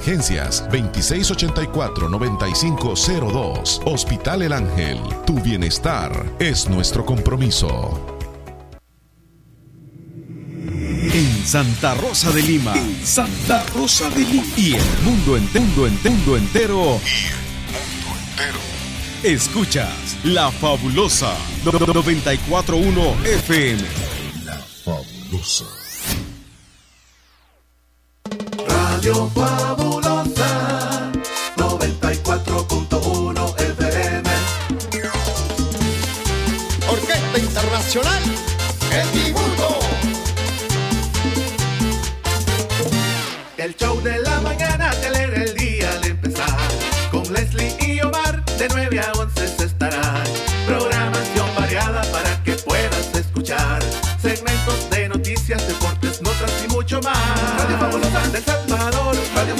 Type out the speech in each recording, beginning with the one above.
emergencias 2684-9502. Hospital El Ángel, tu bienestar es nuestro compromiso. En Santa Rosa de Lima. Santa Rosa de Lima. Y el mundo entero. Mundo entero. entero. Escuchas La Fabulosa 941 FM. La Fabulosa. Radio Fabulosa 94.1 FM. Orquesta Internacional. El dibujo. El show de la mañana te alegra el día al empezar. Con Leslie y Omar de 9 a 11 se estará. Programación variada para que puedas escuchar. Segmentos de noticias, deportes, notas y mucho más. Radio Fabulosa del Salvador.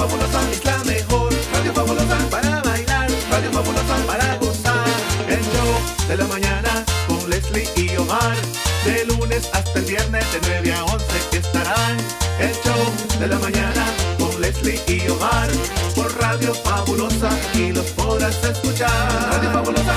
Fabulosa es la mejor. Radio Fabulosa para bailar. Radio Fabulosa para gozar. El show de la mañana con Leslie y Omar. De lunes hasta el viernes de 9 a 11 estarán. El show de la mañana con Leslie y Omar. Por Radio Fabulosa y los podrás escuchar. Radio Fabulosa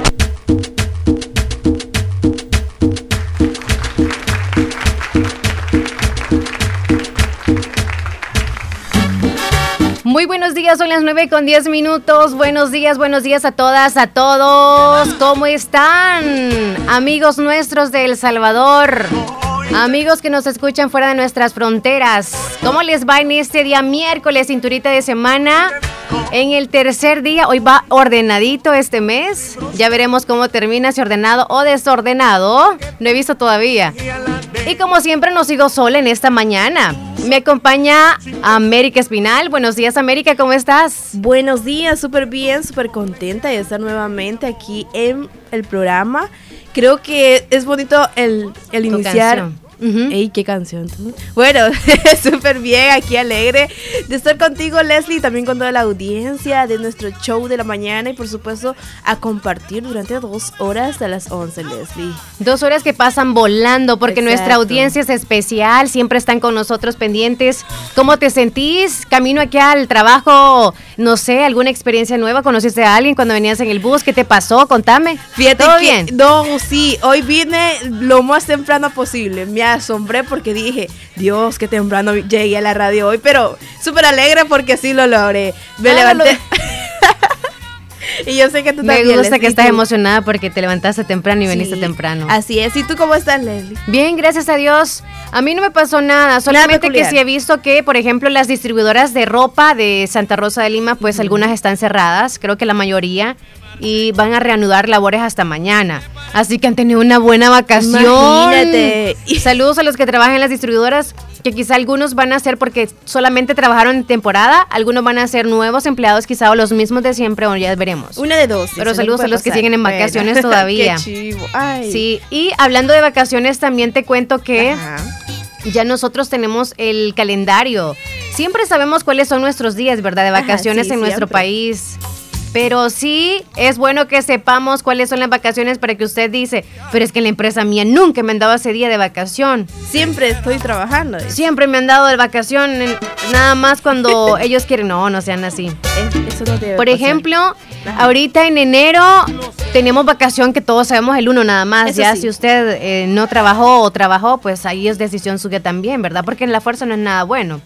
Muy buenos días, son las 9 con 10 minutos. Buenos días, buenos días a todas, a todos. ¿Cómo están? Amigos nuestros de El Salvador. Amigos que nos escuchan fuera de nuestras fronteras. ¿Cómo les va en este día miércoles, cinturita de semana? En el tercer día, hoy va ordenadito este mes. Ya veremos cómo termina, si ordenado o desordenado. No he visto todavía. Y como siempre, no sigo sola en esta mañana. Me acompaña América Espinal. Buenos días, América, ¿cómo estás? Buenos días, súper bien, súper contenta de estar nuevamente aquí en el programa. Creo que es bonito el, el iniciar. canción. Ey, qué canción. tú? Bueno, súper bien, aquí alegre de estar contigo, Leslie, también con toda la audiencia de nuestro show de la mañana y por supuesto a compartir durante dos horas a las 11, Leslie. Dos horas que pasan volando porque nuestra audiencia es especial, siempre están con nosotros pendientes. ¿Cómo te sentís? Camino aquí al trabajo, no sé, alguna experiencia nueva, conociste a alguien cuando venías en el bus, ¿qué te pasó? Contame. Fíjate ¿Todo bien? No, sí, hoy vine lo más temprano posible. Me asombré porque dije, Dios, qué temprano llegué a la radio hoy, pero súper alegre porque sí lo logré. Me Ah, levanté. y yo sé que tú Me también. gusta que estás tú- emocionada porque te levantaste temprano y Sí, temprano. Así es. ¿Y tú cómo estás, Leslie? Bien, gracias a Dios. A mí no me pasó nada, solamente que sí he visto que, por ejemplo, las distribuidoras de ropa de Santa Rosa de Lima, pues algunas están cerradas, creo que la mayoría, y van a reanudar labores hasta mañana. Así que han tenido una buena vacación. Imagínate. Saludos a los que trabajan en las distribuidoras, que quizá algunos van a ser porque solamente trabajaron en temporada, algunos van a ser nuevos empleados quizá o los mismos de siempre, o ya veremos. Una de dos. Pero saludos a los que siguen en vacaciones Bueno, todavía. Qué chivo. Ay. Sí, y hablando de vacaciones también te cuento que Ajá. ya nosotros tenemos el calendario. Siempre sabemos cuáles son nuestros días, ¿verdad? De Ajá, vacaciones sí, en nuestro siempre. país. Pero sí es bueno que sepamos cuáles son las vacaciones para que usted dice, pero es que en la empresa mía nunca me han dado ese día de vacación. Siempre estoy trabajando. Siempre me han dado de vacación, nada más cuando ellos quieren. No, no sean así. eso no debe Por ejemplo, ahorita en enero tenemos vacación que todos sabemos el uno nada más. Eso ya sí. si usted eh, no trabajó o trabajó, pues ahí es decisión suya también, ¿verdad? Porque en la fuerza no es nada bueno.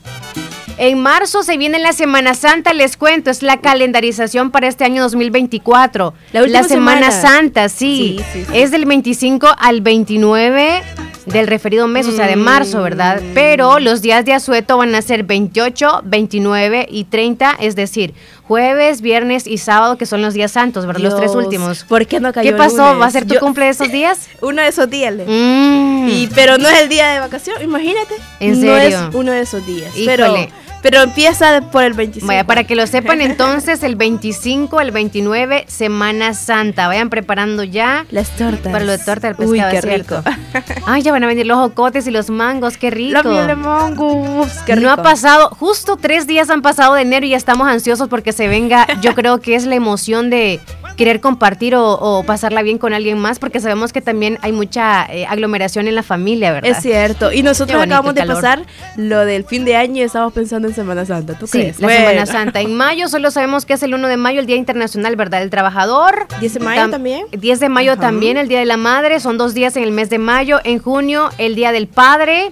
En marzo se viene la Semana Santa, les cuento, es la calendarización para este año 2024. La última Semana semana. Santa, sí. Sí, sí, sí. Es del 25 al 29 del referido mes, o sea, de marzo, ¿verdad? Mm. Pero los días de asueto van a ser 28, 29 y 30, es decir, jueves, viernes y sábado, que son los días santos, ¿verdad? los tres últimos. ¿Por qué no cayó ¿Qué pasó? lunes? ¿Va a ser tu Yo- cumple de esos días? Uno de esos días. Le- Mm. Y, pero no es el día de vacación, imagínate. ¿En No serio? es uno de esos días. Híjole. Pero, pero empieza por el 25. Vaya, para que lo sepan entonces, el 25, el 29, Semana Santa. Vayan preparando ya. Las tortas. Para lo de torta del Uy, pescado, qué es cierto. rico. Ay, ya van a venir los jocotes y los mangos, qué rico. La miel de mongus, qué rico. No ha pasado, justo tres días han pasado de enero y ya estamos ansiosos porque se venga. Yo creo que es la emoción de querer compartir o, o pasarla bien con alguien más, porque sabemos que también hay mucha eh, aglomeración en la familia, ¿verdad? Es cierto. Y nosotros bonito acabamos de calor. pasar lo del fin de año y estamos pensando en Semana Santa. ¿Tú Sí, crees? la Bueno. Semana Santa. En mayo solo sabemos que es el 1 de mayo, el Día Internacional, ¿verdad? Del Trabajador. 10 de mayo también. 10 de mayo Ajá. también, el Día de la Madre. Son dos días en el mes de mayo. En junio, el Día del Padre.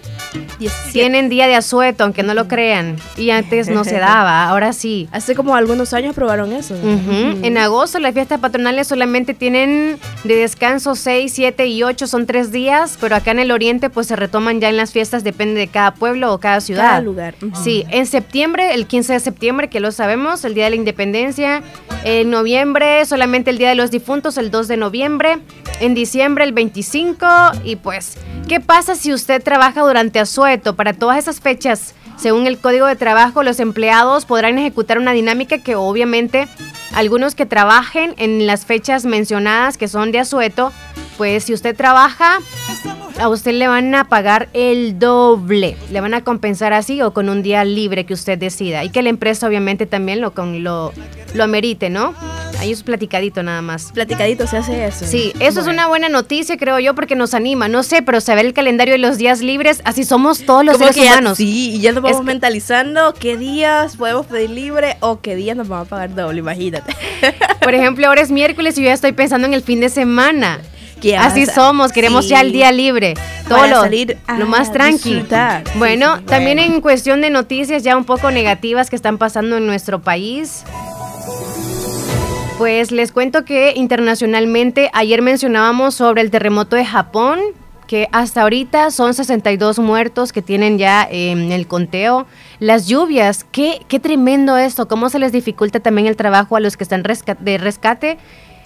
17. Tienen Día de Asueto, aunque no lo crean. Y antes no se daba, ahora sí. Hace como algunos años probaron eso. En agosto las fiestas patronales solamente tienen de descanso 6, 7 y 8, son tres días, pero acá en el oriente pues se retoman ya en las fiestas, depende de cada pueblo o cada ciudad. Cada lugar. Sí, en septiembre, el 15 de septiembre, que lo sabemos, el Día de la Independencia. En noviembre, solamente el Día de los Difuntos, el 2 de noviembre. En diciembre, el 25. Y pues, ¿qué pasa si usted trabaja durante asueto? Para todas esas fechas, según el Código de Trabajo, los empleados podrán ejecutar una dinámica que obviamente algunos que trabajen en las fechas mencionadas que son de asueto, pues si usted trabaja, a usted le van a pagar el doble. Le van a compensar así o con un día libre que usted decida. Y que la empresa obviamente también lo, con, lo, lo amerite, ¿no? Ahí es platicadito nada más. Platicadito se hace eso. Sí, eso es una buena noticia, creo yo, porque nos anima. No sé, pero saber el calendario de los días libres, así somos todos los Como seres ya- humanos. sí, y ya nos vamos Es- mentalizando qué días podemos pedir libre o qué días nos vamos a pagar doble, imagínate. Por ejemplo, ahora es miércoles y yo ya estoy pensando en el fin de semana. ¿Qué Así somos, queremos Sí. ya el día libre. Todo lo, salir a lo más tranqui. disfrutar. Bueno, también en cuestión de noticias ya un poco negativas que están pasando en nuestro país. Pues les cuento que internacionalmente ayer mencionábamos sobre el terremoto de Japón, que hasta ahorita son 62 muertos que tienen ya en el conteo. Las lluvias, qué, qué tremendo esto, cómo se les dificulta también el trabajo a los que están resca- de rescate,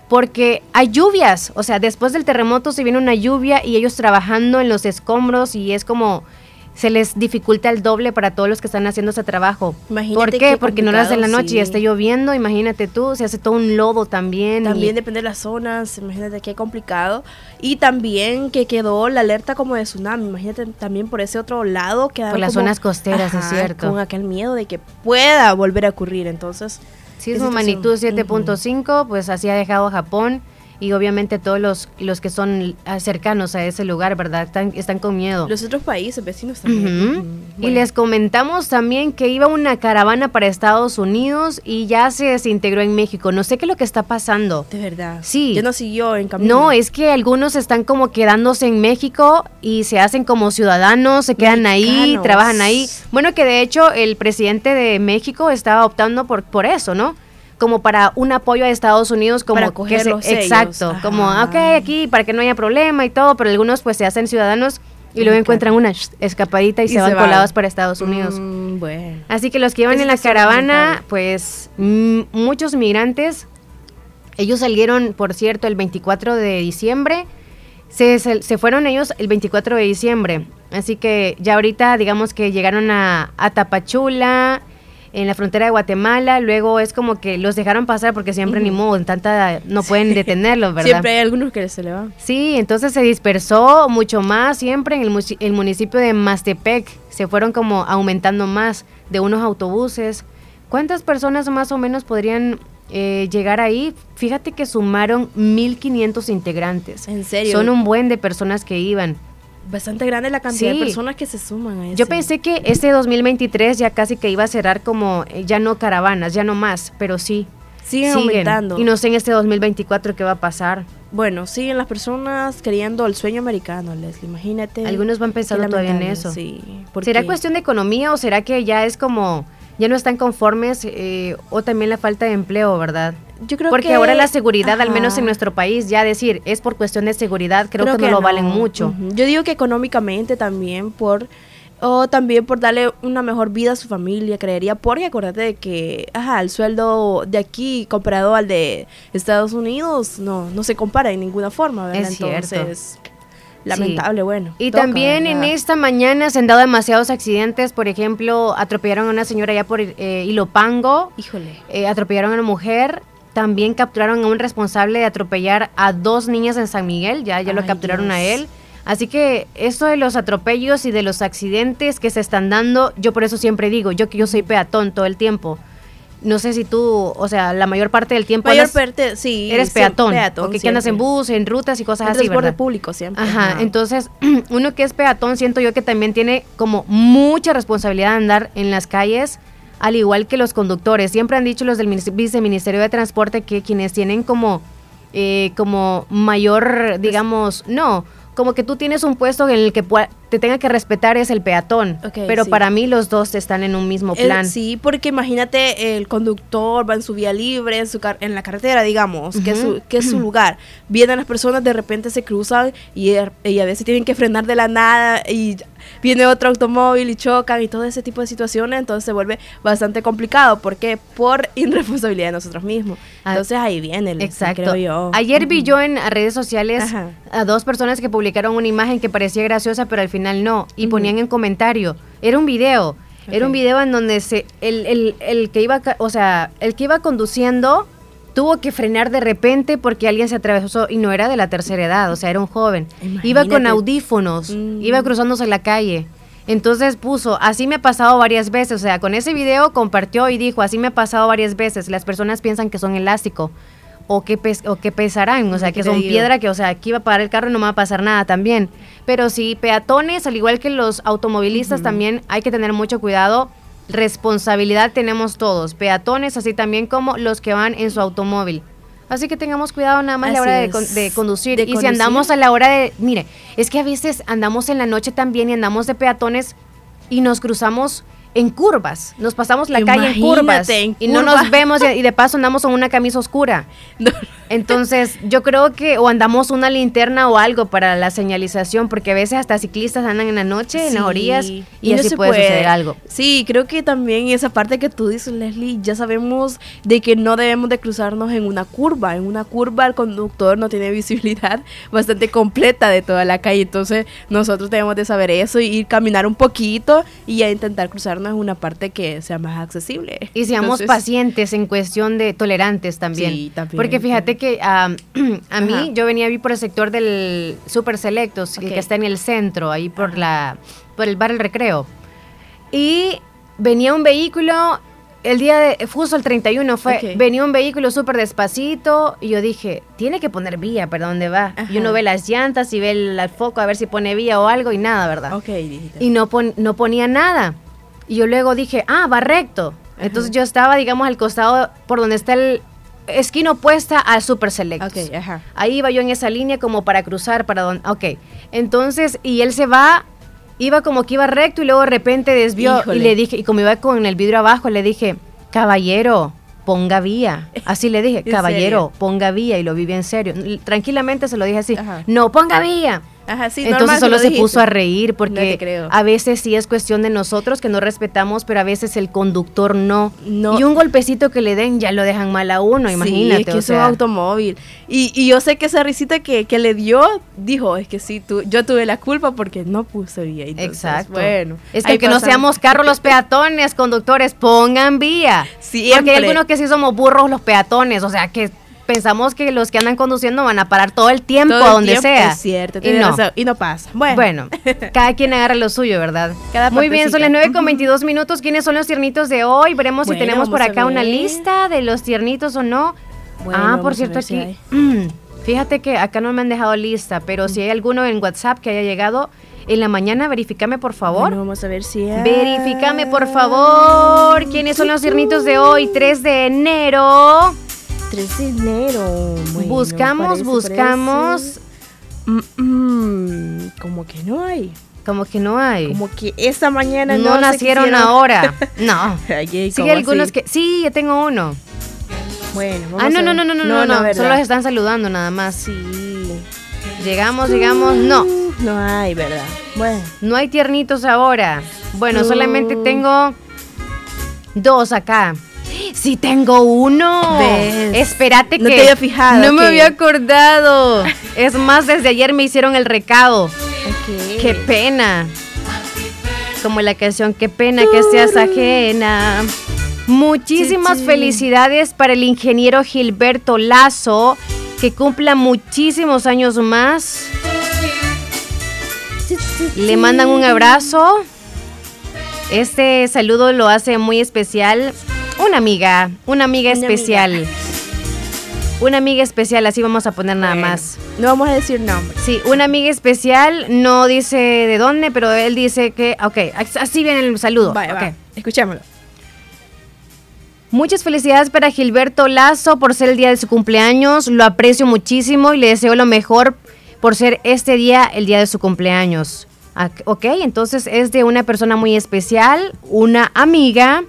porque hay lluvias, o sea, después del terremoto se viene una lluvia y ellos trabajando en los escombros y es como se les dificulta el doble para todos los que están haciendo ese trabajo. Imagínate ¿Por qué? qué Porque no lo hacen en la noche y está lloviendo, imagínate tú, se hace todo un lodo también. y- También depende de las zonas, imagínate qué complicado. Y también que quedó la alerta como de tsunami, imagínate también por ese otro lado. Por las como- zonas costeras, es cierto. Con aquel miedo de que pueda volver a ocurrir, entonces... Sismo magnitud Ujú. 7.5, pues así ha dejado Japón y obviamente todos los, los que son cercanos a ese lugar, ¿verdad? Están, están con miedo. Los otros países vecinos también. Y Bueno. les comentamos también que iba una caravana para Estados Unidos y ya se desintegró en México. No sé qué es lo que está pasando. De verdad. Sí. Ya no siguió en camino. No, es que algunos están como quedándose en México y se hacen como ciudadanos, se quedan ahí, trabajan ahí. Bueno, que de hecho el presidente de México estaba optando por, por eso, ¿no? Como para un apoyo a Estados Unidos, como Para que coger se- los sellos. exacto, como Ajá. ok aquí para que no haya problema y todo, pero algunos pues se hacen ciudadanos y luego encuentran una escapadita y, Y se se van van. colados para Estados Unidos. Mm, bueno. Así que los que iban en la caravana, pues mm, muchos migrantes, ellos salieron, por cierto, el 24 de diciembre, se, se, se fueron ellos el 24 de diciembre, así que ya ahorita digamos que llegaron a, a Tapachula, en la frontera de Guatemala, luego es como que los dejaron pasar porque siempre ni modo, en tanta no pueden detenerlos, ¿verdad? Siempre hay algunos que se le van. Sí, entonces se dispersó mucho más siempre en el, el municipio de Mastepec. Se fueron como aumentando más de unos autobuses. ¿Cuántas personas más o menos podrían eh, llegar ahí? Fíjate que sumaron 1.500 integrantes. ¿En serio? Son un buen de personas que iban. Bastante grande la cantidad Sí. de personas que se suman a eso. Yo pensé que este 2023 ya casi que iba a cerrar como, eh, ya no caravanas, ya no más, pero sí. Siguen aumentando. Y no sé en este 2024 qué va a pasar. Bueno, siguen las personas queriendo el sueño americano, Leslie. Imagínate. Algunos van pensando todavía en eso. Sí. ¿Será cuestión de economía o será que ya es como ya no están conformes eh, o también la falta de empleo, ¿verdad? Yo creo Porque que- ahora la seguridad, al menos en nuestro país, ya decir, es por cuestión de seguridad, creo, Creo que, no lo valen mucho. Yo digo que económicamente también por o también por darle una mejor vida a su familia, creería, porque acuérdate de que ajá, el sueldo de aquí comparado al de Estados Unidos no no se compara en ninguna forma, ¿verdad? Es cierto. Lamentable, bueno. Y toca, también en esta mañana se han dado demasiados accidentes. Por ejemplo, atropellaron a una señora allá por eh, Ilopango, Híjole. eh, atropellaron a una mujer. También capturaron a un responsable de atropellar a dos niñas en San Miguel. Ya, ya lo capturaron a él. Así que esto de los atropellos y de los accidentes que se están dando, yo por eso siempre digo, yo que yo soy peatón todo el tiempo. No sé si tú, o sea, la mayor parte del tiempo Mayor andas- parte, sí. eres peatón, peatón, porque que andas en bus, en rutas y cosas En así, transporte ¿verdad? público siempre. Ajá, entonces uno que es peatón siento yo que también tiene como mucha responsabilidad de andar en las calles, al igual que los conductores. Siempre han dicho los del minis- viceministerio de transporte que quienes tienen como, eh, como mayor, digamos, no, como que tú tienes un puesto en el que te tenga que respetar es el peatón. Pero sí. para mí los dos están en un mismo El- plan. sí, porque imagínate el conductor va en su vía libre, en, su car- en la carretera, digamos, que, es su, que es su lugar. Vienen las personas, de repente se cruzan y, er- y a veces tienen que frenar de la nada y viene otro automóvil y chocan y todo ese tipo de situaciones, entonces se vuelve bastante complicado. ¿Por qué? Por irresponsabilidad de nosotros mismos. Ah, Entonces ahí viene, el, Exacto. creo yo. Ayer vi yo en redes sociales Ajá. a dos personas que publicaron una imagen que parecía graciosa, pero al final no. Y ponían en comentario. Era un video. Era un video en donde se, el, el- el que iba, o sea, el que iba conduciendo tuvo que frenar de repente porque alguien se atravesó y no era de la tercera edad, o sea, era un joven. Iba con audífonos, Mm. iba cruzándose la calle. Entonces puso, así me ha pasado varias veces, o sea, con ese video compartió y dijo, así me ha pasado varias veces, las personas piensan que son elástico o que, pes- o que pesarán, o sea, ¿Qué que son piedra, que o sea, aquí va a parar el carro y no me va a pasar nada también. Pero sí, peatones, al igual que los automovilistas, también hay que tener mucho cuidado. Responsabilidad tenemos todos, peatones, así también como los que van en su automóvil. Así que tengamos cuidado nada más a la hora de, es. con- de conducir. Y si conducir. andamos a la hora de... Mire, es que a veces andamos en la noche también y andamos de peatones y nos cruzamos en curvas. Nos pasamos la calle en curvas. Y no nos vemos y, y de paso andamos con una camisa oscura. No. Entonces, yo creo que o andamos una linterna o algo para la señalización, porque a veces hasta ciclistas andan en la noche, en las orillas, y, no así puede, suceder algo. Sí, creo que también esa parte que tú dices, Leslie, ya sabemos de que no debemos de cruzarnos en una curva. En una curva el conductor no tiene visibilidad bastante completa de toda la calle. Entonces nosotros debemos de saber eso y ir caminar un poquito y ya intentar cruzarnos en una parte que sea más accesible. Y seamos Entonces, pacientes en cuestión de tolerantes también. Sí, también, Porque fíjate que am, a mí, Ajá. yo venía vi por el sector del Super Selectos, el Ok. que está en el centro, ahí por la por el bar El Recreo. Y venía un vehículo, el día de, justo el 31 fue, Ok. venía un vehículo súper despacito y yo dije, tiene que poner vía, ¿para dónde va? Y Ajá. uno ve las llantas y ve el, el foco a ver si pone vía o algo y nada, ¿verdad? Ok, dijiste. y no, pon- no ponía nada. Y yo luego dije, ah, va recto. Entonces yo estaba, digamos, al costado por donde está el esquina opuesta al Super Selectos. Ok, ajá. Ahí iba yo en esa línea como para cruzar, para donde... Ok. Entonces, y él se va, iba como que iba recto y luego de repente desvió. Híjole. Y le dije, y como iba con el vidrio abajo, le dije, caballero, ponga vía. Así le dije, ¿En caballero, ponga vía. Y lo viví en serio. Tranquilamente se lo dije así, Ajá. no, ponga vía. Ajá, sí, Entonces solo lo se dijiste. puso a reír porque a veces sí es cuestión de nosotros que no respetamos, pero a veces el conductor no. No. Y un golpecito que le den ya lo dejan mal a uno, imagínate. Sí, es que o es un automóvil. Y, y yo sé que esa risita que, que le dio, dijo, es que sí, tú, yo tuve la culpa porque no puse vía. Entonces, Exacto. Bueno. Es que aunque no seamos carros los peatones, conductores, pongan vía. Siempre. Porque hay algunos que sí somos burros los peatones, o sea que pensamos que los que andan conduciendo van a parar todo el tiempo Todo el donde tiempo, sea. Es cierto, y no. razón, y no pasa. Bueno. Bueno, cada quien agarra lo suyo, ¿verdad? Cada Muy bien, son las partecita. 9 con 22 minutos. ¿Quiénes son los tiernitos de hoy? Veremos Bueno, si tenemos por acá una lista de los tiernitos o no. Bueno, ah, por cierto, si aquí. Fíjate que acá no me han dejado lista, pero si hay alguno en WhatsApp que haya llegado en la mañana, verifícame por favor. Bueno, vamos a ver si hay- Verifícame por favor. ¿Quiénes son los tiernitos de hoy? 3 de enero. 3 de enero. Bueno, buscamos, parece, buscamos. parece. Mm, mm, como que no hay. Como que no hay. Como que esta mañana no, no, nacieron ahora. No. Ay, Sí, ¿cómo algunos así? que. Sí, yo tengo uno. Bueno, vamos Ah, no, a no, no, no, no, no, no. ¿verdad? Solo los están saludando nada más. Sí. Llegamos, llegamos. No. No hay, ¿verdad? Bueno. No hay tiernitos ahora. Bueno, No. solamente tengo dos acá. Sí, tengo uno. ¿Ves? Espérate No que te había fijado No me había acordado. Es más, desde ayer me hicieron el recado. Qué pena. Como la canción Qué pena que seas ajena. Muchísimas felicidades para el ingeniero Gilberto Lazo, que cumpla muchísimos años más. Le mandan un abrazo. Este saludo lo hace muy especial una amiga, una amiga Una especial. Una amiga especial, así vamos a poner nada Bueno, más. No vamos a decir nombres. Sí, una amiga especial, no dice de dónde, pero él dice que, ok, así viene el saludo. Vaya, ok. va. Escuchémoslo. Muchas felicidades para Gilberto Lazo por ser el día de su cumpleaños. Lo aprecio muchísimo y le deseo lo mejor por ser este día el día de su cumpleaños. Ok, entonces es de una persona muy especial, una amiga.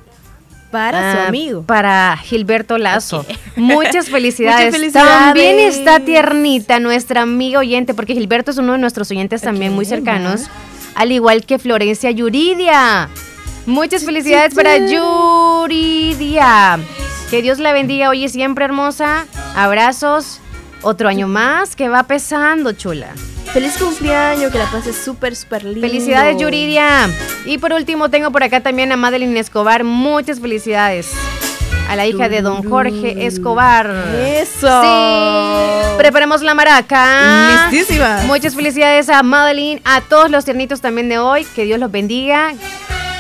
Para su ah, amigo. Para Gilberto Lazo. Muchas felicidades. Muchas felicidades. También está tiernita nuestra amiga oyente, porque Gilberto es uno de nuestros oyentes también muy cercanos, al igual que Florencia Yuridia. Muchas felicidades para Yuridia. Que Dios la bendiga hoy y siempre, hermosa. Abrazos. Otro año más que va pesando, chula. Feliz cumpleaños, que la pases súper, súper lindo. Felicidades, Yuridia. Y por último, tengo por acá también a Madeline Escobar. Muchas felicidades. A la hija de don Jorge Escobar. Eso. Sí. Preparemos la maraca. Listísima. Muchas felicidades a Madeline, a todos los tiernitos también de hoy. Que Dios los bendiga.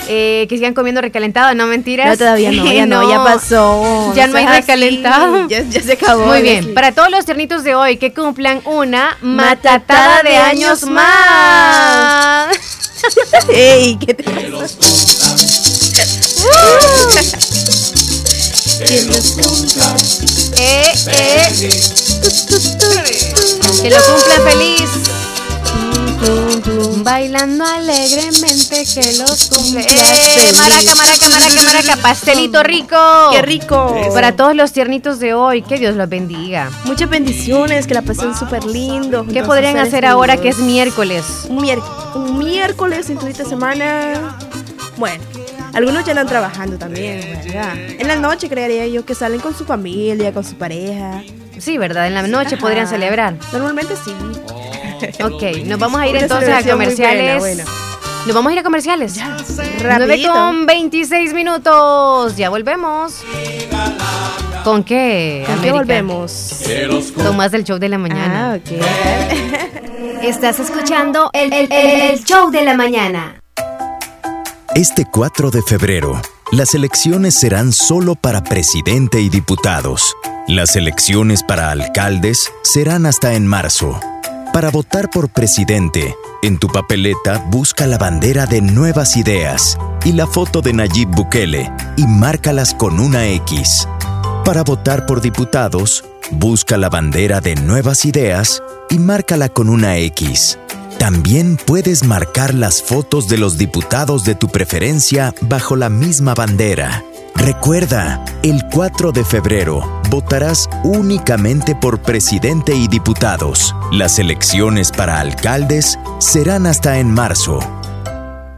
Eh, que sigan comiendo recalentado, no mentiras. No, todavía no, ya no, ya pasó. Ya no hay recalentado. Ya, ya se acabó. Muy bien, para todos los tiernitos de hoy que cumplan una matatada Matatada de de años años más. Ey, ¿qué te Eh, eh. Que lo cumplan feliz. Bailando alegremente que los cumple. Eh, maraca, maraca, maraca, maraca. Pastelito rico. ¡Qué rico! Para todos los tiernitos de hoy, que Dios los bendiga. Muchas bendiciones, que la pasen súper lindo. ¿Qué podrían hacer ahora que es miércoles? Un, mier- un miércoles en esta semana. Bueno, algunos ya andan trabajando también, ¿verdad? En la noche creería yo que salen con su familia, con su pareja. Sí, ¿verdad? En la noche podrían celebrar. Normalmente sí. Ok, nos vamos a ir entonces a comerciales. buena, Nos vamos a ir a comerciales. 9 Rapidito. con 26 minutos. Ya volvemos. ¿Con qué? ¿Con qué volvemos? Con más del show de la mañana. Ah, ok. Estás escuchando el, el- el- el show de la mañana. Este 4 de febrero, las elecciones serán solo para presidente y diputados. Las elecciones para alcaldes serán hasta en marzo. Para votar por presidente, en tu papeleta busca la bandera de Nuevas Ideas y la foto de Nayib Bukele y márcalas con una X. Para votar por diputados, busca la bandera de Nuevas Ideas y márcala con una X. También puedes marcar las fotos de los diputados de tu preferencia bajo la misma bandera. Recuerda, el 4 de febrero votarás únicamente por presidente y diputados. Las elecciones para alcaldes serán hasta en marzo.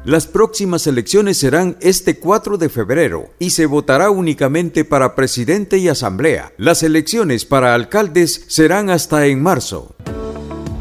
Las próximas elecciones serán este 4 de febrero y se votará únicamente para presidente y asamblea. Las elecciones para alcaldes serán hasta en marzo.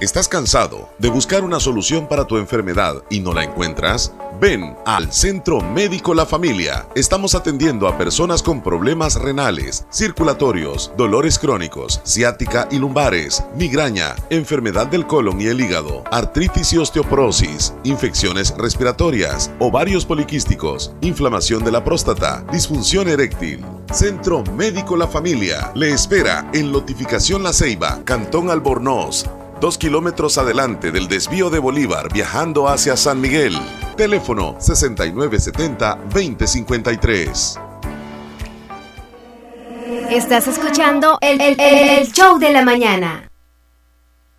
¿Estás cansado de buscar una solución para tu enfermedad y no la encuentras? Ven al Centro Médico La Familia. Estamos atendiendo a personas con problemas renales, circulatorios, dolores crónicos, ciática y lumbares, migraña, enfermedad del colon y el hígado, artritis y osteoporosis, infecciones respiratorias, ovarios poliquísticos, inflamación de la próstata, disfunción eréctil. Centro Médico La Familia le espera en Lotificación La Ceiba, Cantón Albornoz dos kilómetros adelante del desvío de Bolívar viajando hacia San Miguel. Teléfono 6970-2053. Estás escuchando el, el, show de la mañana.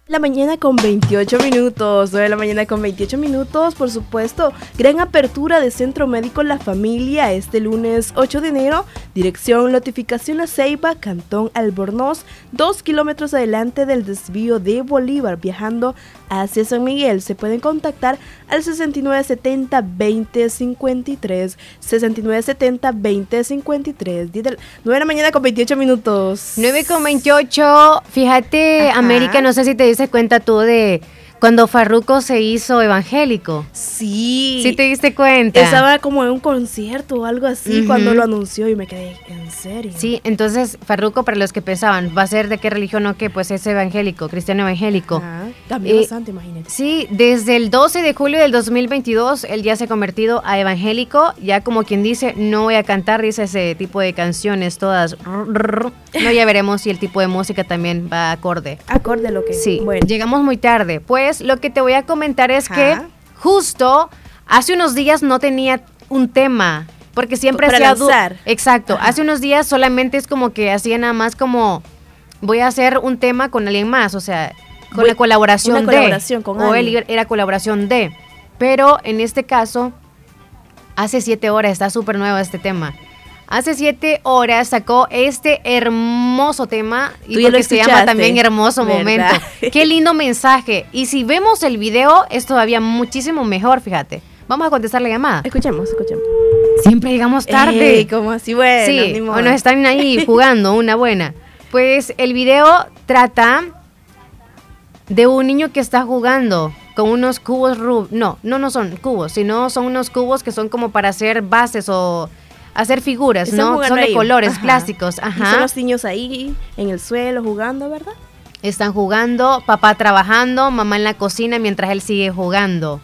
La mañana con 28 minutos, 9 de la mañana con 28 minutos, por supuesto. Gran apertura de Centro Médico La Familia este lunes 8 de enero. Dirección Notificación a Ceiba, Cantón Albornoz, dos kilómetros adelante del desvío de Bolívar, viajando hacia San Miguel. Se pueden contactar al 6970-2053. 6970-2053. 9 de la mañana con 28 minutos. 9 con 28. Fíjate, América, no sé si te diste cuenta tú de cuando Farruko se hizo evangélico. Sí. ¿Sí te diste cuenta? Estaba como en un concierto o algo así cuando lo anunció y me quedé, ¿en serio? Sí, entonces Farruko, para los que pensaban, ¿va a ser de qué religión o qué? Pues es evangélico, cristiano evangélico. también eh, bastante, imagínate. Sí, desde el 12 de julio del 2022, él ya se ha convertido a evangélico. Ya como quien dice, no voy a cantar, dice ese tipo de canciones todas. No, ya veremos si el tipo de música también va acorde. Acorde lo que. Sí, bueno. llegamos muy tarde. Pues lo que te voy a comentar es que justo hace unos días no tenía un tema, porque siempre Para lanzar. Exacto, hace unos días solamente es como que hacía nada más como voy a hacer un tema con alguien más, o sea, con la colaboración una de colaboración con o él era colaboración de, pero en este caso hace siete horas está súper nuevo este tema. Hace siete horas sacó este hermoso tema y lo se llama también Hermoso Momento. Qué lindo mensaje. Y si vemos el video, es todavía muchísimo mejor, fíjate. Vamos a contestar la llamada. Escuchemos, escuchemos. Siempre llegamos tarde. Ey, como así, bueno. Sí, o nos están ahí jugando, una buena. Pues el video trata de un niño que está jugando con unos cubos Rubik. No, no, no son cubos, sino son unos cubos que son como para hacer bases o hacer figuras, ¿no? Son de colores, plásticos. Ajá. son los niños ahí en el suelo jugando, ¿verdad? Están jugando, papá trabajando, mamá en la cocina mientras él sigue jugando.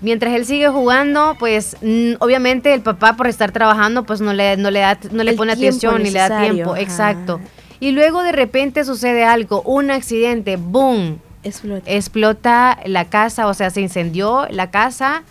Mientras él sigue jugando, pues obviamente el papá por estar trabajando, pues no le, no le, da, no le pone atención ni le da tiempo. Exacto. Y luego de repente sucede algo, un accidente, boom. Explota. Explota la casa, o sea, se incendió la casa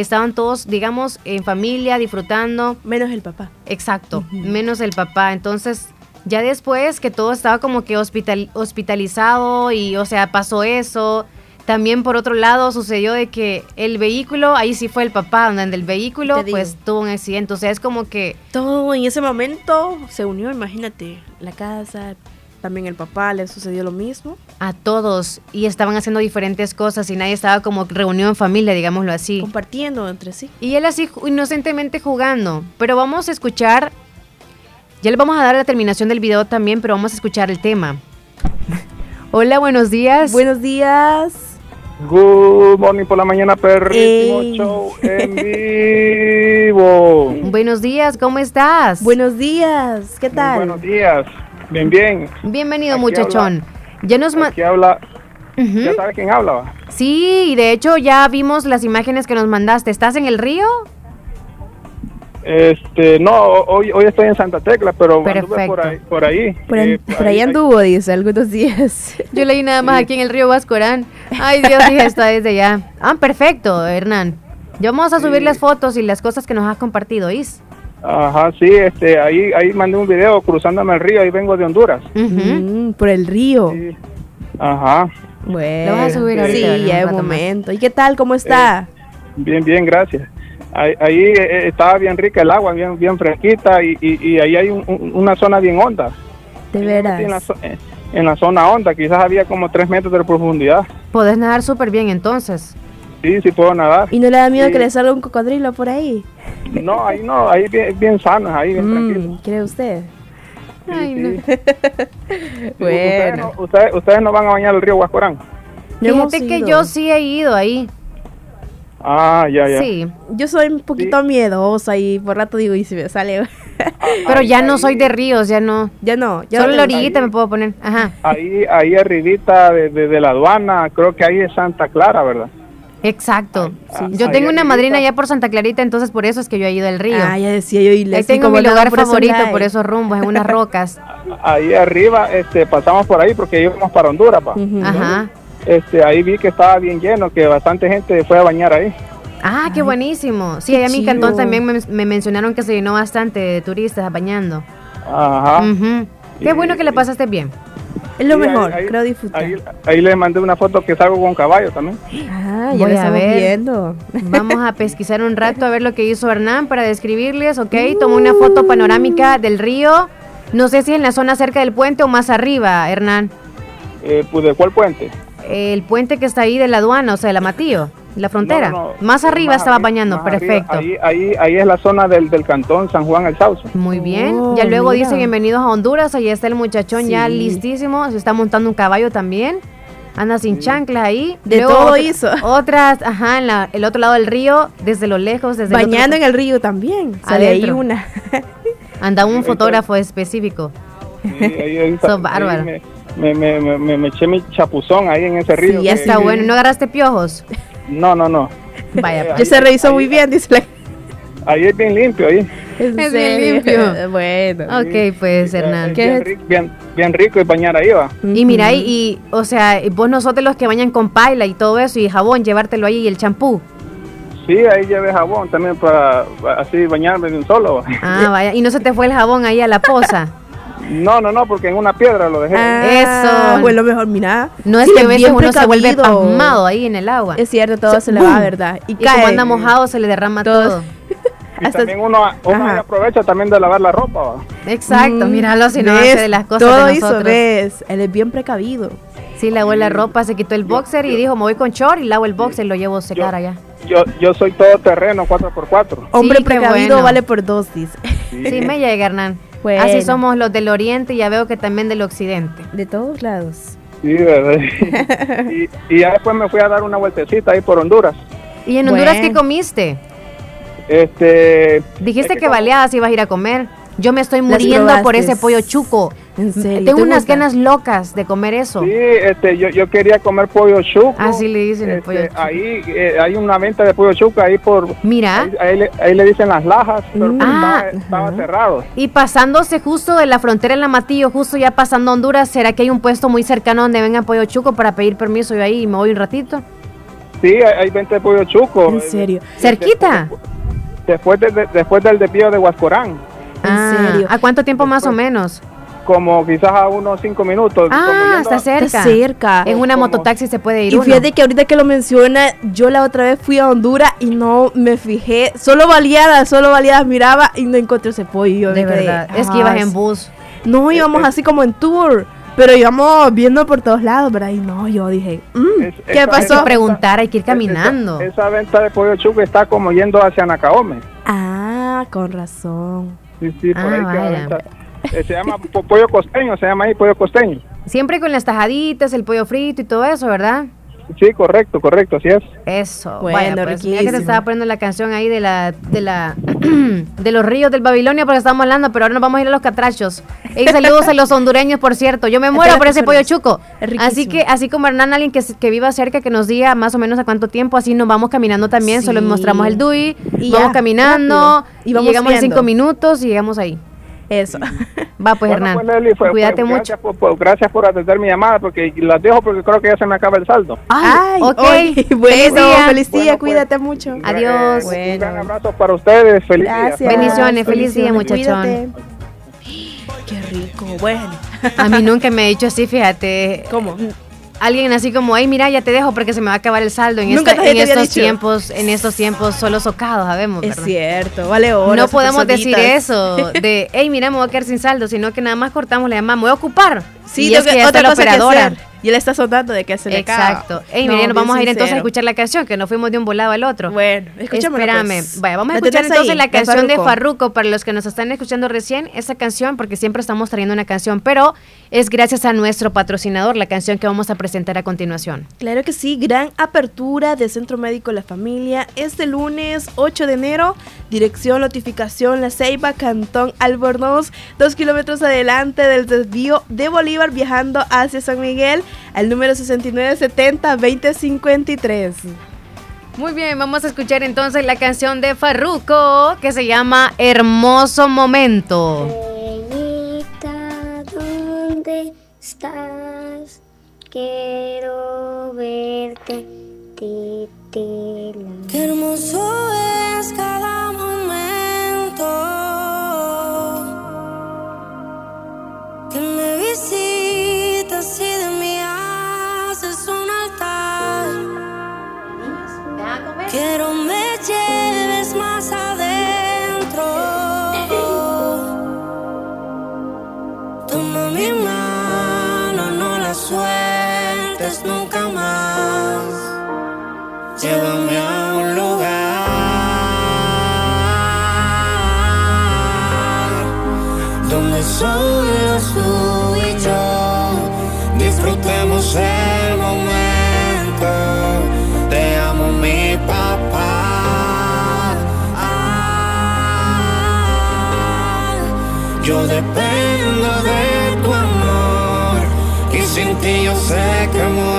estaban todos, digamos, en familia, disfrutando. Menos el papá. Exacto, menos el papá. Entonces, ya después que todo estaba como que hospital, hospitalizado y, o sea, pasó eso. También por otro lado sucedió de que el vehículo, ahí sí fue el papá, donde el vehículo pues tuvo un accidente. O sea, es como que... Todo en ese momento se unió, imagínate, la casa, también el papá le sucedió lo mismo. A todos. Y estaban haciendo diferentes cosas y nadie estaba como reunido en familia, digámoslo así. Compartiendo entre sí. Y él así inocentemente jugando. Pero vamos a escuchar. Ya le vamos a dar la terminación del video también, pero vamos a escuchar el tema. Hola, buenos días. Buenos días. Good morning por la mañana, perrísimo show en vivo. Buenos días, ¿cómo estás? Buenos días, ¿qué tal? buenos días. Bien, bien. Bienvenido, muchachón. ya nos aquí habla. ¿Ya sabe quién habla? Sí, de hecho ya vimos las imágenes que nos mandaste. ¿Estás en el río? Este, no, hoy, hoy estoy en Santa Tecla, pero anduve por ahí. Por ahí, por, eh, ahí, anduvo, dice, algunos días. Yo leí nada más aquí en el río Vascorán. Ay, Dios, dije, está desde ya. Ah, perfecto, Hernán. Ya vamos a subir las fotos y las cosas que nos has compartido, ¿is? Ajá, sí, este, ahí, ahí mandé un video cruzándome el río, ahí vengo de Honduras. Mm, por el río. Ajá. Bueno. Lo vas a subir ahorita. Sí, ya un momento. ¿Y qué tal? ¿Cómo está? Eh, bien, bien, gracias. Ahí, ahí, eh, eh, estaba bien rica el agua, bien, bien fresquita y, y, ahí hay una zona bien honda. De veras. En la, en la zona honda, quizás había como tres metros de profundidad. Podés nadar súper bien entonces. Sí, sí puedo nadar. ¿Y no le da miedo que le salga un cocodrilo por ahí? No, ahí no, ahí bien, bien sano, ahí bien mm, tranquilo. ¿Cree usted? Ay, no. bueno. Ustedes, ustedes, no van a bañar el río Huascorán. Fíjate que yo sí he ido ahí. Ah, ya, ya. Sí, Yo soy un poquito miedosa y por rato digo, y si me sale. pero ya no soy de ríos, ya no. ya no. Ya Solo no la orillita me puedo poner. Ajá, Ahí, ahí arribita de, de- de la aduana, creo que ahí es Santa Clara, ¿verdad? Exacto. sí, yo sí. tengo una madrina allá por Santa Clarita, entonces por eso es que yo he ido al río. Ah, ya decía yo y Ahí tengo como mi lugar por favorito por esos rumbos, en unas rocas. Ahí arriba, este, pasamos por ahí porque íbamos para Honduras, pa. Ajá. Este, ahí vi que estaba bien lleno, que bastante gente fue a bañar ahí. Ah, qué buenísimo. Sí, qué allá en mi cantón también me, me mencionaron que se llenó bastante de turistas bañando. Ajá. Ujú. Qué Y- bueno que le pasaste bien. Es lo Sí, mejor, ahí- creo disfrutar. Ahí, ahí le mandé una foto que salgo con caballo también. Ah, Voy ya lo a ver. viendo. Vamos a pesquisar un rato a ver lo que hizo Hernán para describirles, ¿ok? Tomó una foto panorámica del río. No sé si en la zona cerca del puente o más arriba, Hernán. Eh, pues, ¿De cuál puente? El puente que está ahí de la aduana, o sea, de la Matío, la frontera. No, no, no. Más arriba Más estaba bañando, arriba. perfecto. Ahí, ahí, ahí es la zona del, del cantón San Juan el Sauce. Muy bien. Oh, ya luego mira. dice bienvenidos a Honduras. Ahí está el muchachón ya listísimo. Se está montando un caballo también. Anda sin chanclas ahí. De todo hizo. Otras, ajá, en la- el otro lado del río, desde lo lejos, desde el otro- Bañando en el río también. Sale ahí una. Anda un fotógrafo específico. Sí, ahí- ahí- bárbaro. Me, me, me, me- me- me eché mi chapuzón ahí en ese río. Sí, ya que- Está bueno. ¿No agarraste piojos? No, no, no. Vaya, Yo se revisó muy bien, dice la. Ahí es bien limpio ahí. ¿En Es bien limpio. bueno. Ok, pues, Hernán. Es ¿Qué bien, rico, bien, bien rico y bañar ahí va. Y mira, y, y, o sea, vos nosotros los que bañan con paila y todo eso y jabón, llevártelo ahí y el champú. Sí, ahí llevé jabón también para así bañarme de un solo. Ah, vaya. Y no se te fue el jabón ahí a la poza. No, no, no, porque en una piedra lo dejé. Ah, Eso. Pues lo mejor, mira. No es Sí, que a es veces uno se vuelve pasmado ahí en el agua. Es cierto, todo Se- se, le va. ¿verdad? Y, cae. como anda mojado se le derrama Todo. todo. y hasta- también uno, aprovecha también de lavar la ropa. va. Exacto, Mm, míralo si no ¿ves? hace de las cosas Todo de hizo, nosotros. ves. Él es bien precavido. Sí, lavó la ropa, se quitó el boxer y dijo, me voy con short y lavo el boxer y lo llevo a secar allá. Yo, yo soy todo terreno 4x4. Hombre precavido bueno. vale por dos, dice. Sí, me llega, Hernán. Bueno. Así somos los del oriente y ya veo que también del occidente. De todos lados. Sí, ¿verdad? y, y ya después me fui a dar una vueltecita ahí por Honduras. ¿Y en Honduras Bueno. qué comiste? Este. Dijiste es que baleadas ibas a ir a comer. Yo me estoy muriendo por ese pollo chuco. En serio, Tengo ¿te unas gusta? ganas locas de comer eso. Sí, este, yo, yo quería comer pollo chuco. Así le dicen el Este, pollo chuco. Ahí eh, hay una venta de pollo chuco ahí por. Mira. Ahí, ahí le, ahí le dicen las lajas, pero Mm. estaba, Ah, estaba cerrado. Y pasándose justo de la frontera en la Matillo, justo ya pasando a Honduras, ¿será que hay un puesto muy cercano donde venga pollo chuco para pedir permiso yo ahí y me voy un ratito? Sí, hay, hay venta de pollo chuco. En serio. ¿Cerquita? Después, de- de- después del desvío de Huascorán. En Ah, serio. ¿A cuánto tiempo más o menos? Como quizás a unos cinco minutos. Ah, está cerca. Está cerca. En una Como- mototaxi se puede ir Y uno. fíjate que ahorita que lo menciona, yo la otra vez fui a Honduras y no me fijé. Solo baleadas, solo baleadas miraba y no encontré ese pollo. De verdad. Es que "Ah, ibas en bus. No, íbamos así como en tour. Pero íbamos viendo por todos lados, ¿verdad? Y no, yo dije, mm, Es- ¿qué Hay pasó? que preguntar, hay que ir caminando. Esa, esa venta de pollo chuco está como yendo hacia Nacaome. Ah, con razón. Sí, sí, por Ah, ahí Eh, se llama po- pollo costeño, se llama ahí pollo costeño. Siempre con las tajaditas, el pollo frito y todo eso, ¿verdad? Sí, correcto, correcto, así es. Eso. Bueno, Vaya, pues, mira que te estaba poniendo la canción ahí de la de la de los ríos del Babilonia porque estamos hablando, pero ahora nos vamos a ir a los catrachos. Y saludos a los hondureños, por cierto. Yo me muero por ese pollo chuco. Es. Así que así como Hernán alguien que, que viva cerca que nos diga más o menos a cuánto tiempo, así nos vamos caminando también, solo Sí. mostramos el DUI, Y vamos ya, caminando rápido. y, llegamos en cinco minutos y llegamos ahí. Eso. Va pues Bueno, Hernán. pues, fue- Cuídate mucho. Gracias por, por- gracias por atender mi llamada, porque las dejo porque creo que ya se me acaba el saldo. Ay, ok. oye, bueno, Feliz día. feliz día, Bueno, pues. cuídate mucho. Adiós. Eh, Un gran Bueno. abrazo para ustedes. Feliz día. Gracias. Bendiciones, feliz día, muchachón. Cuídate. Qué rico, bueno. A mí nunca me ha dicho así, fíjate. ¿Cómo? Alguien así como, ay, mira, ya te dejo porque se me va a acabar el saldo. En, Nunca esta- en te estos tiempos, en estos tiempos solo socados, sabemos, Es ¿verdad? cierto, vale oro. no podemos decir eso de, hey, mira, me voy a quedar sin saldo, sino que nada más cortamos la llamada, me voy a ocupar. Sí, y es que que- está otra la cosa que operadora. Y él está sonando de que se le. Exacto. Ey, No, mira, ya nos bien vamos a ir entonces a escuchar la canción, que nos fuimos de un volado al otro. Bueno, escúchame. Espérame. Vaya, vamos a escuchar entonces la canción de Farruko para los que nos están escuchando recién, esa canción, porque siempre estamos trayendo una canción, pero es gracias a nuestro patrocinador, la canción que vamos a presentar a continuación. Claro que sí, gran apertura de Centro Médico La Familia este lunes 8 de enero, dirección notificación La Ceiba, Cantón Albornoz, dos kilómetros adelante del desvío de Bolívar viajando hacia San Miguel al número 6970-2053. Muy bien, vamos a escuchar entonces la canción de Farruko que se llama Hermoso Momento. ¿Dónde estás? Quiero verte, titila. Qué hermoso es cada momento que me visitas y de mí haces un altar. Quiero me lleves más adentro. Nunca más. Llévame a un lugar donde solo tú y yo disfrutemos el momento. Te amo, mi papá. Yo dependo ti yo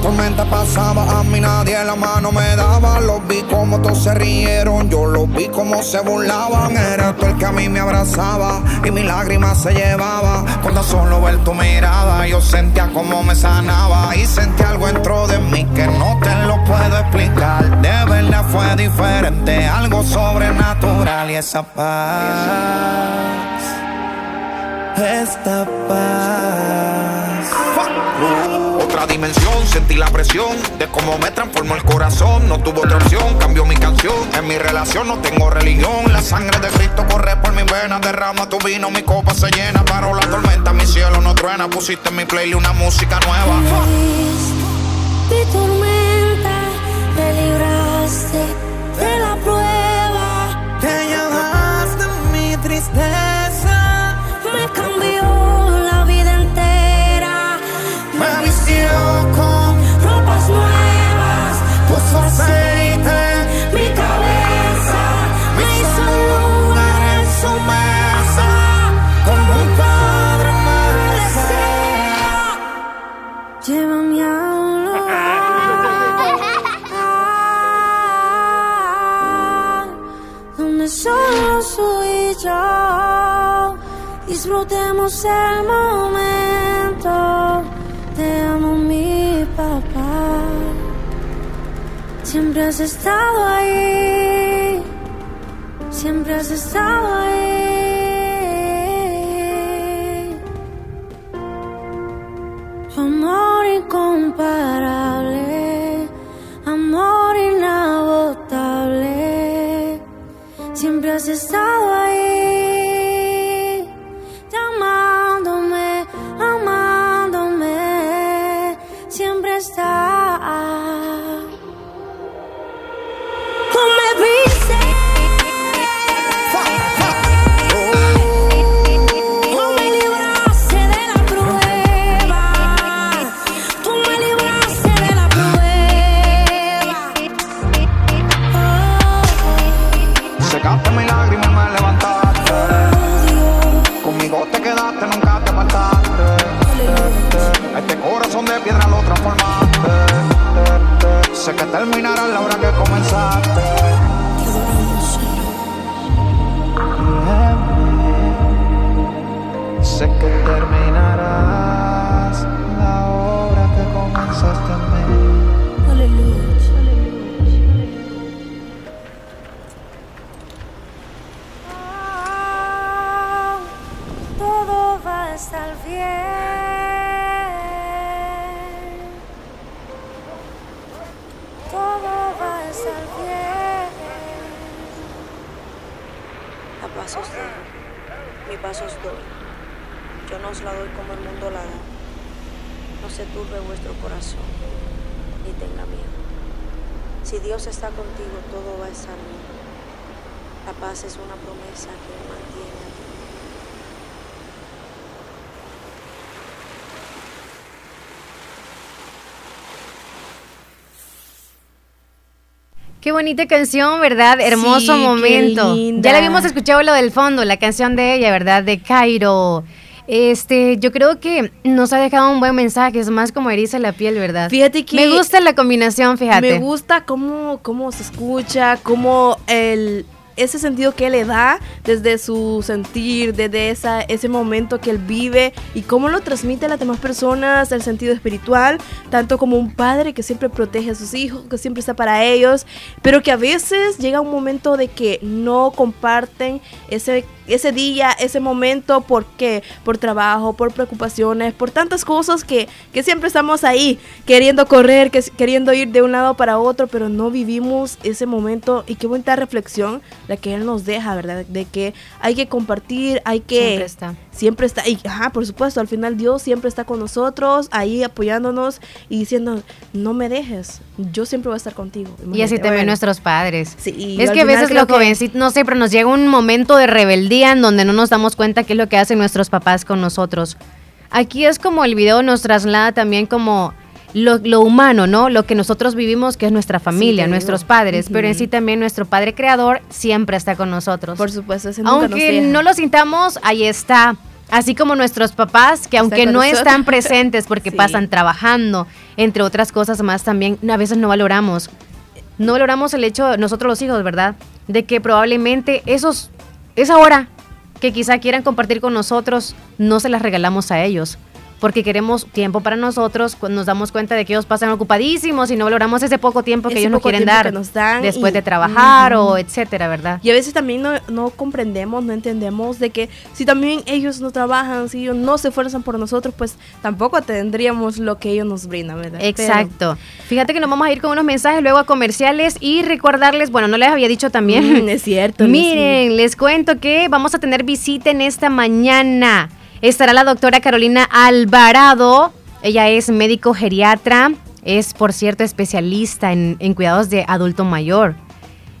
tormenta pasaba, a mí nadie la mano me daba. Los vi como todos se rieron, yo los vi como se burlaban. Era tú el que a mí me abrazaba y mi lágrima se llevaba. Cuando solo ver tu mirada, yo sentía como me sanaba. Y sentí algo dentro de mí que no te lo puedo explicar. De verdad fue diferente, algo sobrenatural y esa paz. Esta paz. Sentí la presión de cómo me transformó el corazón. No tuvo otra opción, cambió mi canción. En mi relación no tengo religión. La sangre de Cristo corre por mis venas. Derrama tu vino, mi copa se llena. Paró la tormenta, mi cielo no truena. Pusiste en mi playlist una música nueva. Mi tormenta, me libraste Disfrutemos el momento. Te amo, mi papá. Siempre has estado ahí. Siempre has estado ahí. Amor incomparable, amor inagotable. Siempre has estado ahí, Sé que terminará la hora que comenzaste. Mi pasos doy. Yo no os la doy como el mundo la da. No se turbe vuestro corazón, ni tenga miedo. Si Dios está contigo, todo va a estar bien. La paz es una promesa que mantiene. Qué bonita canción, ¿verdad? Hermoso Sí, momento. Ya la habíamos escuchado lo del fondo, la canción de ella, ¿verdad? De Cairo. Este, yo creo que nos ha dejado un buen mensaje, es más como eriza la piel, ¿verdad? Fíjate que- Me gusta la combinación, fíjate. Me gusta cómo, cómo se escucha, cómo el, ese sentido que le da desde su sentir, desde esa, ese momento que él vive y cómo lo transmite a las demás personas, el sentido espiritual, tanto como un padre que siempre protege a sus hijos, que siempre está para ellos, pero que a veces llega un momento de que no comparten ese ese día, ese momento, ¿por qué? Por trabajo, por preocupaciones, por tantas cosas que, que siempre estamos ahí, queriendo correr, que, queriendo ir de un lado para otro, pero no vivimos ese momento. Y qué bonita reflexión la que Él nos deja, ¿verdad? De que hay que compartir, hay que... Siempre está. Siempre está, y ajá, por supuesto, al final Dios siempre está con nosotros, ahí apoyándonos y diciendo, no me dejes, yo siempre voy a estar contigo. Y así Imagínate, también bueno. nuestros padres. Sí, es al que a veces los que- jovencitos, no sé, pero nos llega un momento de rebeldía en donde no nos damos cuenta qué es lo que hacen nuestros papás con nosotros. Aquí es como el video nos traslada también como lo, lo humano, ¿no? Lo que nosotros vivimos, que es nuestra familia, nuestros padres, pero en sí también nuestro Padre Creador siempre está con nosotros. Por supuesto, ese nunca Aunque no lo sintamos, ahí está. Así como nuestros papás, que aunque no nosotros. están presentes porque Sí. pasan trabajando, entre otras cosas más también, a veces no valoramos. No valoramos el hecho, nosotros los hijos, ¿verdad? De que probablemente esos, esa hora que quizá quieran compartir con nosotros, no se las regalamos a ellos. Porque queremos tiempo para nosotros, nos damos cuenta de que ellos pasan ocupadísimos y no valoramos ese poco tiempo que Ese ellos nos quieren dar nos después y- de trabajar o etcétera, ¿verdad? Y a veces también no, no comprendemos, no entendemos de que si también ellos no trabajan, si ellos no se esfuerzan por nosotros, pues tampoco tendríamos lo que ellos nos brindan, ¿verdad? Exacto. Fíjate que nos vamos a ir con unos mensajes luego a comerciales y recordarles, bueno, no les había dicho también. Mm, es cierto, Miren, les cuento que vamos a tener visita en esta mañana. Estará la doctora Carolina Alvarado. Ella es médico geriatra, es por cierto especialista en, en cuidados de adulto mayor.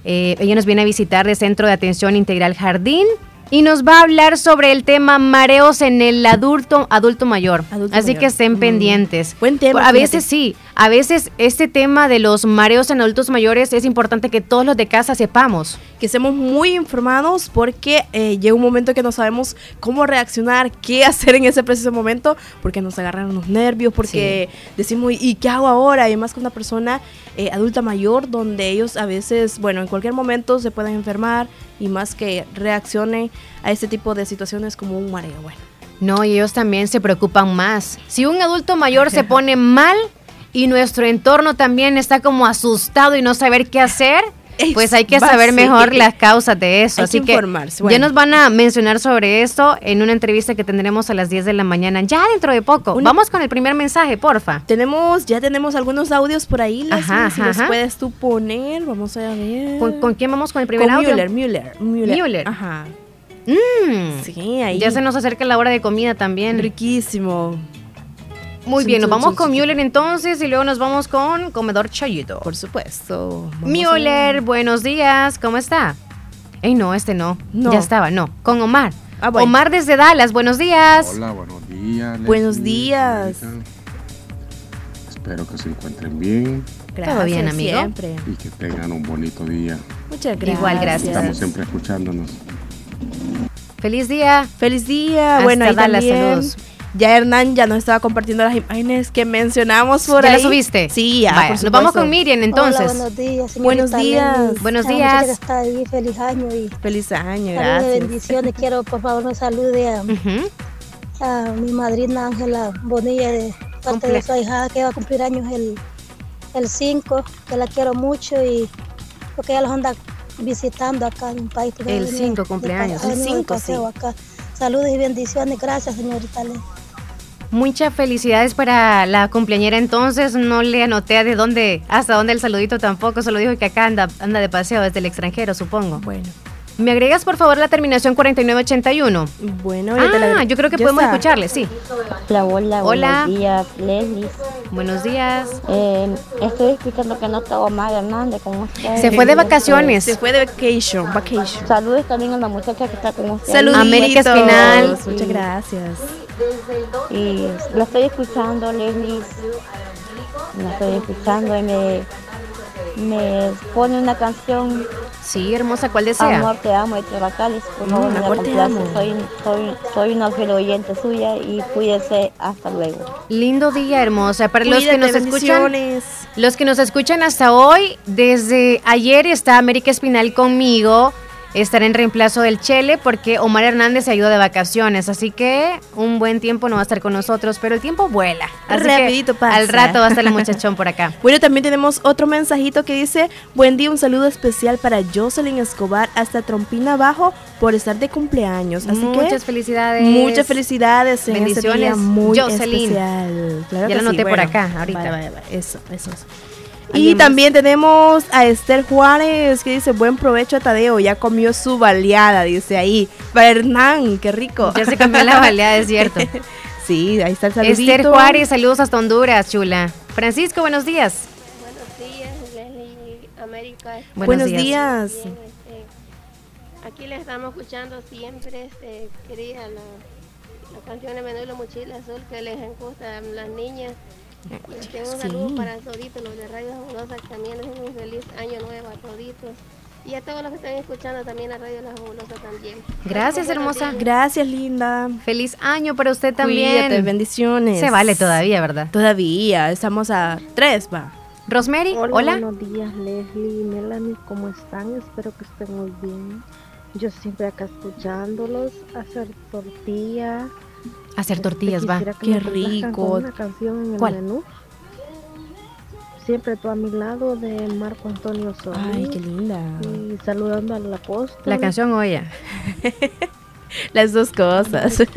Eh, ella nos viene a visitar de Centro de Atención Integral Jardín y nos va a hablar sobre el tema mareos en el adulto, adulto mayor. Adulto Así mayor. que estén Mm. pendientes. Buen tema, A fíjate. veces sí, a veces este tema de los mareos en adultos mayores es importante que todos los de casa sepamos. Que estemos muy informados porque eh, llega un momento que no sabemos cómo reaccionar, qué hacer en ese preciso momento, porque nos agarran los nervios, porque decimos, ¿y qué hago ahora? Y más que una persona eh, adulta mayor, donde ellos a veces, bueno, en cualquier momento se pueden enfermar y más que reaccionen a este tipo de situaciones como un mareo. Bueno, No, y ellos también se preocupan más. Si un adulto mayor se pone mal y nuestro entorno también está como asustado y no saber qué hacer, pues hay que saber mejor las causas de eso. Hay Así que ya nos van a mencionar sobre esto en una entrevista que tendremos a las 10 de la mañana, ya dentro de poco. Una- Vamos con el primer mensaje, porfa. tenemos, ya tenemos algunos audios por ahí, Leslie, Ajá, si ajá, los ajá. puedes tú poner, vamos a ver. ¿Con, con quién vamos con el primer Con audio? Müller, Müller, Müller. Müller. Ajá. Mm. Sí, ahí. Ya se nos acerca la hora de comida también. Riquísimo. Muy bien, nos vamos con. Müller entonces y luego nos vamos con Comedor Chayito. Por supuesto. Müller, buenos días, ¿cómo está? Ey, no, este no. No. Ya estaba, no. Con Omar. Ah, bueno. Omar desde Dallas, buenos días. Hola, buenos días. Buenos días. Espero que se encuentren bien. Todo bien, amigo. Siempre. Y que tengan un bonito día. Muchas gracias. Igual, gracias. Estamos siempre escuchándonos. Feliz día. Feliz día. Hasta bueno, ahí Dallas, también saludos. Ya Hernán ya nos estaba compartiendo las imágenes que mencionamos por ¿Ya ahí. las subiste? Sí, ya, Vaya, por nos vamos con Miriam entonces. Hola, buenos días. Buenos días. Buenos días. que está ahí, feliz año y Feliz año, gracias. bendiciones. Quiero, por favor, me salude a, a mi madrina Ángela Bonilla de parte de su hija que va a cumplir años el, el 5, que la quiero mucho y porque ella los anda visitando acá en un país. El ha venido 5 de cumpleaños. El venido de 5, paseo sí. acá. Saludos y bendiciones. Gracias, señorita. Muchas felicidades para la cumpleañera entonces. No le anoté de dónde, hasta dónde el saludito tampoco. Solo dijo que acá anda, anda de paseo desde el extranjero, supongo. Bueno. ¿Me agregas por favor la terminación 4981? Bueno, ah, te la- yo creo que podemos está. escucharle, sí. Hola, hola, Hola. buenos días, Leslie. Buenos días. Eh, estoy escuchando que no está Omar Hernández con ustedes. Se fue de vacaciones. Se fue de vacation, vacation. Saludos también a la muchacha que está con ustedes. Saluditos. América Espinal. Muchas gracias. Y la estoy escuchando, Leslie. La estoy escuchando y me, me pone una canción. Sí, hermosa, ¿cuál desea? Amor, te amo, de Trabacales. Por Mm, favor, Amor, te amo. Soy, soy, soy una fiel oyente suya y cuídese. Hasta luego. Lindo día, hermosa. Para los que nos escuchan, los que nos escuchan hasta hoy, desde ayer está América Espinal conmigo. Estará en reemplazo del Chele porque Omar Hernández se ha ido de vacaciones, así que un buen tiempo no va a estar con nosotros, pero el tiempo vuela. Así que Rapidito pasa. Al rato va a estar el muchachón por acá. Bueno, también tenemos otro mensajito que dice, buen día, un saludo especial para Jocelyn Escobar hasta Trompina Abajo por estar de cumpleaños. Así Muchas que felicidades. muchas felicidades en este día Bendiciones, muy Jocelyn. especial. Claro Ya que lo anoté sí, por acá, ahorita. vaya, Eso, eso, eso. Y también tenemos a Esther Juárez que dice, buen provecho a Tadeo, ya comió su baleada, dice ahí. Para Hernán, qué rico. Ya se cambió la baleada, es cierto. sí, ahí está el saludito. Esther Juárez, saludos hasta Honduras, chula. Francisco, buenos días. Buenos días, Leslie América. Buenos Buenos días. días. Bien, este, aquí le estamos escuchando siempre, este, quería la, la canción de Menudo Mochila Azul que les gusta a las niñas. Tengo un Sí. saludo para toditos, los de Radio Fabulosa, también les un feliz año nuevo a toditos. Y a todos los que están escuchando también a Radio La Fabulosa también. Gracias, hermosa. Gracias, linda. Feliz año para usted también. Cuídate, bendiciones. Se vale todavía, ¿verdad? Todavía, estamos a tres, va. Rosemary, Hola, hola. buenos días, Leslie, Melanie, ¿cómo están? Espero que estén muy bien. Yo siempre acá escuchándolos, hacer tortillas. Hacer tortillas, va. Qué rico. con Una canción en el ¿Cuál? menú. Siempre tú a mi lado de Marco Antonio Solís. Ay, qué linda. Y saludando al apóstol. La canción Oya. Las dos cosas.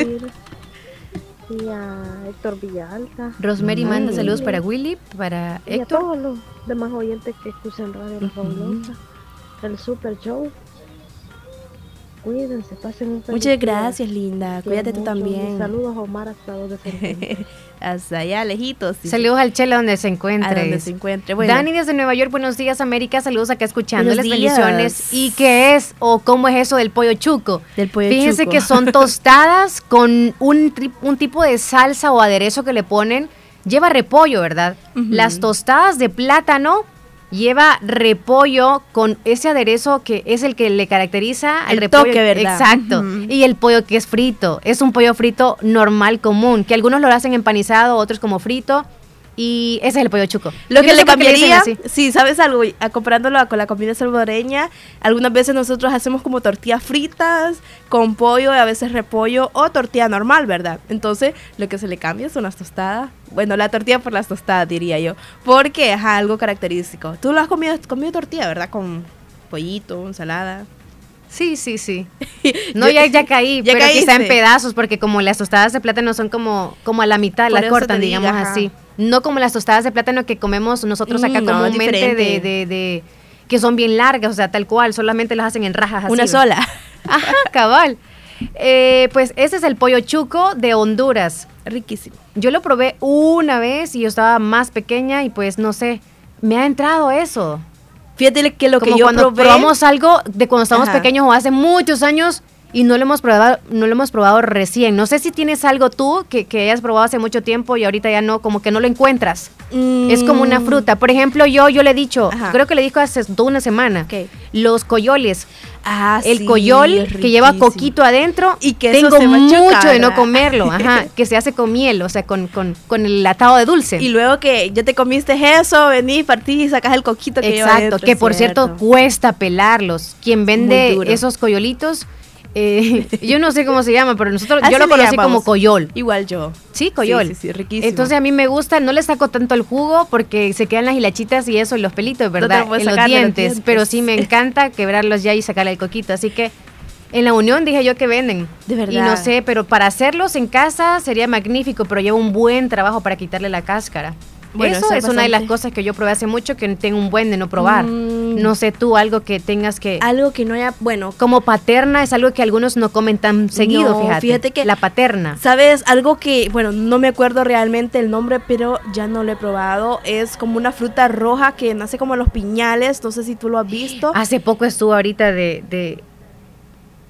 Y a Héctor Villalta. Rosemary manda saludos para Willy, para Y a Héctor. todos los demás oyentes que escuchan Radio La Fabulosa. El Super Show. Cuídense, pasen un feliz Muchas día. gracias, linda. Cuídate tú también. Saludos a Omar hasta donde se encuentre. Hasta allá, lejitos. sí. Saludos al Chela donde se encuentre. A donde se encuentre. Bueno. Dani desde Nueva York, buenos días América, saludos acá escuchándoles, bendiciones. ¿Y qué es o cómo es eso del pollo chuco? Del pollo Fíjense chuco. que son tostadas con un, un tipo de salsa o aderezo que le ponen. Lleva repollo, ¿verdad? Las tostadas de plátano lleva repollo con ese aderezo que es el que le caracteriza al El repollo. toque, ¿verdad? Exacto. Y el pollo que es frito. Es un pollo frito normal, común, que algunos lo hacen empanizado, otros como frito. Y ese es el pollo chuco. Lo Yo que no le cambiaría, sí, ¿sabes algo? A- Comparándolo a- con la comida salvadoreña, algunas veces nosotros hacemos como tortillas fritas con pollo y a veces repollo o tortilla normal, ¿verdad? Entonces, lo que se le cambia son las tostadas. Bueno, la tortilla por las tostadas, diría yo. Porque, ajá, algo característico. Tú lo has comido, comido tortilla, ¿verdad? Con pollito, ensalada. Sí, sí, sí. No, ya, ya caí, ya pero quizá en caíste. pedazos, porque como las tostadas de plátano son como, como a la mitad, Por la cortan, digamos ajá. así. No como las tostadas de plátano que comemos nosotros acá Mm, no, comúnmente de, de, de- que son bien largas, o sea, tal cual, solamente las hacen en rajas así. Una sola. Ajá, cabal. Eh, pues ese es el pollo chuco de Honduras. Riquísimo. Yo lo probé una vez y yo estaba más pequeña y pues no sé, me ha entrado eso. Fíjate que lo Como que yo cuando probé... probamos algo de cuando estábamos pequeños o hace muchos años y no lo hemos probado, no lo hemos probado recién. No sé si tienes algo tú que, que hayas probado hace mucho tiempo y ahorita ya no, como que no lo encuentras. Es como una fruta. Por ejemplo, yo, yo le he dicho, creo que le dijo hace toda una semana, los coyoles. Ah, el sí, coyol es que lleva coquito adentro Y que tengo mucho de no comerlo, ajá, que se hace con miel, o sea, con, con, con el atado de dulce. Y luego que ya te comiste eso, venís, partís y sacas el coquito que lleva Exacto, adentro, que por cierto ¿cierto? cuesta pelarlos. Quien vende esos coyolitos, eh, yo no sé cómo se llama, pero nosotros, Así yo lo conocí llamamos. como coyol. Igual yo. Sí, coyol. Sí, sí, sí, riquísimo. Entonces a mí me gusta, no le saco tanto el jugo porque se quedan las hilachitas y eso y los pelitos, ¿verdad? en los dientes. Pero sí me encanta quebrarlos ya y sacarle el coquito. Así que en la unión dije yo que venden. De verdad. Y no sé, pero para hacerlos en casa sería magnífico, pero lleva un buen trabajo para quitarle la cáscara. Bueno, eso eso es una de las cosas que yo probé hace mucho que tengo un buen de no probar. Mm. No sé tú, algo que tengas que... Algo que no haya, bueno, Como paterna es algo que algunos no comen tan seguido, No, fíjate. fíjate que- La paterna. ¿Sabes? Algo que, bueno, no me acuerdo realmente el nombre, pero ya no lo he probado. Es como una fruta roja que nace como en los piñales. No sé si tú lo has visto. Hace poco estuvo ahorita De-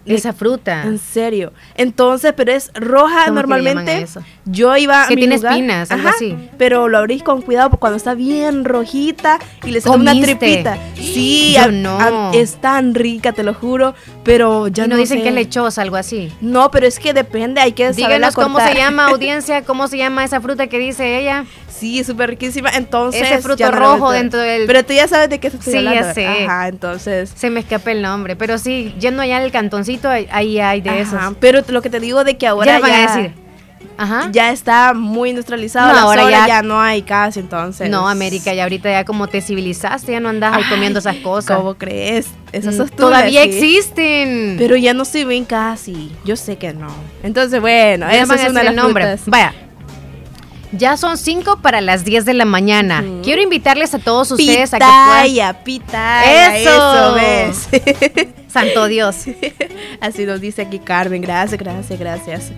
esa fruta. En serio. Entonces, pero es roja ¿Cómo que le llaman normalmente. Yo iba a Que mi tiene lugar, espinas, algo ajá, así. Pero lo abrís con cuidado porque cuando está bien rojita y le sale una tripita. Sí, a- no. a- es tan rica, te lo juro. Pero ya y no, no dicen sé. que es lechosa, algo así. No, pero es que depende, hay que Díganos cómo se llama, audiencia, cómo se llama esa fruta que dice ella. Sí, súper riquísima. Entonces. Ese fruto no rojo dentro del- Pero tú ya sabes de qué se estoy Sí, hablando. ya sé. Ajá, entonces. Se me escapa el nombre, pero sí, yendo allá al cantoncito, ahí- ahí hay de esos. Pero lo que te digo de que ahora Ya ya, van a decir. Ajá. ya está muy industrializado. No, ahora ya- ya no hay casi, entonces. No, América, ya ahorita ya como te civilizaste, ya no andas ahí comiendo esas cosas. ¿Cómo crees? Esas Mm, Todavía existen. Pero ya no se ven casi. Yo sé que no. Entonces, bueno, van es a una de las nombre. frutas. Vaya. Ya son 5 para las 10 de la mañana. Quiero invitarles a todos ustedes a que puedan. Pitaya, pitaya. Eso. ves. Santo Dios. Así nos dice aquí Carmen. Gracias, gracias, gracias.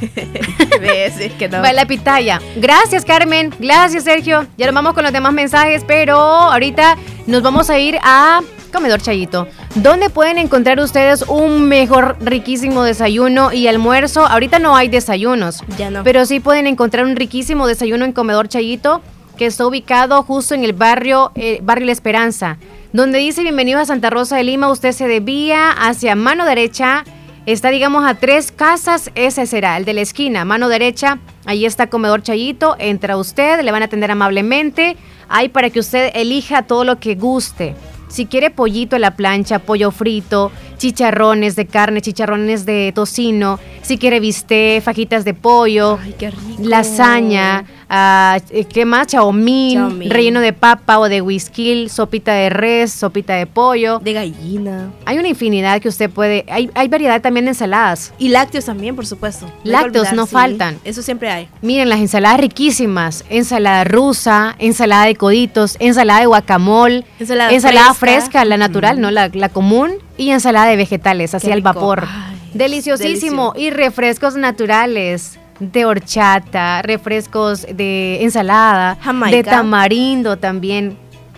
¿Ves? Es que no. Va la pitaya. Gracias, Carmen. Gracias, Sergio. Ya nos vamos con los demás mensajes, pero ahorita nos vamos a ir a Comedor Chayito, donde pueden encontrar ustedes un mejor, riquísimo desayuno y almuerzo. Ahorita no hay desayunos, Ya no. pero sí pueden encontrar un riquísimo desayuno en Comedor Chayito, que está ubicado justo en el barrio, eh, barrio La Esperanza, donde dice bienvenido a Santa Rosa de Lima. Usted se desvía hacia mano derecha. Está, digamos, a tres casas, ese será, el de la esquina, mano derecha, ahí está Comedor Chayito, entra usted, le van a atender amablemente, hay para que usted elija todo lo que guste. Si quiere pollito a la plancha, pollo frito, chicharrones de carne, chicharrones de tocino, si quiere bistec, fajitas de pollo, Ay, qué rico. lasaña, eh, ¿qué más? Chaomín, Chaomín. relleno de papa o de whisky, sopita de res, sopita de pollo. De gallina. Hay una infinidad que usted puede. Hay, hay variedad también de ensaladas. Y lácteos también, por supuesto. No Lácteos olvidar, no sí. faltan. Eso siempre hay. Miren, las ensaladas riquísimas. Ensalada rusa, ensalada de coditos, ensalada de guacamole, Ensalada fresca, fresca. la natural, ¿no? La, la común. Y ensalada de vegetales, así al vapor. Ay, Deliciosísimo. Y refrescos naturales. De horchata, refrescos de ensalada, Jamaica. de tamarindo también.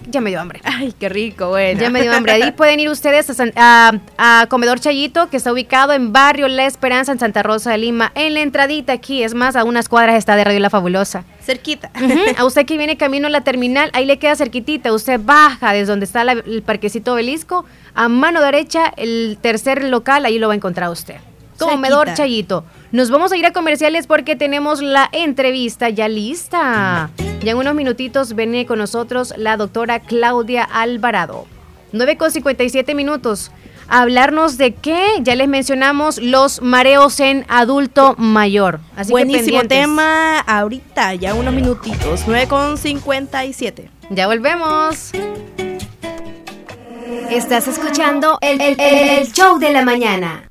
Ya me dio hambre. Ay, qué rico, bueno. Ya me dio hambre. Ahí pueden ir ustedes a, San- a- a Comedor Chayito, que está ubicado en Barrio La Esperanza, en Santa Rosa de Lima. En la entradita aquí, es más, a unas cuadras está de Radio La Fabulosa. Cerquita. A usted que viene camino a la terminal, ahí le queda cerquitita. Usted baja desde donde está la- el parquecito obelisco, a mano derecha, el tercer local, ahí lo va a encontrar usted. Comedor. Chayito. Nos vamos a ir a comerciales porque tenemos la entrevista ya lista. Ya en unos minutitos viene con nosotros la doctora Claudia Alvarado. 9 con 57 minutos. A hablarnos de qué, ya les mencionamos, los mareos en adulto mayor. Así que Buenísimo pendientes. tema. Ahorita, ya unos minutitos. 9 con 57. Ya volvemos. Estás escuchando el, el- el- el show de la mañana.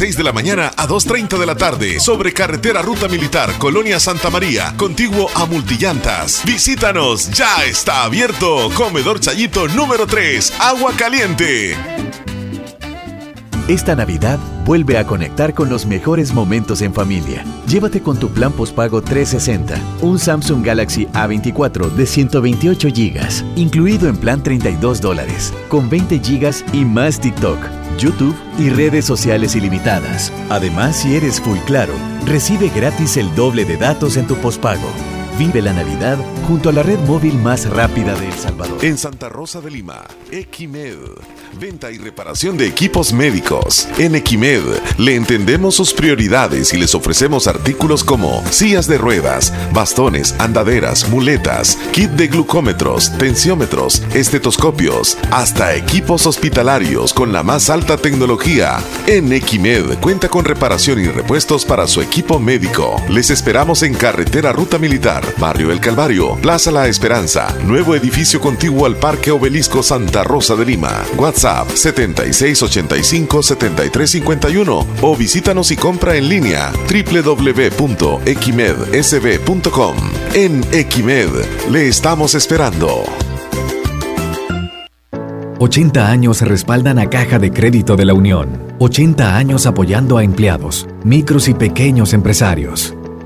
6 de la mañana a 2.30 de la tarde sobre carretera Ruta Militar, Colonia Santa María, contiguo a Multillantas. Visítanos, ya está abierto. Comedor Chayito número 3, Agua Caliente. Esta Navidad vuelve a conectar con los mejores momentos en familia. Llévate con tu plan postpago 360 un Samsung Galaxy A24 de 128 GB, incluido en plan 32 dólares, con 20 GB y más TikTok, YouTube y redes sociales ilimitadas. Además, si eres Full Claro, recibe gratis el doble de datos en tu postpago. Vive la Navidad junto a la red móvil más rápida de El Salvador. En Santa Rosa de Lima, Equimed. Venta y reparación de equipos médicos. En Equimed le entendemos sus prioridades y les ofrecemos artículos como sillas de ruedas, bastones, andaderas, muletas, kit de glucómetros, tensiómetros, estetoscopios, hasta equipos hospitalarios con la más alta tecnología. En Equimed cuenta con reparación y repuestos para su equipo médico. Les esperamos en Carretera Ruta Militar, Barrio El Calvario, Plaza La Esperanza, nuevo edificio contiguo al Parque Obelisco Santa Rosa de Lima. WhatsApp 7685-7351 o visítanos y compra en línea www.equimedsb.com. En Equimed le estamos esperando. 80 años respaldan a Caja de Crédito de la Unión. 80 años apoyando a empleados, micros y pequeños empresarios.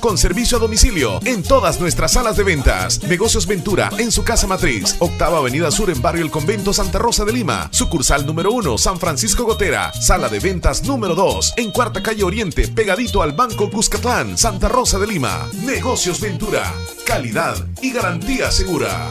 con servicio a domicilio en todas nuestras salas de ventas. Negocios Ventura en su casa matriz, Octava Avenida Sur en Barrio El Convento Santa Rosa de Lima, sucursal número 1 San Francisco Gotera, sala de ventas número 2 en Cuarta Calle Oriente, pegadito al Banco Cuscatlán, Santa Rosa de Lima. Negocios Ventura, calidad y garantía segura.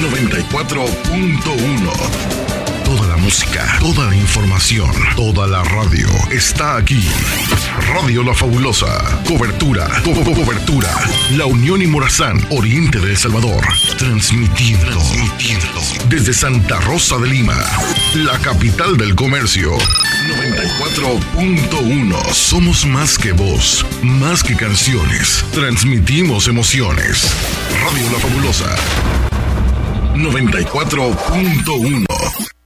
94.1. Toda la música, toda la información, toda la radio está aquí. Radio La Fabulosa. Cobertura, co- co- cobertura. La Unión y Morazán, Oriente de Salvador. Transmitiendo, transmitiendo desde Santa Rosa de Lima, la capital del comercio. 94.1. Somos más que voz, más que canciones. Transmitimos emociones. Radio La Fabulosa. 94.1.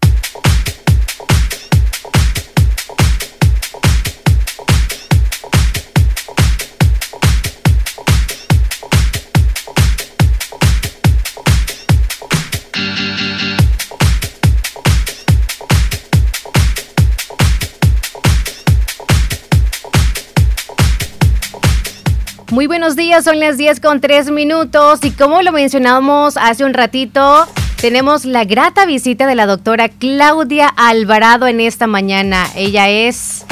Muy buenos días, son las 10 con 3 minutos y como lo mencionamos hace un ratito, tenemos la grata visita de la doctora Claudia Alvarado en esta mañana. Ella es,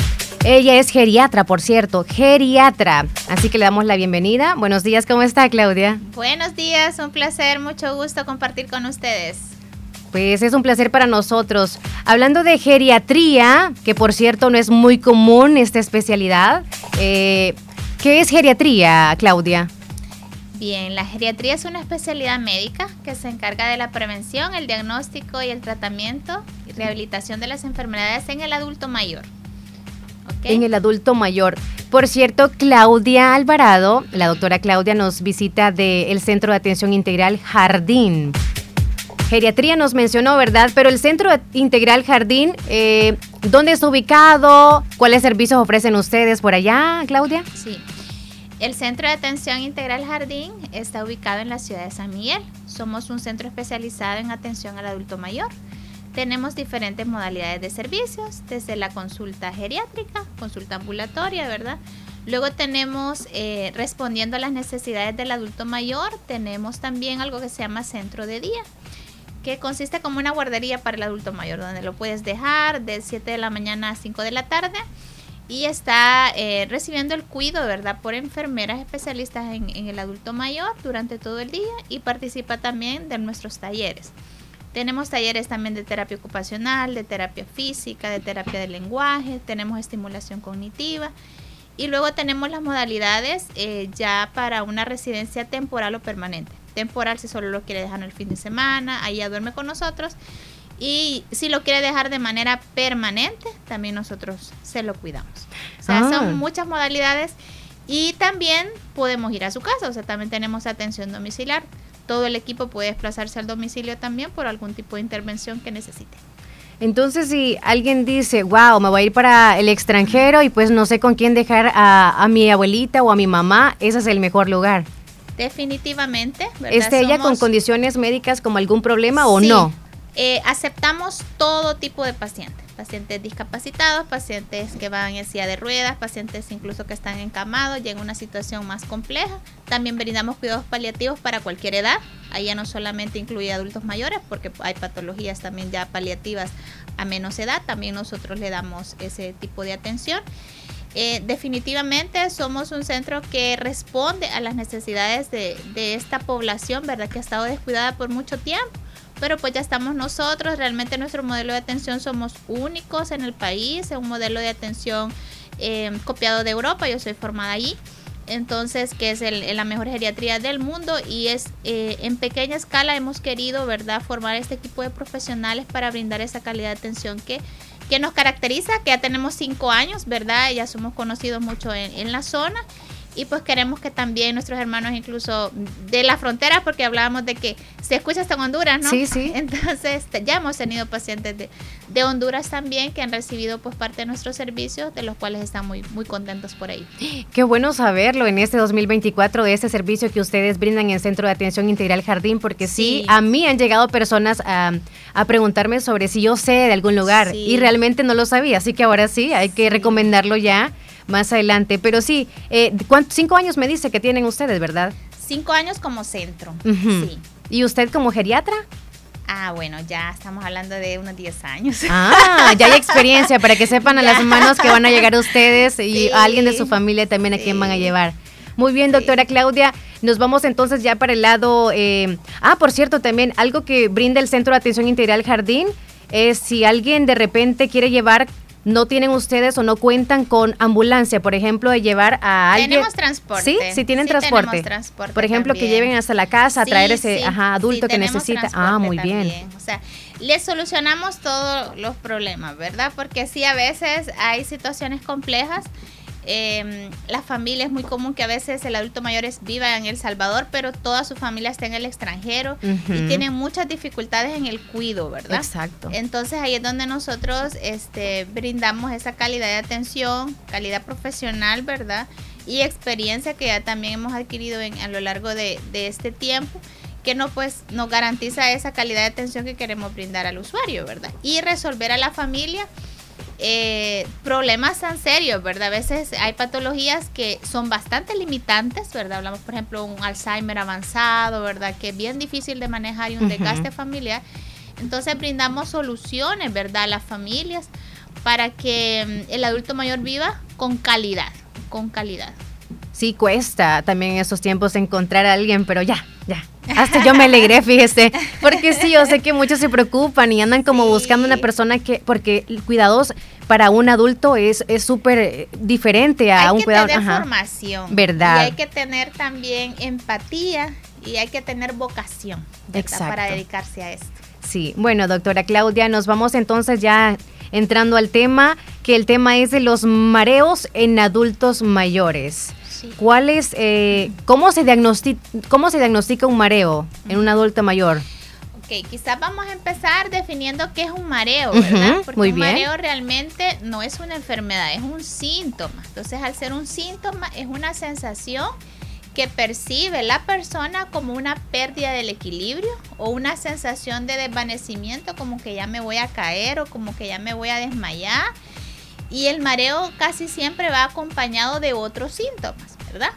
ella es geriatra, por cierto, geriatra. Así que le damos la bienvenida. Buenos días, ¿cómo está Claudia? Buenos días, un placer, mucho gusto compartir con ustedes. Pues es un placer para nosotros. Hablando de geriatría, que por cierto no es muy común esta especialidad, eh, ¿qué es geriatría, Claudia? Bien, la geriatría es una especialidad médica que se encarga de la prevención, el diagnóstico y el tratamiento y rehabilitación de las enfermedades en el adulto mayor. En el adulto mayor. Por cierto, Claudia Alvarado, la doctora Claudia nos visita del Centro de Atención Integral Jardín. Geriatría nos mencionó, ¿verdad? Pero el Centro Integral Jardín, eh, ¿dónde está ubicado? ¿Cuáles servicios ofrecen ustedes por allá, Claudia? Sí. El Centro de Atención Integral Jardín está ubicado en la ciudad de San Miguel. Somos un centro especializado en atención al adulto mayor. Tenemos diferentes modalidades de servicios, desde la consulta geriátrica, consulta ambulatoria, ¿verdad? Luego tenemos, eh, respondiendo a las necesidades del adulto mayor, tenemos también algo que se llama centro de día, que consiste como una guardería para el adulto mayor, donde lo puedes dejar de 7 de la mañana a 5 de la tarde y está eh, recibiendo el cuidado, ¿verdad? Por enfermeras especialistas en, en el adulto mayor durante todo el día y participa también de nuestros talleres. Tenemos talleres también de terapia ocupacional, de terapia física, de terapia del lenguaje, tenemos estimulación cognitiva y luego tenemos las modalidades eh, ya para una residencia temporal o permanente. Temporal si solo lo quiere dejar el fin de semana, ahí ya duerme con nosotros. Y si lo quiere dejar de manera permanente, también nosotros se lo cuidamos. O sea, Ah. son muchas modalidades y también podemos ir a su casa, o sea, también tenemos atención domiciliar. Todo el equipo puede desplazarse al domicilio también por algún tipo de intervención que necesite. Entonces, si alguien dice, wow, me voy a ir para el extranjero y pues no sé con quién dejar a, a mi abuelita o a mi mamá, ese es el mejor lugar. Definitivamente, ¿verdad? ¿Esté ella con condiciones médicas como algún problema o Sí. no? Eh, aceptamos todo tipo de pacientes, pacientes discapacitados, pacientes que van en silla de ruedas, pacientes incluso que están encamados y en una situación más compleja. También brindamos cuidados paliativos para cualquier edad. Ahí ya no solamente incluye adultos mayores, porque hay patologías también ya paliativas a menos edad. También nosotros le damos ese tipo de atención. Eh, definitivamente somos un centro que responde a las necesidades de, de esta población, ¿verdad? Que ha estado descuidada por mucho tiempo. Pero pues ya estamos nosotros, realmente nuestro modelo de atención somos únicos en el país, es un modelo de atención eh, copiado de Europa, yo soy formada allí, entonces que es el- la mejor geriatría del mundo y es eh, en pequeña escala hemos querido, ¿verdad?, formar este equipo de profesionales para brindar esa calidad de atención que, que nos caracteriza, que ya tenemos cinco años, ¿verdad? Ya somos conocidos mucho en, en la zona y pues queremos que también nuestros hermanos incluso de la frontera, porque hablábamos de que se escucha hasta en Honduras, ¿no? Sí, sí. Entonces ya hemos tenido pacientes de, de Honduras también que han recibido pues parte de nuestros servicios, de los cuales están muy, muy contentos por ahí. Qué bueno saberlo en este 2024 de este servicio que ustedes brindan en el Centro de Atención Integral Jardín, porque sí, Sí. a mí han llegado personas a, a preguntarme sobre si yo sé de algún lugar Sí. y realmente no lo sabía, así que ahora sí, hay que recomendarlo ya más adelante. Pero sí, eh, ¿cuántos, cinco años me dice que tienen ustedes, ¿verdad? Cinco años como centro. Sí. ¿Y usted como geriatra? Ah, bueno, ya estamos hablando de unos 10 años. Ah, ya hay experiencia para que sepan a las manos que van a llegar ustedes y Sí. a alguien de su familia también a quién van a llevar. Muy bien, doctora Claudia. Nos vamos entonces ya para el lado... eh, ah, por cierto, también algo que brinda el Centro de Atención Integral Jardín es si alguien de repente quiere llevar no tienen ustedes o no cuentan con ambulancia, por ejemplo, de llevar a alguien. Tenemos transporte. Sí, sí tienen transporte. tenemos transporte por ejemplo, que también. lleven hasta la casa a Sí, traer ese sí, ajá, adulto sí, que necesita. Ah, transporte muy bien. también. O sea, le solucionamos todos los problemas, ¿verdad? Porque sí, a veces hay situaciones complejas. Eh, la familia es muy común que a veces el adulto mayor es, viva en El Salvador, pero toda su familia está en el extranjero Ujú. y tienen muchas dificultades en el cuido, ¿verdad? Exacto. Entonces ahí es donde nosotros este, brindamos esa calidad de atención, calidad profesional, ¿verdad? Y experiencia que ya también hemos adquirido en- a lo largo de, de este tiempo que no pues nos garantiza esa calidad de atención que queremos brindar al usuario, ¿verdad? Y resolver a la familia eh, problemas tan serios, ¿verdad? A veces hay patologías que son bastante limitantes, ¿verdad? Hablamos, por ejemplo, un Alzheimer avanzado, ¿verdad? Que es bien difícil de manejar y un desgaste familiar. Entonces brindamos soluciones, ¿verdad? A las familias para que mm, el adulto mayor viva con calidad, con calidad. Sí, cuesta también en esos tiempos encontrar a alguien, pero ya, ya. Hasta yo me alegré, fíjese. Porque sí, yo sé que muchos se preocupan y andan como buscando una persona que, porque cuidados para un adulto es es súper eh, diferente a hay un que cuidado. tener ajá. formación. Verdad. Y hay que tener también empatía y hay que tener vocación para dedicarse a esto. Sí, bueno, doctora Claudia, nos vamos entonces ya entrando al tema, que el tema es de los mareos en adultos mayores. ¿Cuál es, eh, cómo, se diagnosti- ¿Cómo se diagnostica un mareo en un adulto mayor? Ok, quizás vamos a empezar definiendo qué es un mareo, ¿verdad? Porque muy un bien. mareo realmente no es una enfermedad, es un síntoma. Entonces, al ser un síntoma, es una sensación que percibe la persona como una pérdida del equilibrio o una sensación de desvanecimiento, como que ya me voy a caer o como que ya me voy a desmayar. Y el mareo casi siempre va acompañado de otros síntomas, ¿verdad?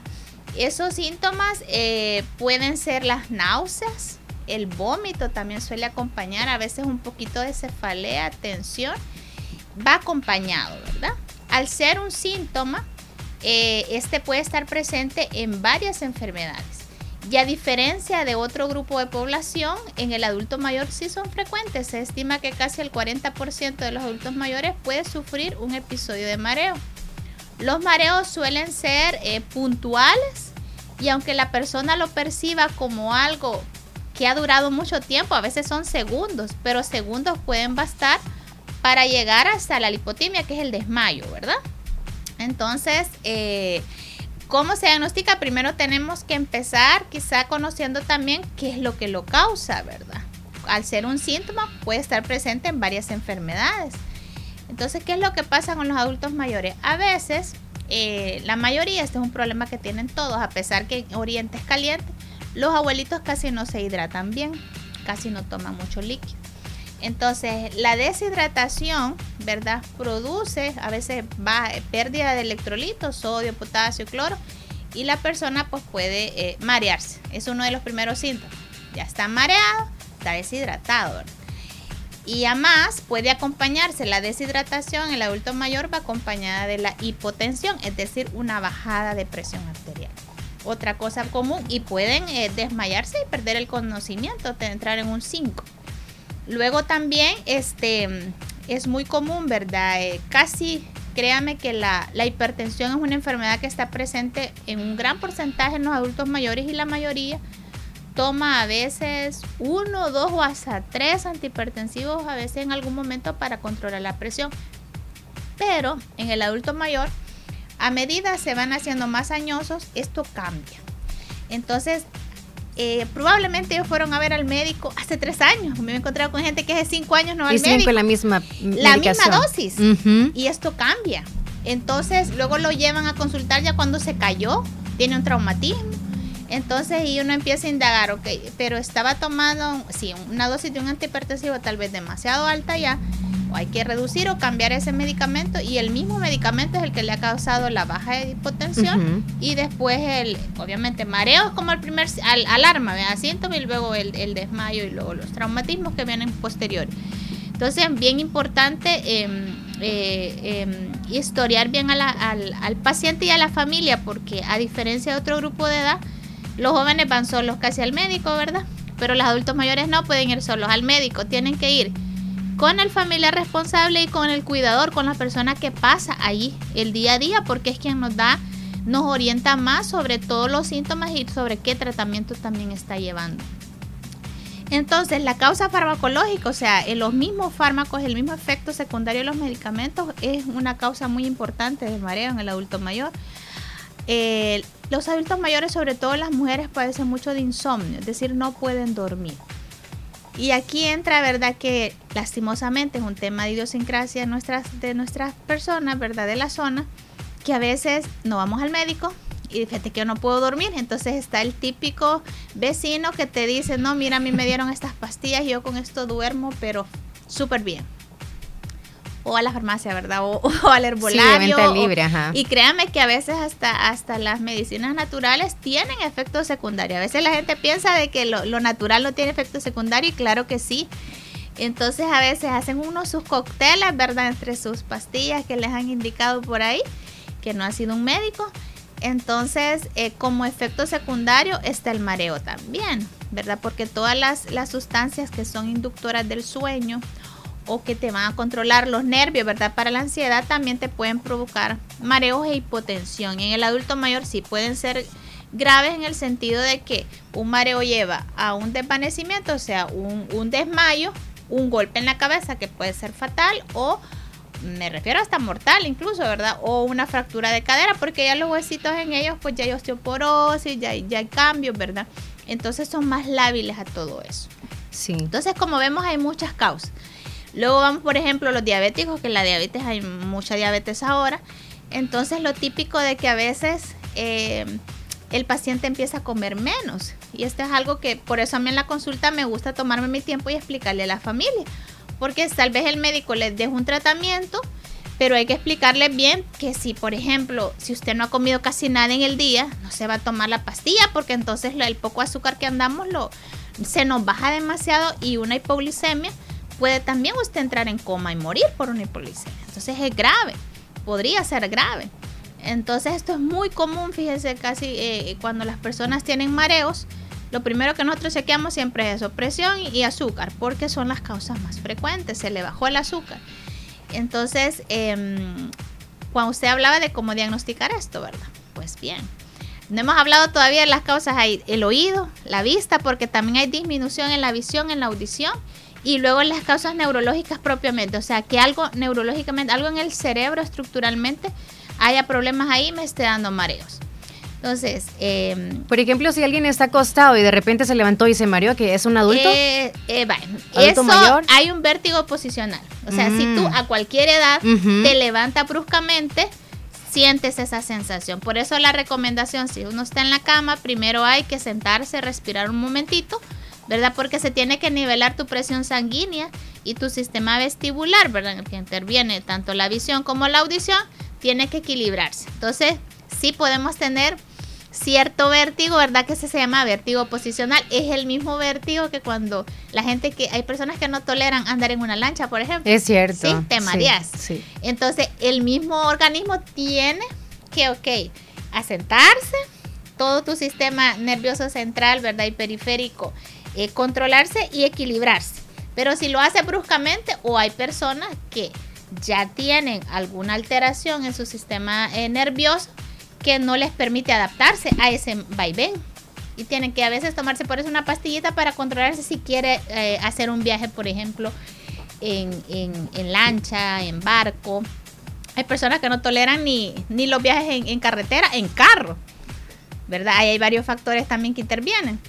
Esos síntomas eh, pueden ser las náuseas, el vómito también suele acompañar, a veces un poquito de cefalea, tensión, va acompañado, ¿verdad? Al ser un síntoma, eh, este puede estar presente en varias enfermedades. Y a diferencia de otro grupo de población, en el adulto mayor sí son frecuentes. Se estima que casi el 40% de los adultos mayores puede sufrir un episodio de mareo. Los mareos suelen ser eh, puntuales y aunque la persona lo perciba como algo que ha durado mucho tiempo, a veces son segundos, pero segundos pueden bastar para llegar hasta la lipotimia, que es el desmayo, ¿verdad? Entonces, eh, ¿cómo se diagnostica? Primero tenemos que empezar quizá conociendo también qué es lo que lo causa, ¿verdad? Al ser un síntoma puede estar presente en varias enfermedades. Entonces, ¿qué es lo que pasa con los adultos mayores? A veces, eh, la mayoría, este es un problema que tienen todos, a pesar que en Oriente es caliente, los abuelitos casi no se hidratan bien, casi no toman mucho líquido. Entonces, la deshidratación, ¿verdad? Produce a veces va, pérdida de electrolitos, sodio, potasio, cloro, y la persona pues puede eh, marearse. Es uno de los primeros síntomas. Ya está mareado, está deshidratado, ¿verdad? Y además puede acompañarse la deshidratación, el adulto mayor va acompañada de la hipotensión, es decir, una bajada de presión arterial. Otra cosa común y pueden eh, desmayarse y perder el conocimiento, entrar en un 5. Luego también este, es muy común, ¿verdad? Eh, casi, créame que la, la hipertensión es una enfermedad que está presente en un gran porcentaje en los adultos mayores y la mayoría toma a veces uno, dos o hasta tres antihipertensivos a veces en algún momento para controlar la presión. Pero en el adulto mayor, a medida se van haciendo más añosos, esto cambia. Entonces, eh, probablemente ellos fueron a ver al médico hace tres años. Me he encontrado con gente que hace cinco años no va Y al médico. la misma La medicación. misma dosis. Y esto cambia. Entonces, luego lo llevan a consultar ya cuando se cayó, tiene un traumatismo. Entonces, y uno empieza a indagar, ok, pero estaba tomando, sí, una dosis de un antihipertensivo tal vez demasiado alta ya, hay que reducir o cambiar ese medicamento, y el mismo medicamento es el que le ha causado la baja de hipotensión, y después el, obviamente, mareo como el primer al- alarma, ¿verdad? síntoma, y luego el, el desmayo, y luego los traumatismos que vienen posteriores. Entonces, bien importante em, eh, em, historiar bien a la- al, al paciente y a la familia, porque a diferencia de otro grupo de edad, los jóvenes van solos casi al médico, ¿verdad? Pero los adultos mayores no pueden ir solos al médico, tienen que ir con el familiar responsable y con el cuidador, con la persona que pasa ahí el día a día, porque es quien nos da, nos orienta más sobre todos los síntomas y sobre qué tratamiento también está llevando. Entonces, la causa farmacológica, o sea, en los mismos fármacos, el mismo efecto secundario de los medicamentos, es una causa muy importante de mareo en el adulto mayor. Eh, los adultos mayores, sobre todo las mujeres, padecen mucho de insomnio, es decir, no pueden dormir. Y aquí entra, ¿verdad? Que lastimosamente es un tema de idiosincrasia de nuestras, de nuestras personas, ¿verdad? De la zona, que a veces no vamos al médico y fíjate que yo no puedo dormir. Entonces está el típico vecino que te dice, no, mira, a mí me dieron estas pastillas y yo con esto duermo, pero súper bien o a la farmacia, ¿verdad? O, al herbolario. Sí, libre, ajá. Y créanme que a veces hasta, hasta las medicinas naturales tienen efectos secundarios. A veces la gente piensa de que lo, natural no tiene efecto secundario y claro que sí. Entonces a veces hacen uno sus cócteles, ¿verdad? Entre sus pastillas que les han indicado por ahí, que no ha sido un médico. Entonces, eh, como efecto secundario está el mareo también, ¿verdad? Porque todas las, las sustancias que son inductoras del sueño o que te van a controlar los nervios, ¿verdad? Para la ansiedad también te pueden provocar mareos e hipotensión. En el adulto mayor sí pueden ser graves en el sentido de que un mareo lleva a un desvanecimiento, o sea, un, un desmayo, un golpe en la cabeza que puede ser fatal o me refiero hasta mortal incluso, ¿verdad? O una fractura de cadera, porque ya los huesitos en ellos, pues ya hay osteoporosis, ya, ya hay cambios, ¿verdad? Entonces son más lábiles a todo eso. Sí. Entonces, como vemos, hay muchas causas. Luego vamos, por ejemplo, los diabéticos, que la diabetes hay mucha diabetes ahora. Entonces lo típico de que a veces eh, el paciente empieza a comer menos. Y esto es algo que por eso a mí en la consulta me gusta tomarme mi tiempo y explicarle a la familia. Porque tal vez el médico les deja un tratamiento, pero hay que explicarle bien que si, por ejemplo, si usted no ha comido casi nada en el día, no se va a tomar la pastilla porque entonces el poco azúcar que andamos lo, se nos baja demasiado y una hipoglicemia puede también usted entrar en coma y morir por una hipoglicemia. Entonces es grave, podría ser grave. Entonces esto es muy común, fíjese, casi eh, cuando las personas tienen mareos, lo primero que nosotros chequeamos siempre es eso, presión y azúcar, porque son las causas más frecuentes, se le bajó el azúcar. Entonces, em, cuando usted hablaba de cómo diagnosticar esto, ¿verdad? Pues bien, no hemos hablado todavía de las causas, hay el oído, la vista, porque también hay disminución en la visión, en la audición y luego las causas neurológicas propiamente, o sea, que algo neurológicamente, algo en el cerebro estructuralmente haya problemas ahí me esté dando mareos. Entonces, em, por ejemplo, si alguien está acostado y de repente se levantó y se mareó, que es un adulto, eh, eh, eso mayor? hay un vértigo posicional. O sea, si tú mm. a cualquier edad te levantas bruscamente, sientes esa sensación. Por eso la recomendación, si uno está en la cama, primero hay que sentarse, respirar un momentito ¿verdad? Porque se tiene que nivelar tu presión sanguínea y tu sistema vestibular, ¿verdad? En el que interviene tanto la visión como la audición, tiene que equilibrarse. Entonces, sí podemos tener cierto vértigo, ¿verdad? Que se llama vértigo posicional. Es el mismo vértigo que cuando la gente que hay personas que no toleran andar en una lancha, por ejemplo. Es cierto. Sí, te mareas. Sí, Entonces, el mismo organismo tiene que, ok, asentarse, todo tu sistema nervioso central, ¿verdad? Y periférico eh, controlarse y equilibrarse. Pero si lo hace bruscamente o hay personas que ya tienen alguna alteración en su sistema eh, nervioso que no les permite adaptarse a ese vaivén. Y tienen que a veces tomarse por eso una pastillita para controlarse si quiere eh, hacer un viaje, por ejemplo, en, lancha, en barco. Hay personas que no toleran ni, ni los viajes en, en carretera, en carro. ¿Verdad? Hay varios factores también que intervienen.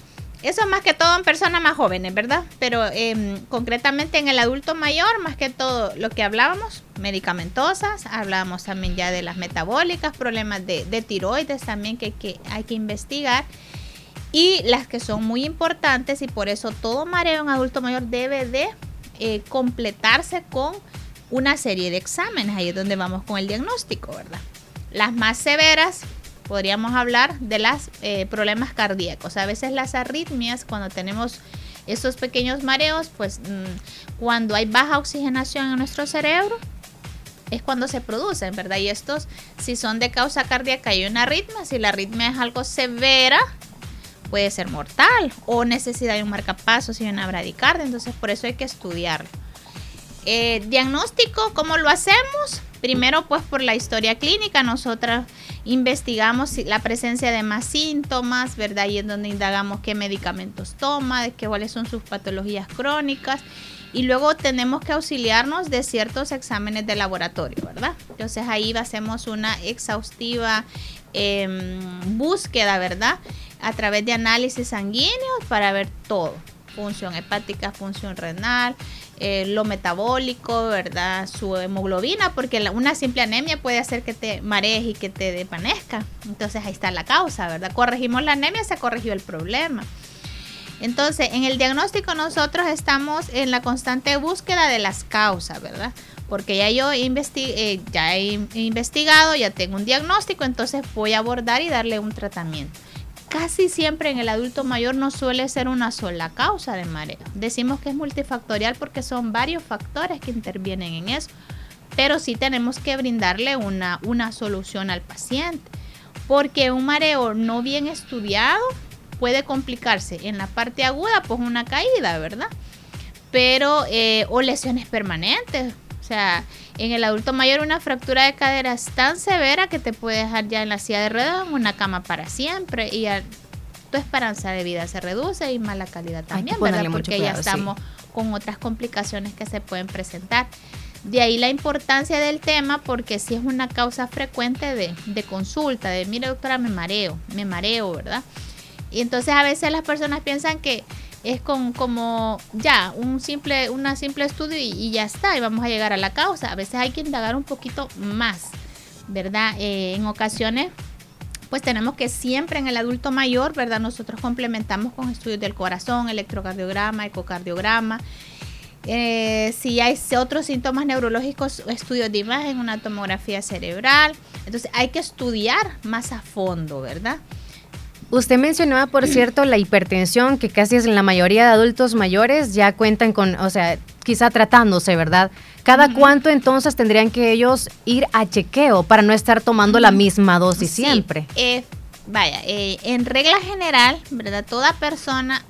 Eso es más que todo en personas más jóvenes, ¿verdad? Pero em, concretamente en el adulto mayor, más que todo lo que hablábamos, medicamentosas, hablábamos también ya de las metabólicas, problemas de, tiroides también que, hay que investigar. Y las que son muy importantes y por eso todo mareo en adulto mayor debe de eh, completarse con una serie de exámenes. Ahí es donde vamos con el diagnóstico, ¿verdad? Las más severas podríamos hablar de los eh, problemas cardíacos. A veces las arritmias, cuando tenemos esos pequeños mareos, pues mm, cuando hay baja oxigenación en nuestro cerebro, es cuando se producen, ¿verdad? Y estos, si son de causa cardíaca y una arritmia, si la arritmia es algo severa, puede ser mortal o necesidad de un marcapasos y una bradicardia, entonces por eso hay que estudiarlo. Eh, diagnóstico, ¿cómo lo hacemos? Primero, pues por la historia clínica, nosotras investigamos la presencia de más síntomas, ¿verdad? Y en donde indagamos qué medicamentos toma, qué, cuáles son sus patologías crónicas. Y luego tenemos que auxiliarnos de ciertos exámenes de laboratorio, ¿verdad? Entonces ahí hacemos una exhaustiva em, búsqueda, ¿verdad? A través de análisis sanguíneos para ver todo. Función hepática, función renal, eh, lo metabólico, ¿verdad? Su hemoglobina, porque una simple anemia puede hacer que te marees y que te desvanezca. Entonces ahí está la causa, ¿verdad? Corregimos la anemia, se corrigió el problema. Entonces, en el diagnóstico nosotros estamos en la constante búsqueda de las causas, ¿verdad? Porque ya yo eh, ya he investigado, ya tengo un diagnóstico, entonces voy a abordar y darle un tratamiento casi siempre en el adulto mayor no suele ser una sola causa de mareo. Decimos que es multifactorial porque son varios factores que intervienen en eso, pero sí tenemos que brindarle una, una solución al paciente, porque un mareo no bien estudiado puede complicarse en la parte aguda, pues una caída, ¿verdad? Pero, eh, o lesiones permanentes, o sea, en el adulto mayor una fractura de cadera es tan severa que te puede dejar ya en la silla de ruedas en una cama para siempre y tu esperanza de vida se reduce y mala calidad también, ¿verdad? Porque ya estamos con otras complicaciones que se pueden presentar. De ahí la importancia del tema porque si es una causa frecuente de, de consulta, de mire doctora, me mareo, me mareo, ¿verdad? Y entonces a veces las personas piensan que es con, como ya un simple, una simple estudio y, ya está, y vamos a llegar a la causa. A veces hay que indagar un poquito más, ¿verdad? Eh, en ocasiones, pues tenemos que siempre en el adulto mayor, ¿verdad? Nosotros complementamos con estudios del corazón, electrocardiograma, ecocardiograma. Eh, si hay otros síntomas neurológicos, estudios de imagen, una tomografía cerebral. Entonces hay que estudiar más a fondo, ¿verdad? Usted mencionaba, por cierto, la hipertensión, que casi es en la mayoría de adultos mayores ya cuentan con, o sea, quizá tratándose, ¿verdad? ¿Cada cuánto entonces tendrían que ellos ir a chequeo para no estar tomando la misma dosis siempre? Eh, vaya, eh, en regla general, ¿verdad? Toda persona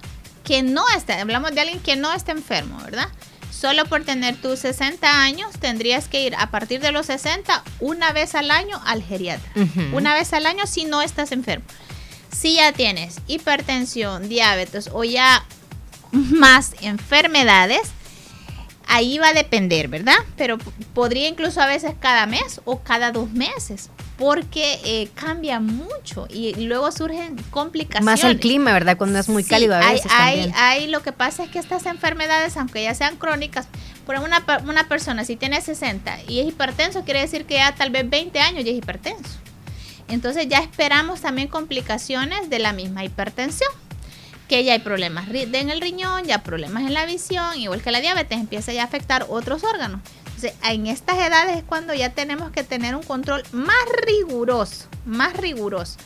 que no esté, hablamos de alguien que no esté enfermo, ¿verdad? Solo por tener tus 60 años tendrías que ir a partir de los 60 una vez al año al geriatra. Una vez al año si no estás enfermo. Si ya tienes hipertensión, diabetes o ya más enfermedades, ahí va a depender, ¿verdad? Pero podría incluso a veces cada mes o cada dos meses, porque eh, cambia mucho y luego surgen complicaciones. Más el clima, ¿verdad? Cuando es muy cálido a veces. Hay, hay, lo que pasa es que estas enfermedades, aunque ya sean crónicas, por una, una persona si tiene 60 y es hipertenso, quiere decir que ya tal vez 20 años ya es hipertenso. Entonces ya esperamos también complicaciones de la misma hipertensión, que ya hay problemas en el riñón, ya problemas en la visión, igual que la diabetes empieza ya a afectar otros órganos. Entonces, en estas edades es cuando ya tenemos que tener un control más riguroso, más riguroso,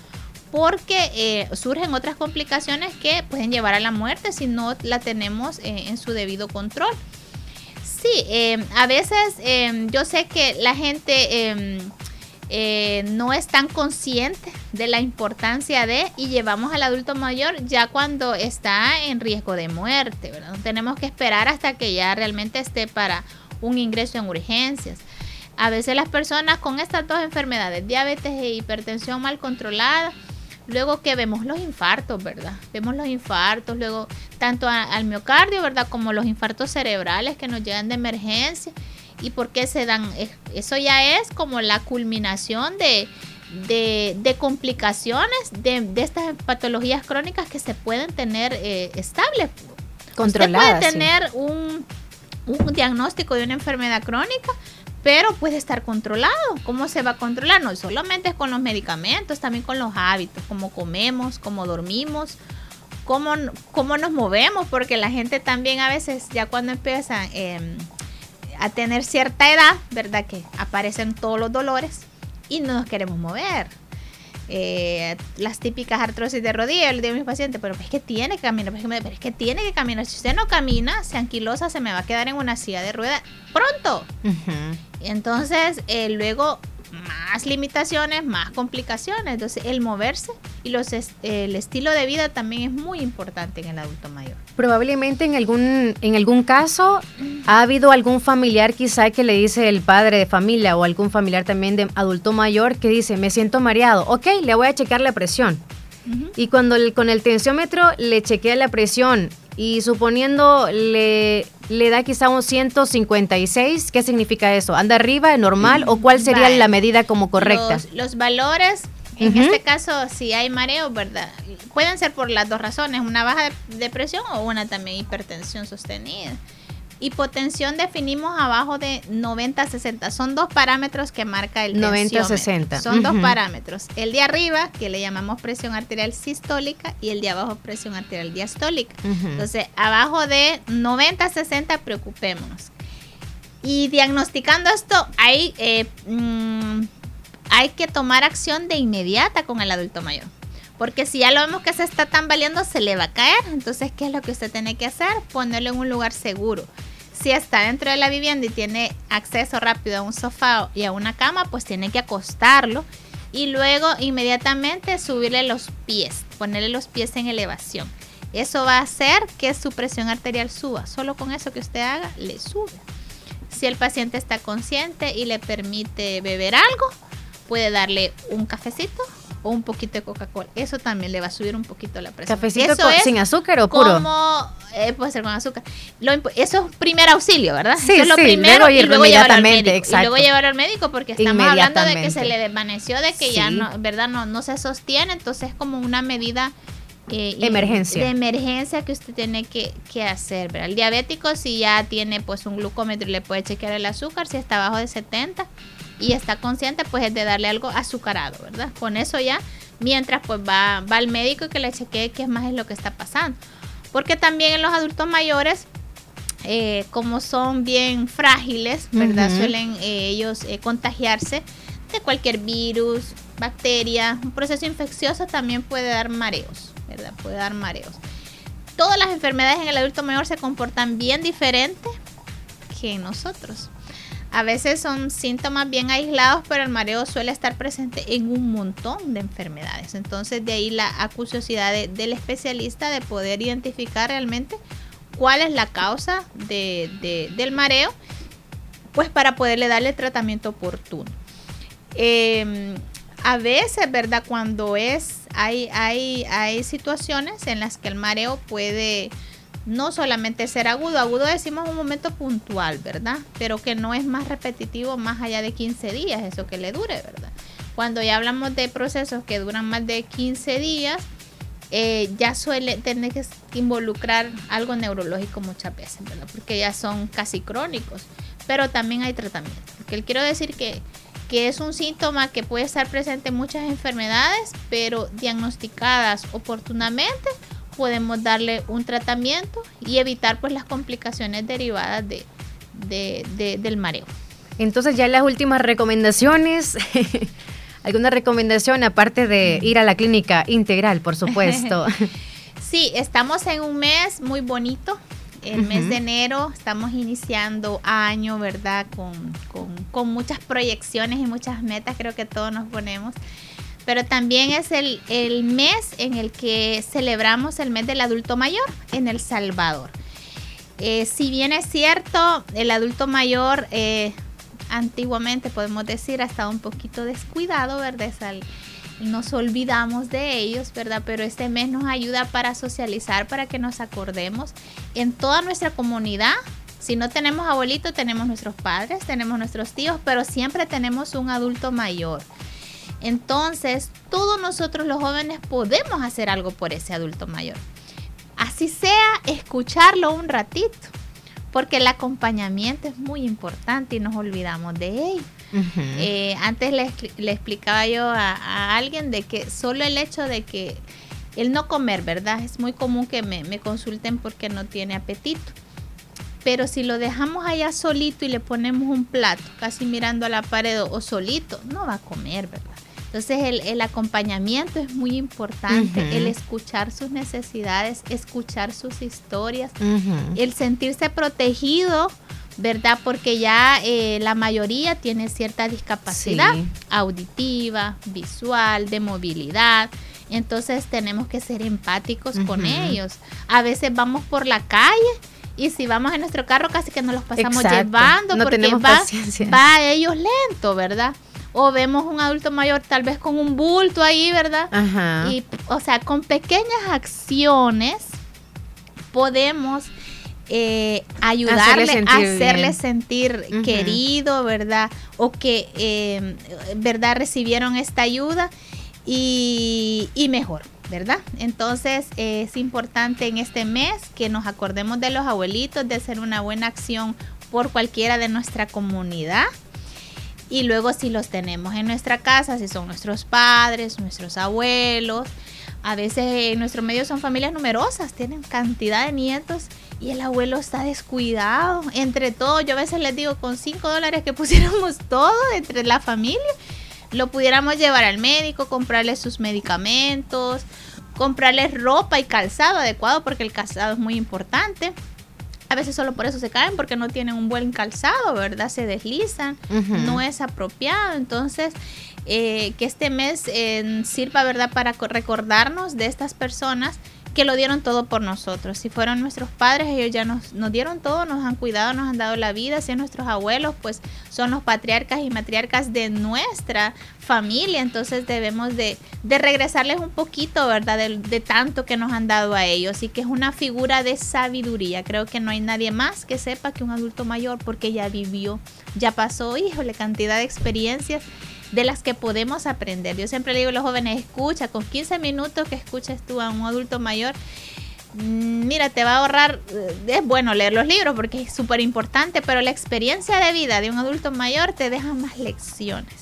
porque eh, surgen otras complicaciones que pueden llevar a la muerte si no la tenemos eh, en su debido control. Sí, eh, a veces yo sé que la gente eh, no es tan consciente de la importancia de y llevamos al adulto mayor ya cuando está en riesgo de muerte, ¿verdad? tenemos que esperar hasta que ya realmente esté para un ingreso en urgencias. A veces las personas con estas dos enfermedades, diabetes e hipertensión mal controlada, luego que vemos los infartos, ¿verdad? Vemos los infartos, luego tanto al miocardio, ¿verdad? Como los infartos cerebrales que nos llegan de emergencia y por qué se dan. Eso ya es como la culminación de, de, complicaciones de, de, estas patologías crónicas que se pueden tener eh, estables. Controladas. puede tener un, un diagnóstico de una enfermedad crónica, pero puede estar controlado. ¿Cómo se va a controlar? No solamente es con los medicamentos, también con los hábitos, cómo comemos, cómo dormimos, cómo, cómo nos movemos, porque la gente también a veces ya cuando empieza eh, a tener cierta edad, ¿verdad? Que aparecen todos los dolores y no nos queremos mover. Eh, las típicas artrosis de rodilla, le digo a mis pacientes, pero es que tiene que caminar, pero es que tiene que caminar. Si usted no camina, se anquilosa, se me va a quedar en una silla de rueda pronto. Entonces, eh, luego más limitaciones, más complicaciones. Entonces, el moverse y los es- el estilo de vida también es muy importante en el adulto mayor. Probablemente en algún, en algún caso ha habido algún familiar quizá que le dice el padre de familia o algún familiar también de adulto mayor que dice, me siento mareado, ok, le voy a checar la presión. Y cuando el- con el tensiómetro le chequea la presión y suponiendo le, le da quizá un 156, ¿qué significa eso? ¿Anda arriba, normal o cuál sería Vale. la medida como correcta? Los, los valores, en este caso, si hay mareo, ¿verdad? Pueden ser por las dos razones, una baja de, de presión o una también hipertensión sostenida. Hipotensión definimos abajo de 90-60. Son dos parámetros que marca el 90-60. tensiómetro. Son dos parámetros. El de arriba, que le llamamos presión arterial sistólica, y el de abajo, presión arterial diastólica. Entonces, abajo de 90-60, preocupémonos. Y diagnosticando esto, hay, eh, mm, hay que tomar acción de inmediata con el adulto mayor. Porque si ya lo vemos que se está tambaleando, se le va a caer. Entonces, ¿qué es lo que usted tiene que hacer? Ponerlo en un lugar seguro. Si está dentro de la vivienda y tiene acceso rápido a un sofá y a una cama, pues tiene que acostarlo y luego inmediatamente subirle los pies, ponerle los pies en elevación. Eso va a hacer que su presión arterial suba. Solo con eso que usted haga, le sube. Si el paciente está consciente y le permite beber algo, puede darle un cafecito o un poquito de Coca-Cola. Eso también le va a subir un poquito la presión. ¿Cafecito Eso con- es sin azúcar o puro? Como, eh, puede ser con azúcar. Lo eso es primer auxilio, ¿verdad? Sí, eso es lo sí, primero y luego llevarlo al inmediatamente, médico. Y exacto. luego llevarlo al médico porque estamos hablando de que se le desvaneció, de que ya no, ¿verdad? No, no se sostiene, entonces es como una medida eh, y- Emergencia. de emergencia que usted tiene que, que hacer. ¿verdad? El diabético si ya tiene pues un glucómetro y le puede chequear el azúcar, si está abajo de 70 y está consciente pues es de darle algo azucarado, ¿verdad? Con eso ya, mientras pues va, va al médico y que le chequee qué más es lo que está pasando. Porque también en los adultos mayores eh, como son bien frágiles, ¿verdad? Suelen eh, ellos eh, contagiarse de cualquier virus, bacteria. Un proceso infeccioso también puede dar mareos, ¿verdad? Puede dar mareos. Todas las enfermedades en el adulto mayor se comportan bien diferente que en nosotros. A veces son síntomas bien aislados, pero el mareo suele estar presente en un montón de enfermedades. Entonces, de ahí la acuciosidad de- del especialista de poder identificar realmente cuál es la causa de- de- del mareo, pues para poderle darle tratamiento oportuno. Eh, a veces, ¿verdad? Cuando es, hay, hay, hay situaciones en las que el mareo puede no solamente ser agudo, agudo decimos un momento puntual, ¿verdad? Pero que no es más repetitivo más allá de 15 días, eso que le dure, ¿verdad? Cuando ya hablamos de procesos que duran más de 15 días, eh, ya suele tener que involucrar algo neurológico muchas veces, ¿verdad? Porque ya son casi crónicos, pero también hay tratamiento. Porque quiero decir que, que es un síntoma que puede estar presente en muchas enfermedades, pero diagnosticadas oportunamente podemos darle un tratamiento y evitar pues las complicaciones derivadas de, de- de- del mareo. Entonces ya las últimas recomendaciones. ¿Alguna recomendación aparte de ir a la clínica integral, por supuesto? Sí, estamos en un mes muy bonito. El mes Ujú. de enero estamos iniciando año, ¿verdad? Con, con- con muchas proyecciones y muchas metas, creo que todos nos ponemos. Pero también es el, el mes en el que celebramos el mes del adulto mayor en El Salvador. Eh, si bien es cierto, el adulto mayor eh, antiguamente, podemos decir, ha estado un poquito descuidado, ¿verdad? Al- nos olvidamos de ellos, ¿verdad? Pero este mes nos ayuda para socializar, para que nos acordemos en toda nuestra comunidad. Si no tenemos abuelitos, tenemos nuestros padres, tenemos nuestros tíos, pero siempre tenemos un adulto mayor. Entonces, todos nosotros los jóvenes podemos hacer algo por ese adulto mayor. Así sea, escucharlo un ratito, porque el acompañamiento es muy importante y nos olvidamos de ello. Eh, antes le, expli- le explicaba yo a, a alguien de que solo el hecho de que el no comer, ¿verdad? Es muy común que me, me consulten porque no tiene apetito. Pero si lo dejamos allá solito y le ponemos un plato, casi mirando a la pared o solito, no va a comer, ¿verdad? Entonces el, el acompañamiento es muy importante, el escuchar sus necesidades, escuchar sus historias, el sentirse protegido, ¿verdad? Porque ya eh, la mayoría tiene cierta discapacidad Sí. auditiva, visual, de movilidad. Entonces tenemos que ser empáticos con ellos. A veces vamos por la calle y si vamos en nuestro carro casi que nos los pasamos Exacto. llevando No porque va, va a ellos lento, ¿verdad? O vemos un adulto mayor tal vez con un bulto ahí, ¿verdad? Ajá. Y, o sea, con pequeñas acciones podemos eh, ayudarle sentir a hacerle sentir querido, ¿verdad? O que, eh, ¿verdad? Recibieron esta ayuda y, y mejor, ¿verdad? Entonces eh, es importante en este mes que nos acordemos de los abuelitos, de hacer una buena acción por cualquiera de nuestra comunidad. Y luego si los tenemos en nuestra casa, si son nuestros padres, nuestros abuelos, a veces en nuestro medio son familias numerosas, tienen cantidad de nietos y el abuelo está descuidado. Entre todos, yo a veces les digo, con 5 dólares que pusiéramos todo entre la familia, lo pudiéramos llevar al médico, comprarle sus medicamentos, comprarles ropa y calzado adecuado, porque el calzado es muy importante. A veces solo por eso se caen, porque no tienen un buen calzado, ¿verdad? Se deslizan, no es apropiado. Entonces, eh, que este mes eh, sirva, ¿verdad?, para co- recordarnos de estas personas que lo dieron todo por nosotros. Si fueron nuestros padres, ellos ya nos, nos dieron todo, nos han cuidado, nos han dado la vida. Si nuestros abuelos, pues son los patriarcas y matriarcas de nuestra familia. Entonces debemos de, de regresarles un poquito, ¿verdad? De, de tanto que nos han dado a ellos. Y que es una figura de sabiduría. Creo que no hay nadie más que sepa que un adulto mayor, porque ya vivió, ya pasó, híjole, cantidad de experiencias de las que podemos aprender. Yo siempre le digo a los jóvenes, escucha, con 15 minutos que escuches tú a un adulto mayor, mm, mira, te va a ahorrar, eh, es bueno leer los libros porque es súper importante, pero la experiencia de vida de un adulto mayor te deja más lecciones.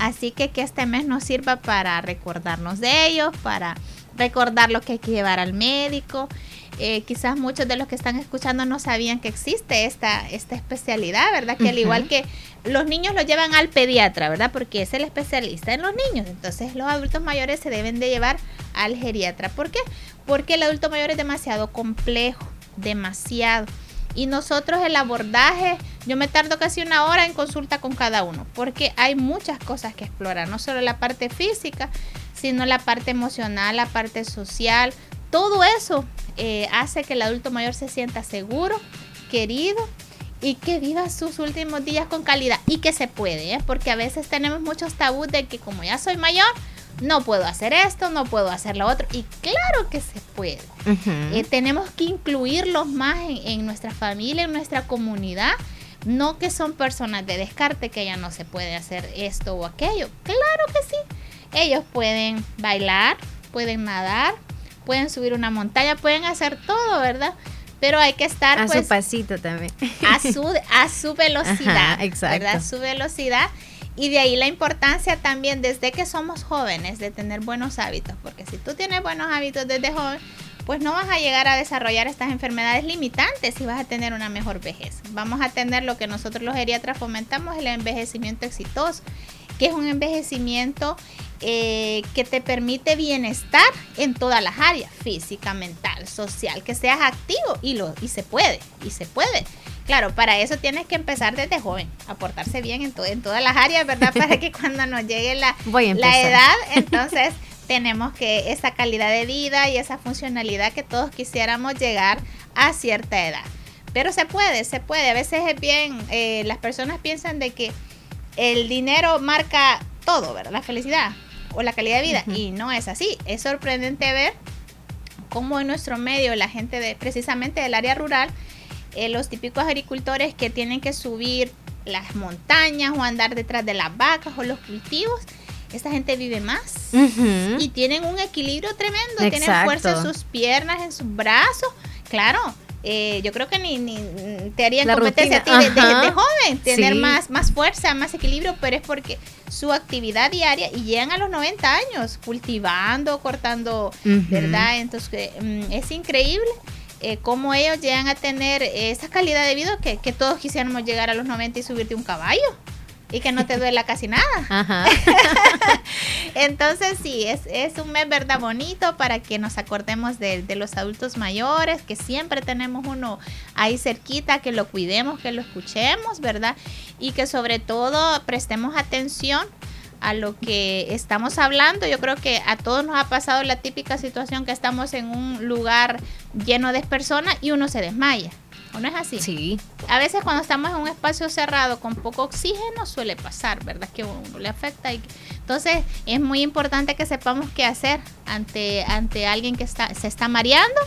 Así que que este mes nos sirva para recordarnos de ellos, para recordar lo que hay que llevar al médico. Eh, quizás muchos de los que están escuchando no sabían que existe esta, esta especialidad, ¿verdad? Que al igual que los niños lo llevan al pediatra, ¿verdad? Porque es el especialista en los niños. Entonces los adultos mayores se deben de llevar al geriatra. ¿Por qué? Porque el adulto mayor es demasiado complejo, demasiado. Y nosotros el abordaje, yo me tardo casi una hora en consulta con cada uno, porque hay muchas cosas que explorar, no solo la parte física, sino la parte emocional, la parte social. Todo eso eh, hace que el adulto mayor se sienta seguro, querido y que viva sus últimos días con calidad. Y que se puede, ¿eh? porque a veces tenemos muchos tabús de que como ya soy mayor, no puedo hacer esto, no puedo hacer lo otro. Y claro que se puede. Eh, tenemos que incluirlos más en, en nuestra familia, en nuestra comunidad. No que son personas de descarte que ya no se puede hacer esto o aquello. Claro que sí. Ellos pueden bailar, pueden nadar, pueden subir una montaña, pueden hacer todo, ¿verdad? Pero hay que estar A pues su pasito también. a su, a su velocidad, Ajá, exacto. ¿verdad? Su velocidad. Y de ahí la importancia también desde que somos jóvenes de tener buenos hábitos, porque si tú tienes buenos hábitos desde joven, pues no vas a llegar a desarrollar estas enfermedades limitantes y vas a tener una mejor vejez. Vamos a tener lo que nosotros los geriatras fomentamos, el envejecimiento exitoso, que es un envejecimiento eh, que te permite bienestar en todas las áreas, física, mental, social, que seas activo y, lo, y se puede, y se puede. Claro, para eso tienes que empezar desde joven, a portarse bien en, to- en todas las áreas, ¿verdad? Para que cuando nos llegue la, la edad, entonces tenemos que esa calidad de vida y esa funcionalidad que todos quisiéramos llegar a cierta edad. Pero se puede, se puede. A veces es bien, eh, las personas piensan de que el dinero marca todo, ¿verdad? La felicidad o la calidad de vida. Y no es así. Es sorprendente ver cómo en nuestro medio la gente de precisamente del área rural, eh, los típicos agricultores que tienen que subir las montañas o andar detrás de las vacas o los cultivos, esta gente vive más y tienen un equilibrio tremendo, tienen fuerza en sus piernas, en sus brazos. Claro, eh, yo creo que ni, ni te harían La competencia rutina, a ti de, de- joven, tener Sí. más, más fuerza, más equilibrio, pero es porque su actividad diaria y llegan a los 90 años cultivando, cortando. ¿verdad? Entonces mm, es increíble. eh, cómo ellos llegan a tener esa calidad de vida que, que todos quisiéramos llegar a los 90 y subirte un caballo y que no te duela casi nada. Ajá. Entonces sí, es, es un mes verdad bonito para que nos acordemos de, de los adultos mayores, que siempre tenemos uno ahí cerquita, que lo cuidemos, que lo escuchemos, ¿verdad? Y que sobre todo prestemos atención a lo que estamos hablando. Yo creo que a todos nos ha pasado la típica situación que estamos en un lugar lleno de personas y uno se desmaya. ¿O no es así? Sí. A veces cuando estamos en un espacio cerrado con poco oxígeno suele pasar, ¿verdad? Que a uno le afecta. Y, entonces es muy importante que sepamos qué hacer ante, ante alguien que está, se está mareando.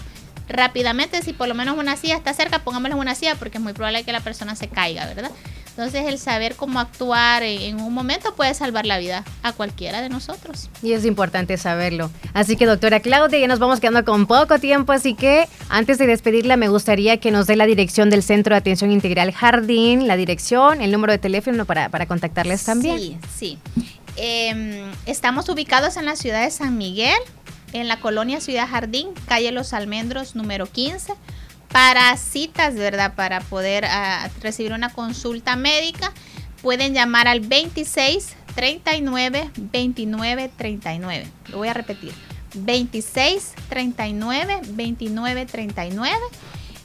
Rápidamente, si por lo menos una silla está cerca, pongámosle una silla porque es muy probable que la persona se caiga, ¿verdad? Entonces el saber cómo actuar en, un momento puede salvar la vida a cualquiera de nosotros. Y es importante saberlo. Así que, doctora Claudia, ya nos vamos quedando con poco tiempo, así que antes de despedirla, me gustaría que nos dé la dirección del Centro de Atención Integral Jardín, la dirección, el número de teléfono para, para contactarles también. Sí, sí. Eh, estamos ubicados en la ciudad de San Miguel, en la colonia Ciudad Jardín, calle Los Almendros, número 15. Para citas, ¿verdad? Para poder ah, recibir una consulta médica, pueden llamar al 26 39 29 39. Lo voy a repetir. 26 39 29 39.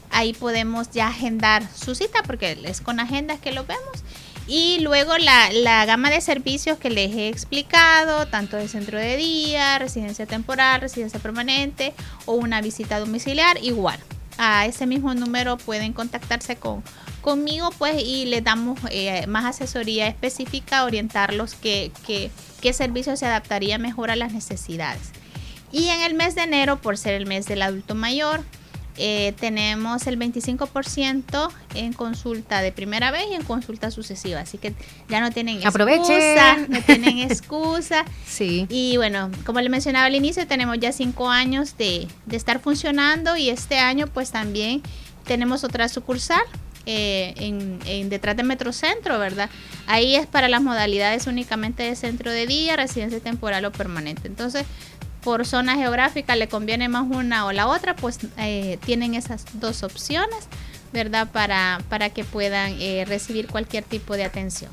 Ahí podemos ya agendar su cita porque es con agendas que lo vemos. Y luego la, la, gama de servicios que les he explicado, tanto de centro de día, residencia temporal, residencia permanente o una visita domiciliar, igual. A ese mismo número pueden contactarse con, conmigo pues y les damos eh, más asesoría específica, orientarlos qué, qué, qué servicio se adaptaría mejor a las necesidades. Y en el mes de enero, por ser el mes del adulto mayor, eh, tenemos el 25% en consulta de primera vez y en consulta sucesiva. Así que ya no tienen excusa. No tienen excusa. sí. Y bueno, como le mencionaba al inicio, tenemos ya cinco años de, de estar funcionando y este año pues también tenemos otra sucursal. Eh, en, en, detrás de Metrocentro, ¿verdad? Ahí es para las modalidades únicamente de centro de día, residencia temporal o permanente. Entonces, por zona geográfica le conviene más una o la otra, pues eh, tienen esas dos opciones, ¿verdad? Para, para que puedan eh, recibir cualquier tipo de atención.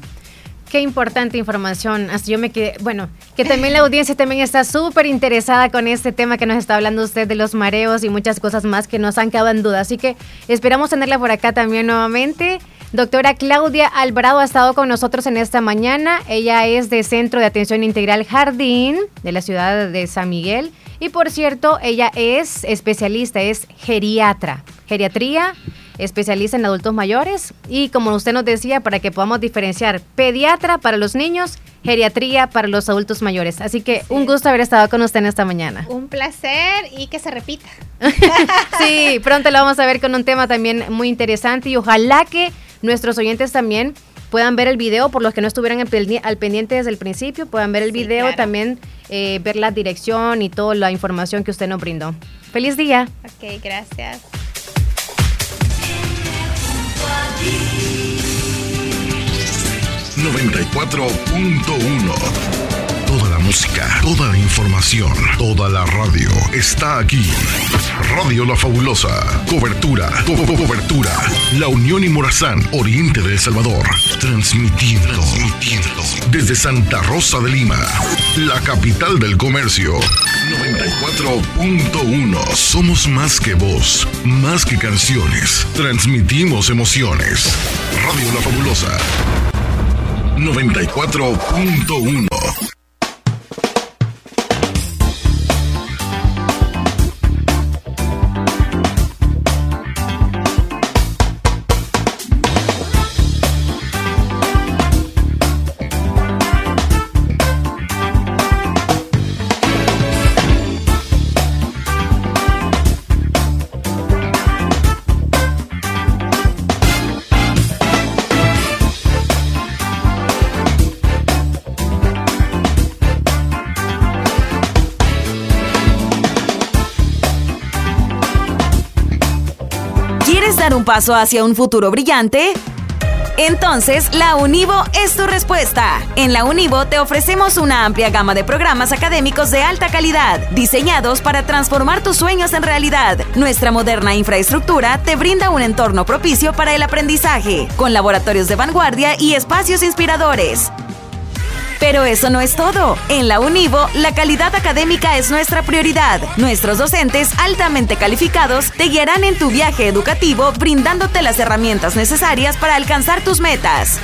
Qué importante información. Hasta yo me quedé, bueno, que también la audiencia también está súper interesada con este tema que nos está hablando usted de los mareos y muchas cosas más que nos han quedado en duda. Así que esperamos tenerla por acá también nuevamente. Doctora Claudia Alvarado ha estado con nosotros en esta mañana. Ella es de Centro de Atención Integral Jardín de la ciudad de San Miguel. Y por cierto, ella es especialista, es geriatra. Geriatría, especialista en adultos mayores. Y como usted nos decía, para que podamos diferenciar pediatra para los niños, geriatría para los adultos mayores. Así que sí. un gusto haber estado con usted en esta mañana. Un placer y que se repita. sí, pronto lo vamos a ver con un tema también muy interesante y ojalá que nuestros oyentes también puedan ver el video, por los que no estuvieran al pendiente desde el principio, puedan ver el Sí, video, claro. también eh, ver la dirección y toda la información que usted nos brindó. Feliz día. Ok, gracias. 94.1. Toda la música, toda la información, toda la radio está aquí. Radio La Fabulosa. Cobertura, co- co- cobertura. La Unión y Morazán, Oriente de El Salvador. Transmitiendo, transmitiendo. Desde Santa Rosa de Lima, la capital del comercio. 94.1. Somos más que voz, más que canciones. Transmitimos emociones. Radio La Fabulosa. 94.1. paso hacia un futuro brillante? Entonces, la Univo es tu respuesta. En la Univo te ofrecemos una amplia gama de programas académicos de alta calidad, diseñados para transformar tus sueños en realidad. Nuestra moderna infraestructura te brinda un entorno propicio para el aprendizaje, con laboratorios de vanguardia y espacios inspiradores. Pero eso no es todo. En la Univo, la calidad académica es nuestra prioridad. Nuestros docentes altamente calificados te guiarán en tu viaje educativo brindándote las herramientas necesarias para alcanzar tus metas.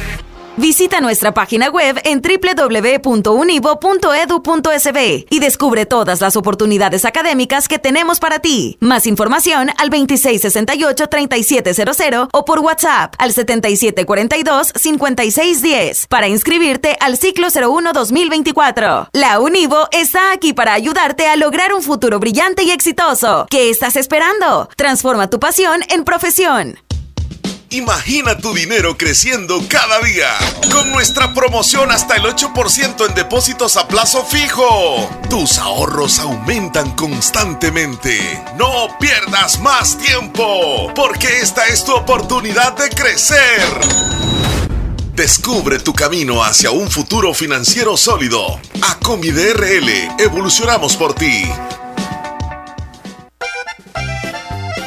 Visita nuestra página web en www.univo.edu.sb y descubre todas las oportunidades académicas que tenemos para ti. Más información al 2668-3700 o por WhatsApp al 7742-5610 para inscribirte al ciclo 01-2024. La Univo está aquí para ayudarte a lograr un futuro brillante y exitoso. ¿Qué estás esperando? Transforma tu pasión en profesión. Imagina tu dinero creciendo cada día con nuestra promoción hasta el 8% en depósitos a plazo fijo. Tus ahorros aumentan constantemente. No pierdas más tiempo porque esta es tu oportunidad de crecer. Descubre tu camino hacia un futuro financiero sólido. A RL evolucionamos por ti.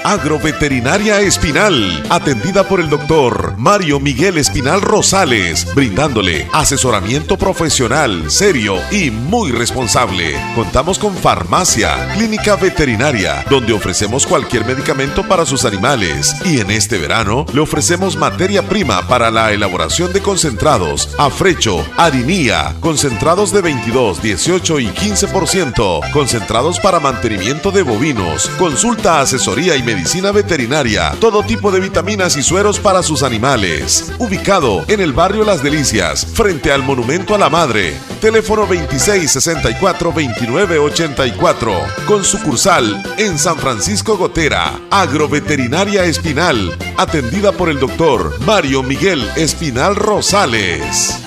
Agroveterinaria Espinal, atendida por el doctor Mario Miguel Espinal Rosales, brindándole asesoramiento profesional, serio y muy responsable. Contamos con farmacia, clínica veterinaria, donde ofrecemos cualquier medicamento para sus animales. Y en este verano le ofrecemos materia prima para la elaboración de concentrados, afrecho, harinía, concentrados de 22, 18 y 15%, concentrados para mantenimiento de bovinos, consulta, asesoría y medicina veterinaria, todo tipo de vitaminas y sueros para sus animales. Ubicado en el barrio Las Delicias, frente al Monumento a la Madre. Teléfono 2664-2984. Con sucursal en San Francisco Gotera. Agroveterinaria Espinal. Atendida por el doctor Mario Miguel Espinal Rosales.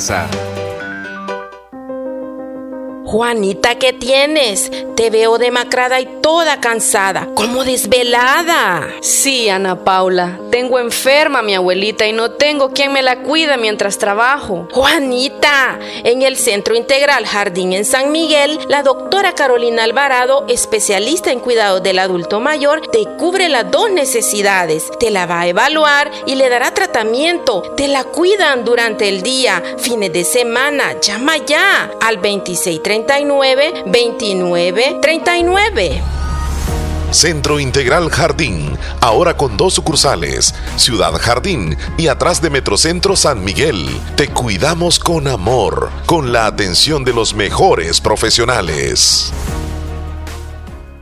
descansar. Juanita, ¿qué tienes? Te veo demacrada y toda cansada, como desvelada. Sí, Ana Paula, tengo enferma a mi abuelita y no tengo quien me la cuida mientras trabajo. Juanita, en el Centro Integral Jardín en San Miguel, la doctora Carolina Alvarado, especialista en cuidado del adulto mayor, te cubre las dos necesidades. Te la va a evaluar y le dará tratamiento. Te la cuidan durante el día, fines de semana. Llama ya al 2630 39 29 39. Centro Integral Jardín, ahora con dos sucursales, Ciudad Jardín y atrás de Metrocentro San Miguel. Te cuidamos con amor, con la atención de los mejores profesionales.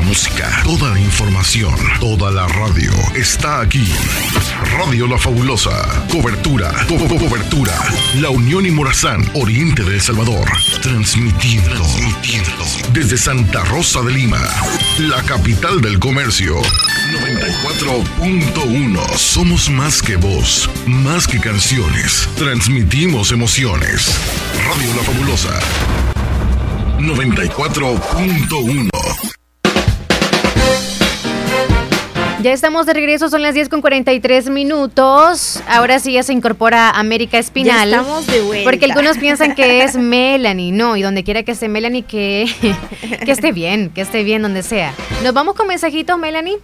música, toda la información, toda la radio está aquí. Radio La Fabulosa. Cobertura, co- co- cobertura. La Unión y Morazán, Oriente de El Salvador. Transmitiendo, transmitiendo desde Santa Rosa de Lima, la capital del comercio. 94.1. Somos más que voz, más que canciones. Transmitimos emociones. Radio La Fabulosa. 94.1. Ya estamos de regreso, son las 10 con 43 minutos. Ahora sí ya se incorpora América Espinal. Ya estamos de vuelta. Porque algunos piensan que es Melanie, no, y donde quiera que esté Melanie, que, que esté bien, que esté bien donde sea. ¿Nos vamos con mensajitos, Melanie?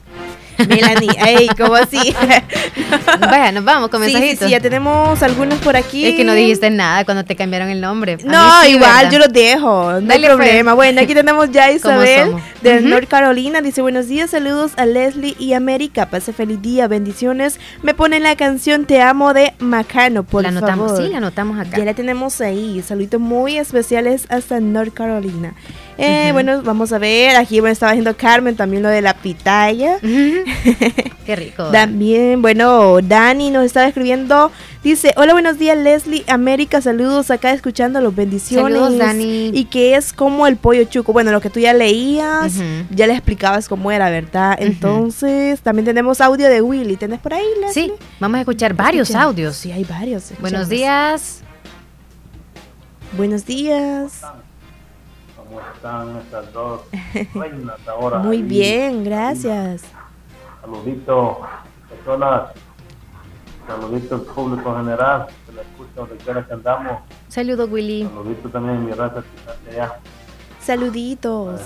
Melanie, ey, ¿cómo así? Vaya, nos vamos con Sí, sí, mensajitos. sí, ya tenemos algunos por aquí. Es que no dijiste nada cuando te cambiaron el nombre. No, sí, igual, ¿verdad? yo los dejo, no Dale, hay problema. pues. Bueno, aquí tenemos ya a ¿Cómo Isabel de. North Carolina. Dice, buenos días, saludos a Leslie y América. Pase feliz día, bendiciones. Me ponen la canción Te amo de Macano, por La anotamos, favor. sí, la anotamos acá. Ya la tenemos ahí. Saluditos muy especiales hasta North Carolina. Eh. Bueno, vamos a ver. Aquí me estaba diciendo Carmen también lo de la pitaya. Qué rico. También, bueno, Dani nos estaba escribiendo. Dice, hola, buenos días, Leslie, América, saludos acá escuchando los bendiciones. Saludos, Dani. Y que es como el pollo chuco. Bueno, lo que tú ya leías, ya le explicabas cómo era, ¿verdad? Entonces, también tenemos audio de Willy. ¿Tenés por ahí, Leslie? Sí, vamos a escuchar varios audios. Sí, hay varios. Buenos días. Buenos días. ¿Cómo están estas dos reinas ahora? Muy ahí? bien, gracias. Saludito, personas. Saludito al público general, que la escucha donde quiera que andamos. Saludos, Willy. Saludito también a mi raza que está allá, Saluditos.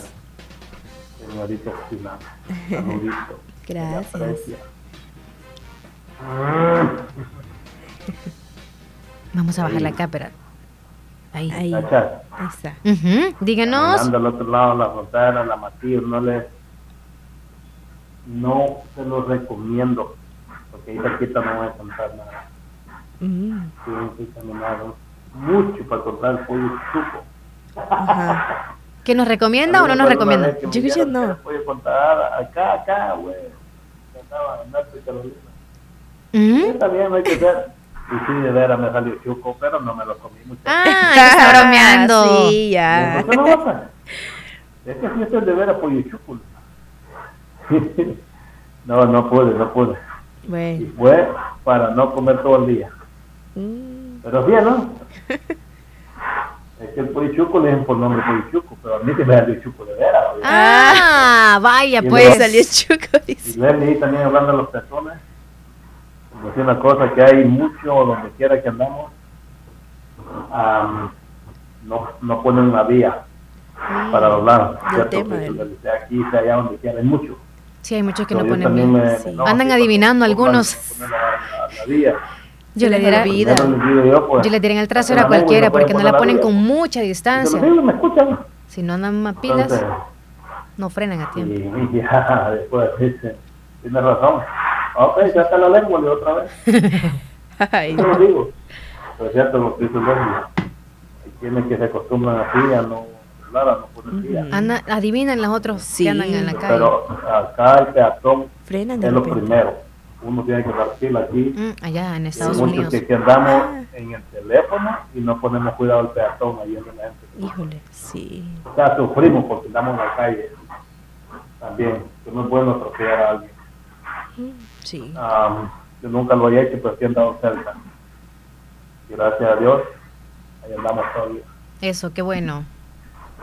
señorita Chila. Saludito. Gracias. Vamos a bajar la cámara. Ahí. Ahí. Ahí está. Díganos. Caminando al otro lado de la frontera, la Matías, no le. No se lo recomiendo, porque ahí cerquita no voy a encontrar nada. Mm, Tienen que caminar mucho para pollo chuco. ajá. ¿Que nos recomienda o no nos recomienda? Yo creo que no. Pollo contar acá, acá, güey. Que Andaba en Norte Carolina. También hay que ver. Y sí, de veras me salió chuco, pero no me lo comí mucho. Ah, ya está bromeando. Sí, ya. ¿Por qué no pasa? Es que si esto es de veras pollo chuco. no, no pude, no pude. Y Bueno. fue para no comer todo el día. Mm, Pero bien, ¿no? es que el pollo chuco le dicen por nombre pollo chuco, pero a mí se me salió chuco de veras. Ah, vaya, Y pues. luego salió chuco, Y Leslie también hablando de los personas, decía una cosa que hay mucho donde quiera que andamos, am, no, no ponen una vía para del ¿cierto? del- sea aquí, sea allá, donde quiera, hay mucho. Sí, hay muchos que no yo ponen bien. me- Sí. enojo Andan adivinando algunos. la, la- la vía. Yo le diera, yo, pues, yo le diera en el trasero la a cualquiera no porque no la ponen vía. con mucha distancia. me escuchan. Si no andan más pilas, Entonces, no frenan a tiempo. y ya después dice, tiene razón. Ok, ya está la lengua, le otra vez. Ay, Yo lo digo. Pero es cierto lo que dice Leslie. Hay quienes que se acostumbran así a no hablar, a no poner. Anda, adivinan los otros Sí. que andan en la calle. Pero acá el peatón frenan es lo repente. primero. Uno tiene que partir aquí. Mm, allá en Hay Estados muchos Unidos. que, que andamos en el teléfono y no ponemos cuidado al peatón ahí en la gente. Híjole, sí. O sea, sufrimos porque andamos en la calle. También, que no es bueno atropellar a alguien. Sí. Am, yo nunca lo he hecho, pero sí he andado cerca. Y gracias a Dios, ahí andamos todavía. Eso, qué bueno.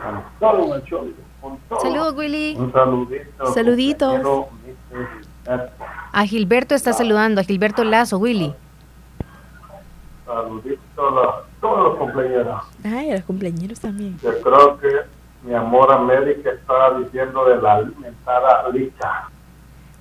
Con todo el show, con todo. Saludos, Willy. Un saludito. Saluditos. A Gilberto está saludando, a Gilberto Lazo, Willy. Saludito a todos los compañeros. Ay, a los cumpleaños también. Yo creo que mi amor América estaba diciendo de la alimentada licha.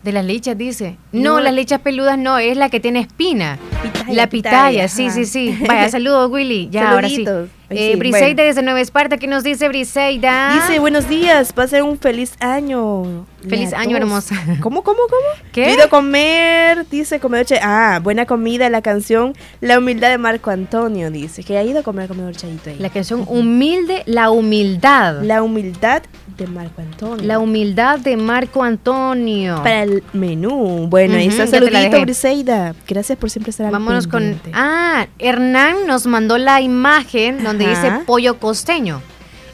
De las lichas, dice. No, No. las lichas peludas no, es la que tiene espina. Pitaya, la pitaya, sí, sí, sí. Vaya, saludos, Willy. Ya, ahora sí. Saluditos. Eh, sí, Briseida bueno. desde Nueva Esparta, ¿qué nos dice Briseida? Dice, buenos días, pasen un feliz año. Feliz año, hermosa. ¿Cómo, cómo, cómo? ¿Qué? He ido a comer, dice comedor Chay- Ah, buena comida, la canción La humildad de Marco Antonio, dice. Que ha ido a comer comedor Chayito ahí. La canción Humilde, la humildad. La humildad de Marco Antonio. La humildad de Marco Antonio. Para el menú. Bueno, ahí Ujú, está. Saludito. Briseida. Gracias por siempre estar Vámonos con. Ah, Hernán nos mandó la imagen donde Ajá. dice pollo costeño.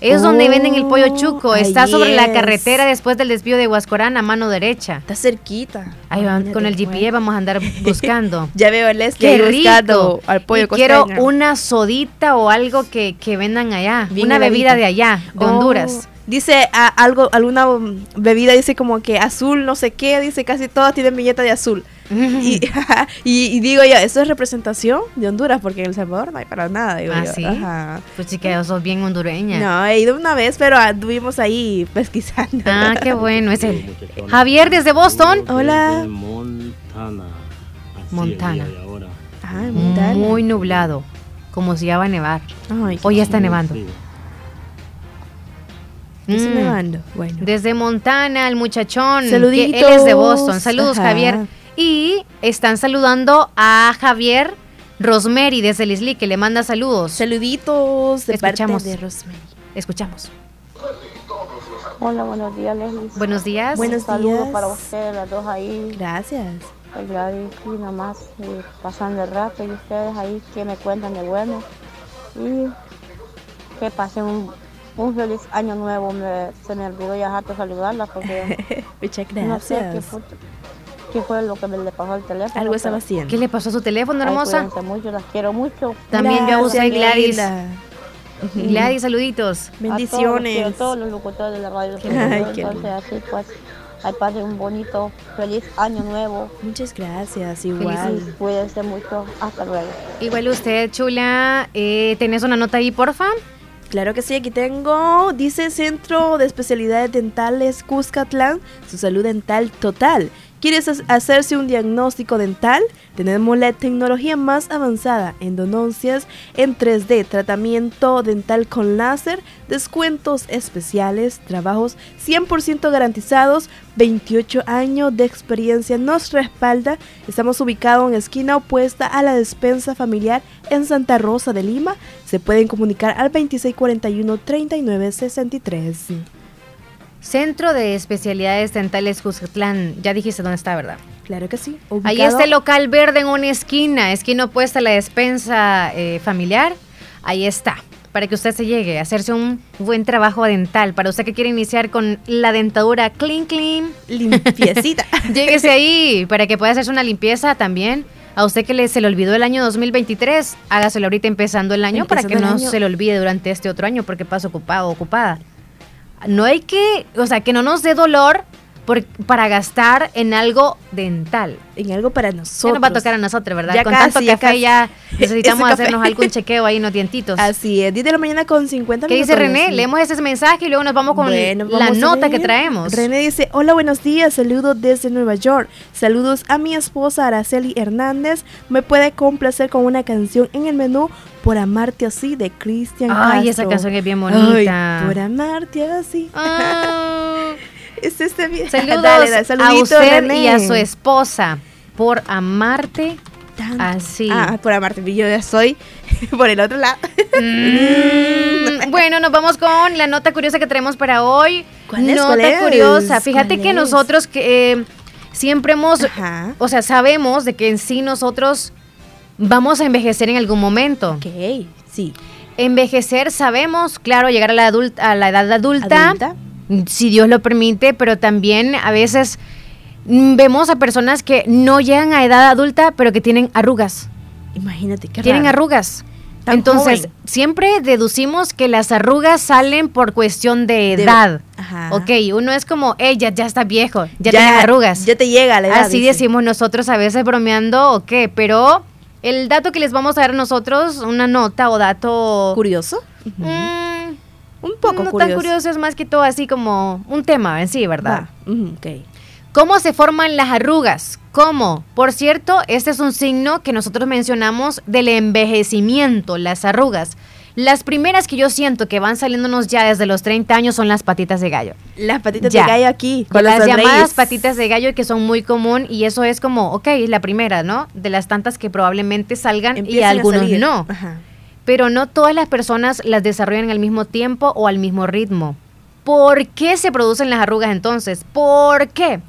Es donde venden el pollo chuco. ahí Está sobre la carretera después del desvío de Huascorán a mano derecha. Está cerquita. Ahí va, con el GPS vamos a andar buscando. Ya veo a Leslie Qué ahí buscando rico. al pollo Y quiero una sodita o algo que, que vendan allá. Bien una bebida de allá, de Oh, Honduras. Dice a- algo, alguna bebida dice como que azul, no sé qué, dice casi todas tienen billeta de azul. y, y, y digo yo, ¿eso es representación de Honduras? Porque en El Salvador no hay para nada, digo ¿Ah, yo. sí? Ajá. Pues chica, sos bien hondureña. No, he ido una vez, pero anduvimos ahí pesquisando. Ah, qué bueno. Ese. Javier desde Boston. Hola. Montana. Así Montana. el ahora. Ah, Montana. Muy nublado. Como si ya va a nevar. Ay, Hoy ya está nevando. frío. Mm. nevando. Bueno. Desde Montana, el muchachón. que Saluditos. él es de Boston. Saludos, Ajá. Javier. Y están saludando a Javier Rosemary desde Lisli, que le manda saludos. Saluditos de Escuchamos. parte de Rosemary. Escuchamos. Hola, buenos días, Leslie. Buenos días. Buenos Saludos días. para ustedes, las dos ahí. Gracias. El Gladys aquí nomás eh, pasando el rato y ustedes ahí que me cuentan de bueno. Y que pasen un, un feliz año nuevo. Me- se me olvidó ya harto saludarla porque Muchas no sé qué gracias. fue, qué fue lo que me le pasó al teléfono. Algo estaba haciendo. ¿Qué le pasó a su teléfono, Ay, hermosa? cuídense mucho, las quiero mucho. También yo abusé, Gracias, Gladys. Gladys, saluditos. A Bendiciones. quiero, todos los locutores de la radio. Ay, qué Entonces, así pues, ahí pasen un bonito, feliz año nuevo. Muchas gracias, igual. cuídense mucho. Hasta luego. Igual usted, chula. Eh, ¿Tenés una nota ahí, porfa? Claro que sí, aquí tengo, dice Centro de Especialidades Dentales Cuscatlán, su salud dental total. ¿Quieres ha- hacerse un diagnóstico dental? Tenemos la tecnología más avanzada, endodoncias en 3D, tratamiento dental con láser, descuentos especiales, trabajos 100% garantizados, 28 años de experiencia nos respalda. Estamos ubicados en esquina opuesta a la despensa familiar en Santa Rosa de Lima. Se pueden comunicar al 2641-3963. Centro de Especialidades Dentales Cuscatlán. Ya dijiste dónde está, ¿verdad? Claro que sí. Ahí está el local verde en una esquina, esquina opuesta a la despensa eh, familiar. Ahí está, para que usted se llegue a hacerse un buen trabajo dental. Para usted que quiere iniciar con la dentadura clean, clean. Limpiecita. Lléguese ahí para que pueda hacerse una limpieza también. A usted que le, se le olvidó el año 2023, hágaselo ahorita empezando el año para que no año. se le olvide durante este otro año porque pasa ocupado ocupada. No hay que, o sea, que no nos dé dolor por- para gastar en algo dental. En algo para Ya nosotros. nos va a tocar a nosotros, ¿verdad? Ya Con casi, tanto ya café ya necesitamos café. hacernos algún chequeo ahí en los dientitos. Así es, 10 de la mañana con 50 ¿Qué dice minutos. René? Leemos ese mensaje y luego nos vamos con Bueno, la vamos nota que traemos. René dice, hola, buenos días, saludos desde Nueva York. Saludos a mi esposa Araceli Hernández. Me puede complacer con una canción en el menú Por amarte así de Cristian Ay, Castro. esa canción es bien bonita. Ay, por amarte así. es este. Saludos Dale, dale, a usted René. y a su esposa por amarte así. Ah, por amarte. Yo ya soy por el otro lado. Mm, bueno, nos vamos con la nota curiosa que tenemos para hoy. ¿Cuál es? Nota ¿Cuál es? curiosa. Fíjate ¿Cuál que es? nosotros que eh, siempre hemos, o sea, sabemos de que en sí nosotros vamos a envejecer en algún momento. Ok, sí. Envejecer sabemos, claro, llegar a la, adult- a la edad adulta, Adulta. Si Dios lo permite, pero también a veces mm, vemos a personas que no llegan a edad adulta, pero que tienen arrugas. Imagínate qué Tienen raro. arrugas. Tan Entonces, joven. siempre deducimos que las arrugas salen por cuestión de De- edad. Ajá. Ok, uno es como, ella ya está viejo, ya, Ya- tiene arrugas. ya te llega la edad, Así dice. decimos nosotros a veces bromeando, ok, pero el dato que les vamos a dar nosotros, una nota o dato... ¿Curioso? Un poco no curioso. tan curioso, es más que todo así como un tema en sí, ¿verdad? Va, ujú, ok. ¿Cómo se forman las arrugas? ¿Cómo? Por cierto, este es un signo que nosotros mencionamos del envejecimiento, las arrugas. Las primeras que yo siento que van saliéndonos ya desde los 30 años son las patitas de gallo. Las patitas Ya. de gallo aquí. Con las llamadas patitas de gallo que son muy común y eso es como, ok, la primera, ¿no? De las tantas que probablemente salgan y Empiezan algunos no. Ajá. Pero no todas las personas las desarrollan al mismo tiempo o al mismo ritmo. ¿Por qué se producen las arrugas entonces? ¿Por qué?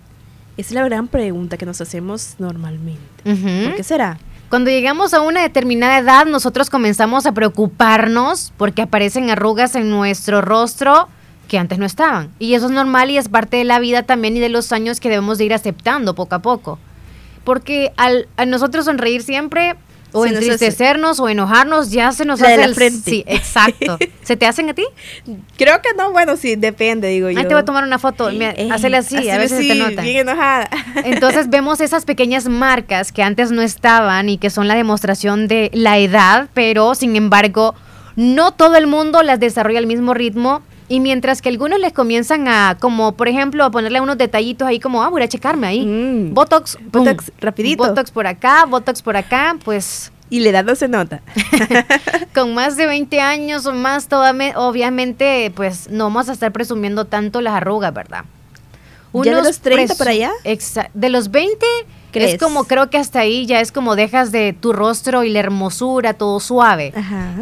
Es la gran pregunta que nos hacemos normalmente. ¿Por qué será? Cuando llegamos a una determinada edad, nosotros comenzamos a preocuparnos porque aparecen arrugas en nuestro rostro que antes no estaban. Y eso es normal y es parte de la vida también y de los años que debemos de ir aceptando poco a poco. Porque al, a nosotros sonreír siempre, o entristecernos o enojarnos, ya se nos La de hace la el- frente. Sí, exacto. ¿Se te hacen a ti? Creo que no, bueno, sí, depende, digo yo. Ahí te voy a tomar una foto. Mira, Eh, hazle así, a veces se te nota. Bien enojada. Entonces vemos esas pequeñas marcas que antes no estaban y que son la demostración de la edad, pero sin embargo no todo el mundo las desarrolla al mismo ritmo y mientras que algunos les comienzan a, como por ejemplo, a ponerle unos detallitos ahí como, ah, voy a checarme ahí. Botox. Mm. Botox, rapidito. Botox por acá, Botox por acá, pues... Y la edad no se nota. Con más de 20 años o más, todavía, obviamente, pues no vamos a estar presumiendo tanto las arrugas, ¿verdad? ¿Ya de Unos los 30 presu- para allá? De los 20 ¿Crees? es como creo que hasta ahí ya es como dejas de tu rostro y la hermosura, todo suave.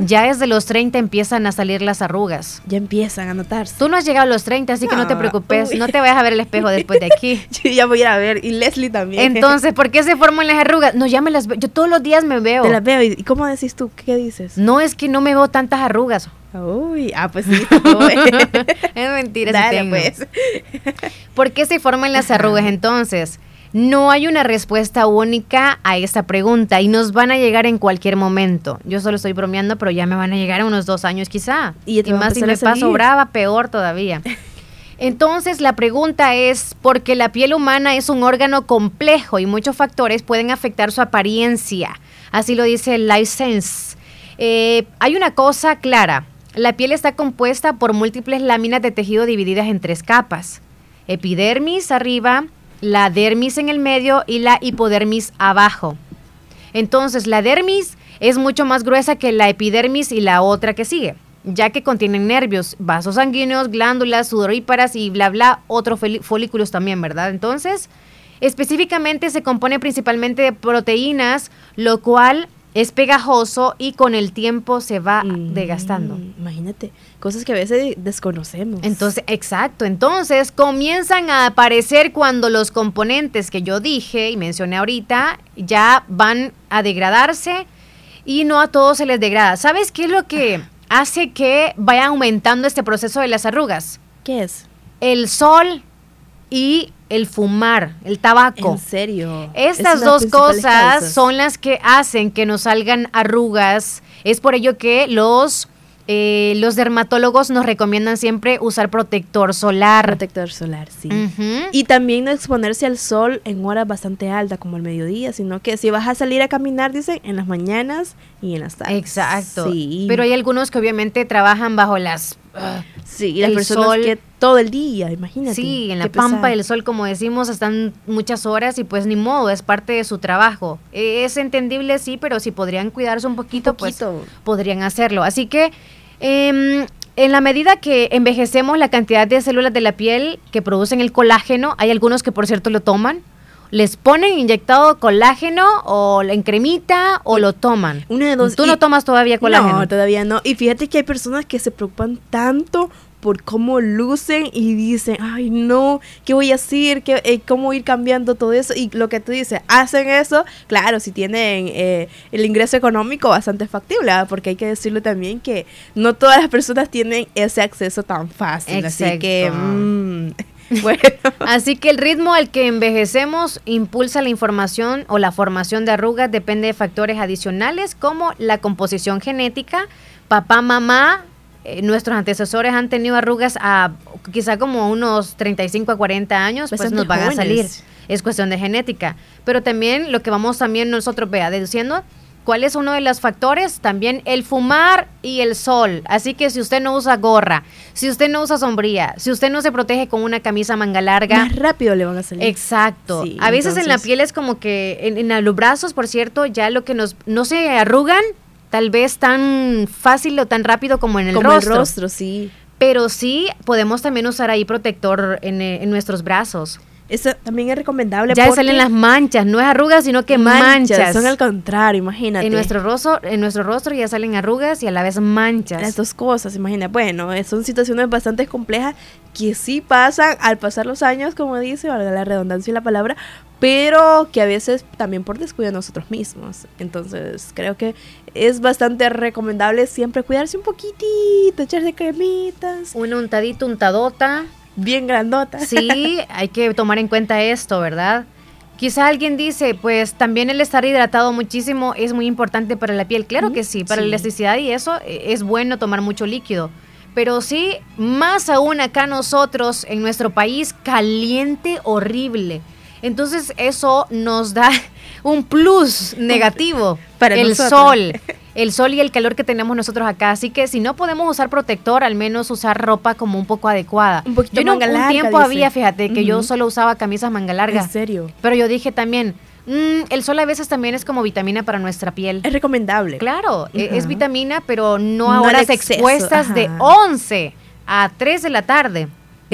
Ya desde los 30 empiezan a salir las arrugas. Ya empiezan a notarse. Tú no has llegado a los 30, así que no te No, preocupes, uy. no te vayas a ver el espejo después de aquí. Yo ya voy a ir a ver. Y Leslie también. Entonces, ¿por qué se forman las arrugas? No, ya me las veo. Yo todos los días me veo. Te las veo. ¿Y cómo decís tú? ¿Qué dices? No es que no me veo tantas arrugas. Uy, ah, pues sí. es mentira, Dale, tengo. pues. ¿Por qué se forman las arrugas entonces? No hay una respuesta única a esta pregunta y nos van a llegar en cualquier momento. Yo solo estoy bromeando, pero ya me van a llegar en unos dos años quizá. Y a más si me paso brava, peor todavía. Entonces la pregunta es, porque la piel humana es un órgano complejo y muchos factores pueden afectar su apariencia. Así lo dice el License. Eh, hay una cosa clara, la piel está compuesta por múltiples láminas de tejido divididas en tres capas. Epidermis arriba, la dermis en el medio y la hipodermis abajo. Entonces, la dermis es mucho más gruesa que la epidermis y la otra que sigue, ya que contienen nervios, vasos sanguíneos, glándulas sudoríparas y bla bla, otros folículos también, ¿verdad? Entonces, específicamente se compone principalmente de proteínas, lo cual es pegajoso y con el tiempo se va desgastando. Imagínate, cosas que a veces desconocemos. Entonces, exacto. Entonces comienzan a aparecer cuando los componentes que yo dije y mencioné ahorita ya van a degradarse y no a todos se les degrada. ¿Sabes qué es lo que hace que vaya aumentando este proceso de las arrugas? ¿Qué es? El sol y el fumar, el tabaco. En serio. Estas Es dos cosas causas. son las que hacen que nos salgan arrugas. Es por ello que los, eh, los dermatólogos nos recomiendan siempre usar protector solar. Protector solar, sí. Y también no exponerse al sol en horas bastante altas como el mediodía, sino que si vas a salir a caminar, dicen, en las mañanas y en las tardes. Exacto. Sí. Pero hay algunos que obviamente trabajan bajo las... ah, Sí, las el personas sol. que todo el día, imagínate. Sí, en la pampa pesado. del sol, como decimos, están muchas horas y pues ni modo, es parte de su trabajo. Eh, Es entendible, sí, pero si podrían cuidarse un poquito, pues podrían hacerlo. Así que em, en la medida que envejecemos, la cantidad de células de la piel que producen el colágeno, hay algunos que por cierto lo toman, les ponen inyectado colágeno o en cremita o lo toman. Una de dos. Tú Y- no tomas todavía colágeno. No, todavía no. Y fíjate que hay personas que se preocupan tanto por cómo lucen y dicen, ay no, ¿qué voy a hacer? ¿Qué, eh, ¿Cómo ir cambiando todo eso? Y lo que tú dices, hacen eso, claro, si tienen eh, el ingreso económico bastante factible, ¿ah? porque hay que decirlo también que no todas las personas tienen ese acceso tan fácil. Así que, Exacto. bueno. Así que el ritmo al que envejecemos impulsa la información o la formación de arrugas depende de factores adicionales como la composición genética, papá, mamá, eh, nuestros antecesores han tenido arrugas a quizá como unos 35 a 40 años, pues Bastante nos van a salir. Es cuestión de genética. Pero también lo que vamos también nosotros, vea, deduciendo, ¿cuál es uno de los factores? También el fumar y el sol. Así que si usted no usa gorra, si usted no usa sombría, si usted no se protege con una camisa manga larga, Más rápido le van a salir. Exacto. Sí, a veces en la piel es como que en, en los brazos, por cierto, ya lo que nos no se arrugan tal vez tan fácil o tan rápido como en el Como rostro. el rostro, sí. Pero sí podemos también usar ahí protector en, eh, en nuestros brazos. Eso también es recomendable. Ya salen las manchas, no es arrugas, sino que manchas. Son al contrario, imagínate. En nuestro rostro, en nuestro rostro ya salen arrugas y a la vez manchas. Las dos cosas, imagina. Bueno, eh, son situaciones bastante complejas que sí pasan al pasar los años, como dice, valga la redundancia y la palabra, pero que a veces también por descuido de nosotros mismos. Entonces, creo que es bastante recomendable siempre cuidarse un poquitito, echarse cremitas. Un untadito, untadota. Bien grandota. Sí, hay que tomar en cuenta esto, ¿verdad? Quizá alguien dice, pues también el estar hidratado muchísimo es muy importante para la piel. Claro que sí, para la elasticidad y eso eh, es bueno tomar mucho líquido. Pero sí, más aún acá nosotros en nuestro país, caliente, horrible. Entonces eso nos da un plus negativo. Para el nosotros. sol. El sol y el calor que tenemos nosotros acá. Así que si no podemos usar protector, al menos usar ropa como un poco adecuada. Un poquito yo no, manga un larga, tiempo dice. había, fíjate, que yo solo usaba camisas manga larga. En serio. Pero yo dije también, mm, el sol a veces también es como vitamina para nuestra piel. Es recomendable. Claro, e- es vitamina, pero no, a horas exceso, expuestas de ajá. 11 a 3 de la tarde.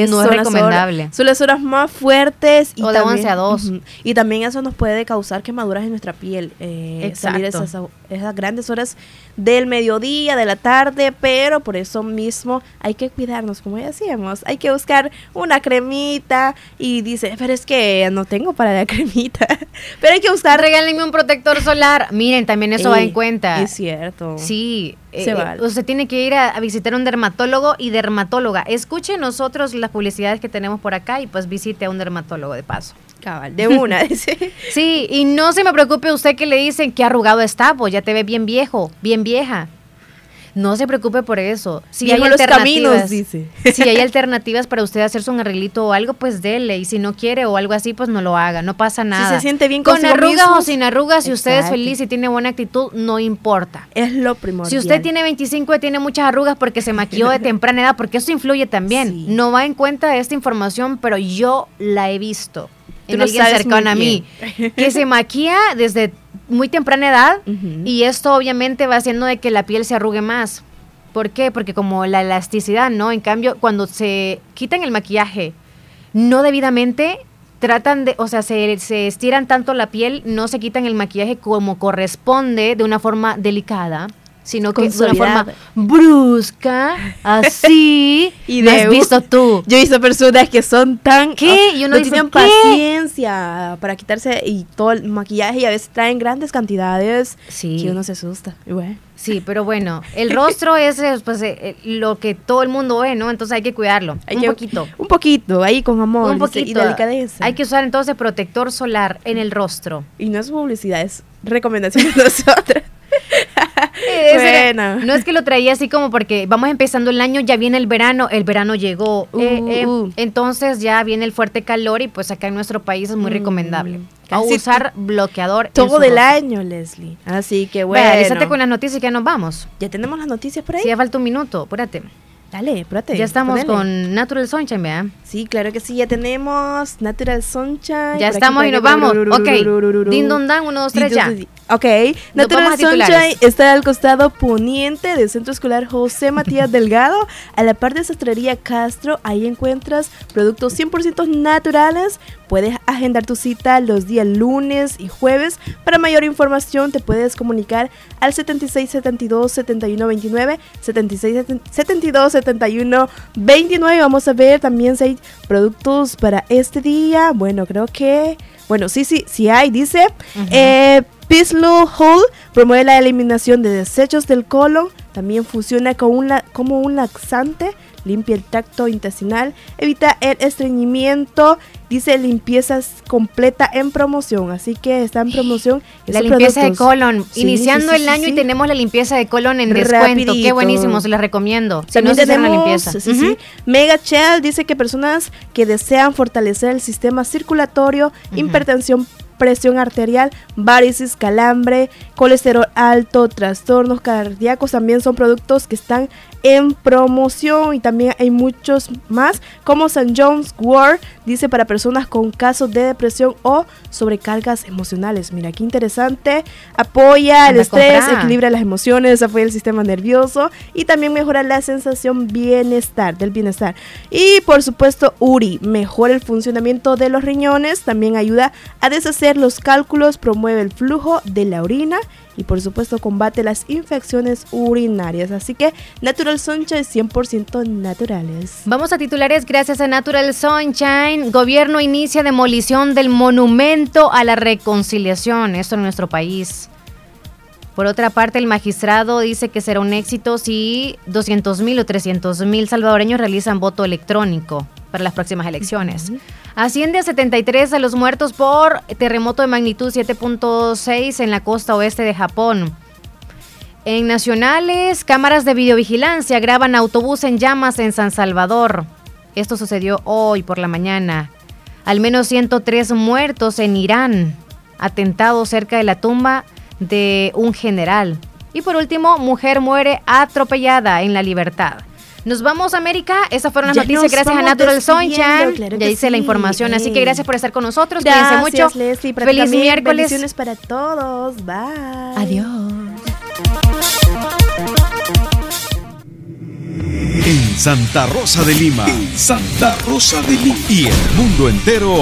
Es- no es recomendable. horas- son las horas más fuertes. Y O de también, 11 a 2. Ujú. Y también eso nos puede causar quemaduras en nuestra piel. eh, salir Exacto. esas, esas grandes horas del mediodía, de la tarde, pero por eso mismo hay que cuidarnos, como ya decíamos. Hay que buscar una cremita y dice, pero es que no tengo para la cremita. pero hay que buscar... Regálenme un protector solar. Miren, también eso va en cuenta. Es cierto. Sí, Se eh, vale. usted tiene que ir a, a visitar un dermatólogo y dermatóloga. Escuche nosotros las publicidades que tenemos por acá y pues visite a un dermatólogo de paso. Cabal, de una, dice. Sí, y no se me preocupe usted que le dicen que arrugado está, pues ya te ve bien viejo, bien vieja. No se preocupe por eso. Si hay los alternativas, caminos, dice. si hay alternativas para usted hacerse un arreglito o algo, pues dele. Y si no quiere o algo así, pues no lo haga. No pasa nada. se siente bien con arrugas o sin arrugas, si usted es feliz y tiene buena actitud, no importa. Es lo primordial. Si usted tiene 25 y tiene muchas arrugas porque se maquilló de temprana edad, porque eso influye también. No va en cuenta esta información, pero yo la he visto Tú en alguien cercano a mí, que se maquilla desde muy temprana edad y esto obviamente va haciendo de que la piel se arrugue más. ¿Por qué? Porque como la elasticidad, ¿no? En cambio, cuando se quitan el maquillaje no debidamente, tratan de, o sea, se, se estiran tanto la piel, no se quitan el maquillaje como corresponde de una forma delicada, sino que de una forma brusca, así. Y ¿Lo de has visto tú? Yo he visto personas que son tan. ¿Qué? Y uno no dice, tienen ¿qué? paciencia para quitarse y todo el maquillaje y a veces traen grandes cantidades Sí. que uno se asusta. Bueno. Sí, pero bueno, el rostro es pues, eh, eh, lo que todo el mundo ve, ¿no? Entonces hay que cuidarlo. Hay un que- poquito. Un poquito, ahí con amor Un poquito. y delicadeza. Hay que usar entonces protector solar en el rostro. Y no es publicidad, es recomendación de nosotros. Era- Bueno. No es que lo traía así como porque vamos empezando el año, ya viene el verano, el verano llegó. eh, Uh, eh, uh. Entonces ya viene el fuerte calor y pues acá en nuestro país es muy recomendable. A Mm, usar bloqueador. Todo su el rostro. año, Leslie. Así que bueno. Vea, alízate con las noticias y ya nos vamos. Ya tenemos las noticias por ahí. Sí, ya falta un minuto, apúrate. Dale, espérate. Ya estamos con Natural Sunshine, ¿vea? Sí, claro que sí, ya tenemos Natural Sunshine. Ya aquí, estamos y nos vamos. Ok. Din don dan, uno, dos, tres, ya. Ok, Natural. Sunshine está al costado poniente del Centro Escolar José Matías Delgado, a la par de Sastrería Castro. Ahí encuentras productos 100% naturales. Puedes agendar tu cita los días lunes y jueves. Para mayor información te puedes comunicar al 7672 7129 7672 7129. Vamos a ver también si hay productos para este día. Bueno, creo que bueno, sí, sí, sí hay, dice. eh, Pislu Hull promueve la eliminación de desechos del colon. También funciona con un como un laxante. Limpia el tacto intestinal. Evita el estreñimiento. Dice limpieza completa en promoción. Así que está en promoción. La limpieza de colon. Sí, Iniciando sí, sí, el año y tenemos la limpieza de colon en descuento. Qué Rapidito. buenísimo, se les recomiendo. Si También no se hicieron la tenemos, limpieza. sí, Mega Shell dice que personas que desean fortalecer el sistema circulatorio, hipertensión presión arterial, varices, calambre, colesterol alto, trastornos cardíacos. También son productos que están en promoción y también hay muchos más como St. John's Wort dice para personas con casos de depresión o sobrecargas emocionales. Mira, qué interesante. Apoya el estrés, equilibra las emociones, apoya el sistema nervioso y también mejora la sensación bienestar, del bienestar. Y por supuesto, Uri mejora el funcionamiento de los riñones, también ayuda a deshacer los cálculos, promueve el flujo de la orina y por supuesto combate las infecciones urinarias. Así que Natural Sunshine 100% naturales. Vamos a titulares gracias a Natural Sunshine. Gobierno inicia demolición del monumento a la reconciliación. Esto en nuestro país. Por otra parte, el magistrado dice que será un éxito si 200 mil o 300 mil salvadoreños realizan voto electrónico para las próximas elecciones. Asciende a 73 a los muertos por terremoto de magnitud 7.6 en la costa oeste de Japón. En nacionales, cámaras de videovigilancia graban autobús en llamas en San Salvador. Esto sucedió hoy por la mañana. Al menos 103 muertos en Irán. Atentado cerca de la tumba de un general. Y por último, mujer muere atropellada en la libertad. Nos vamos a América. Esas fueron las noticias gracias a Natural Sunshine. ya hice la información. Así que gracias por estar con nosotros. Cuídense mucho. Feliz miércoles. Bendiciones para todos. Bye. Adiós. En Santa Rosa de Lima. En Santa Rosa de Lima. Y el mundo entero.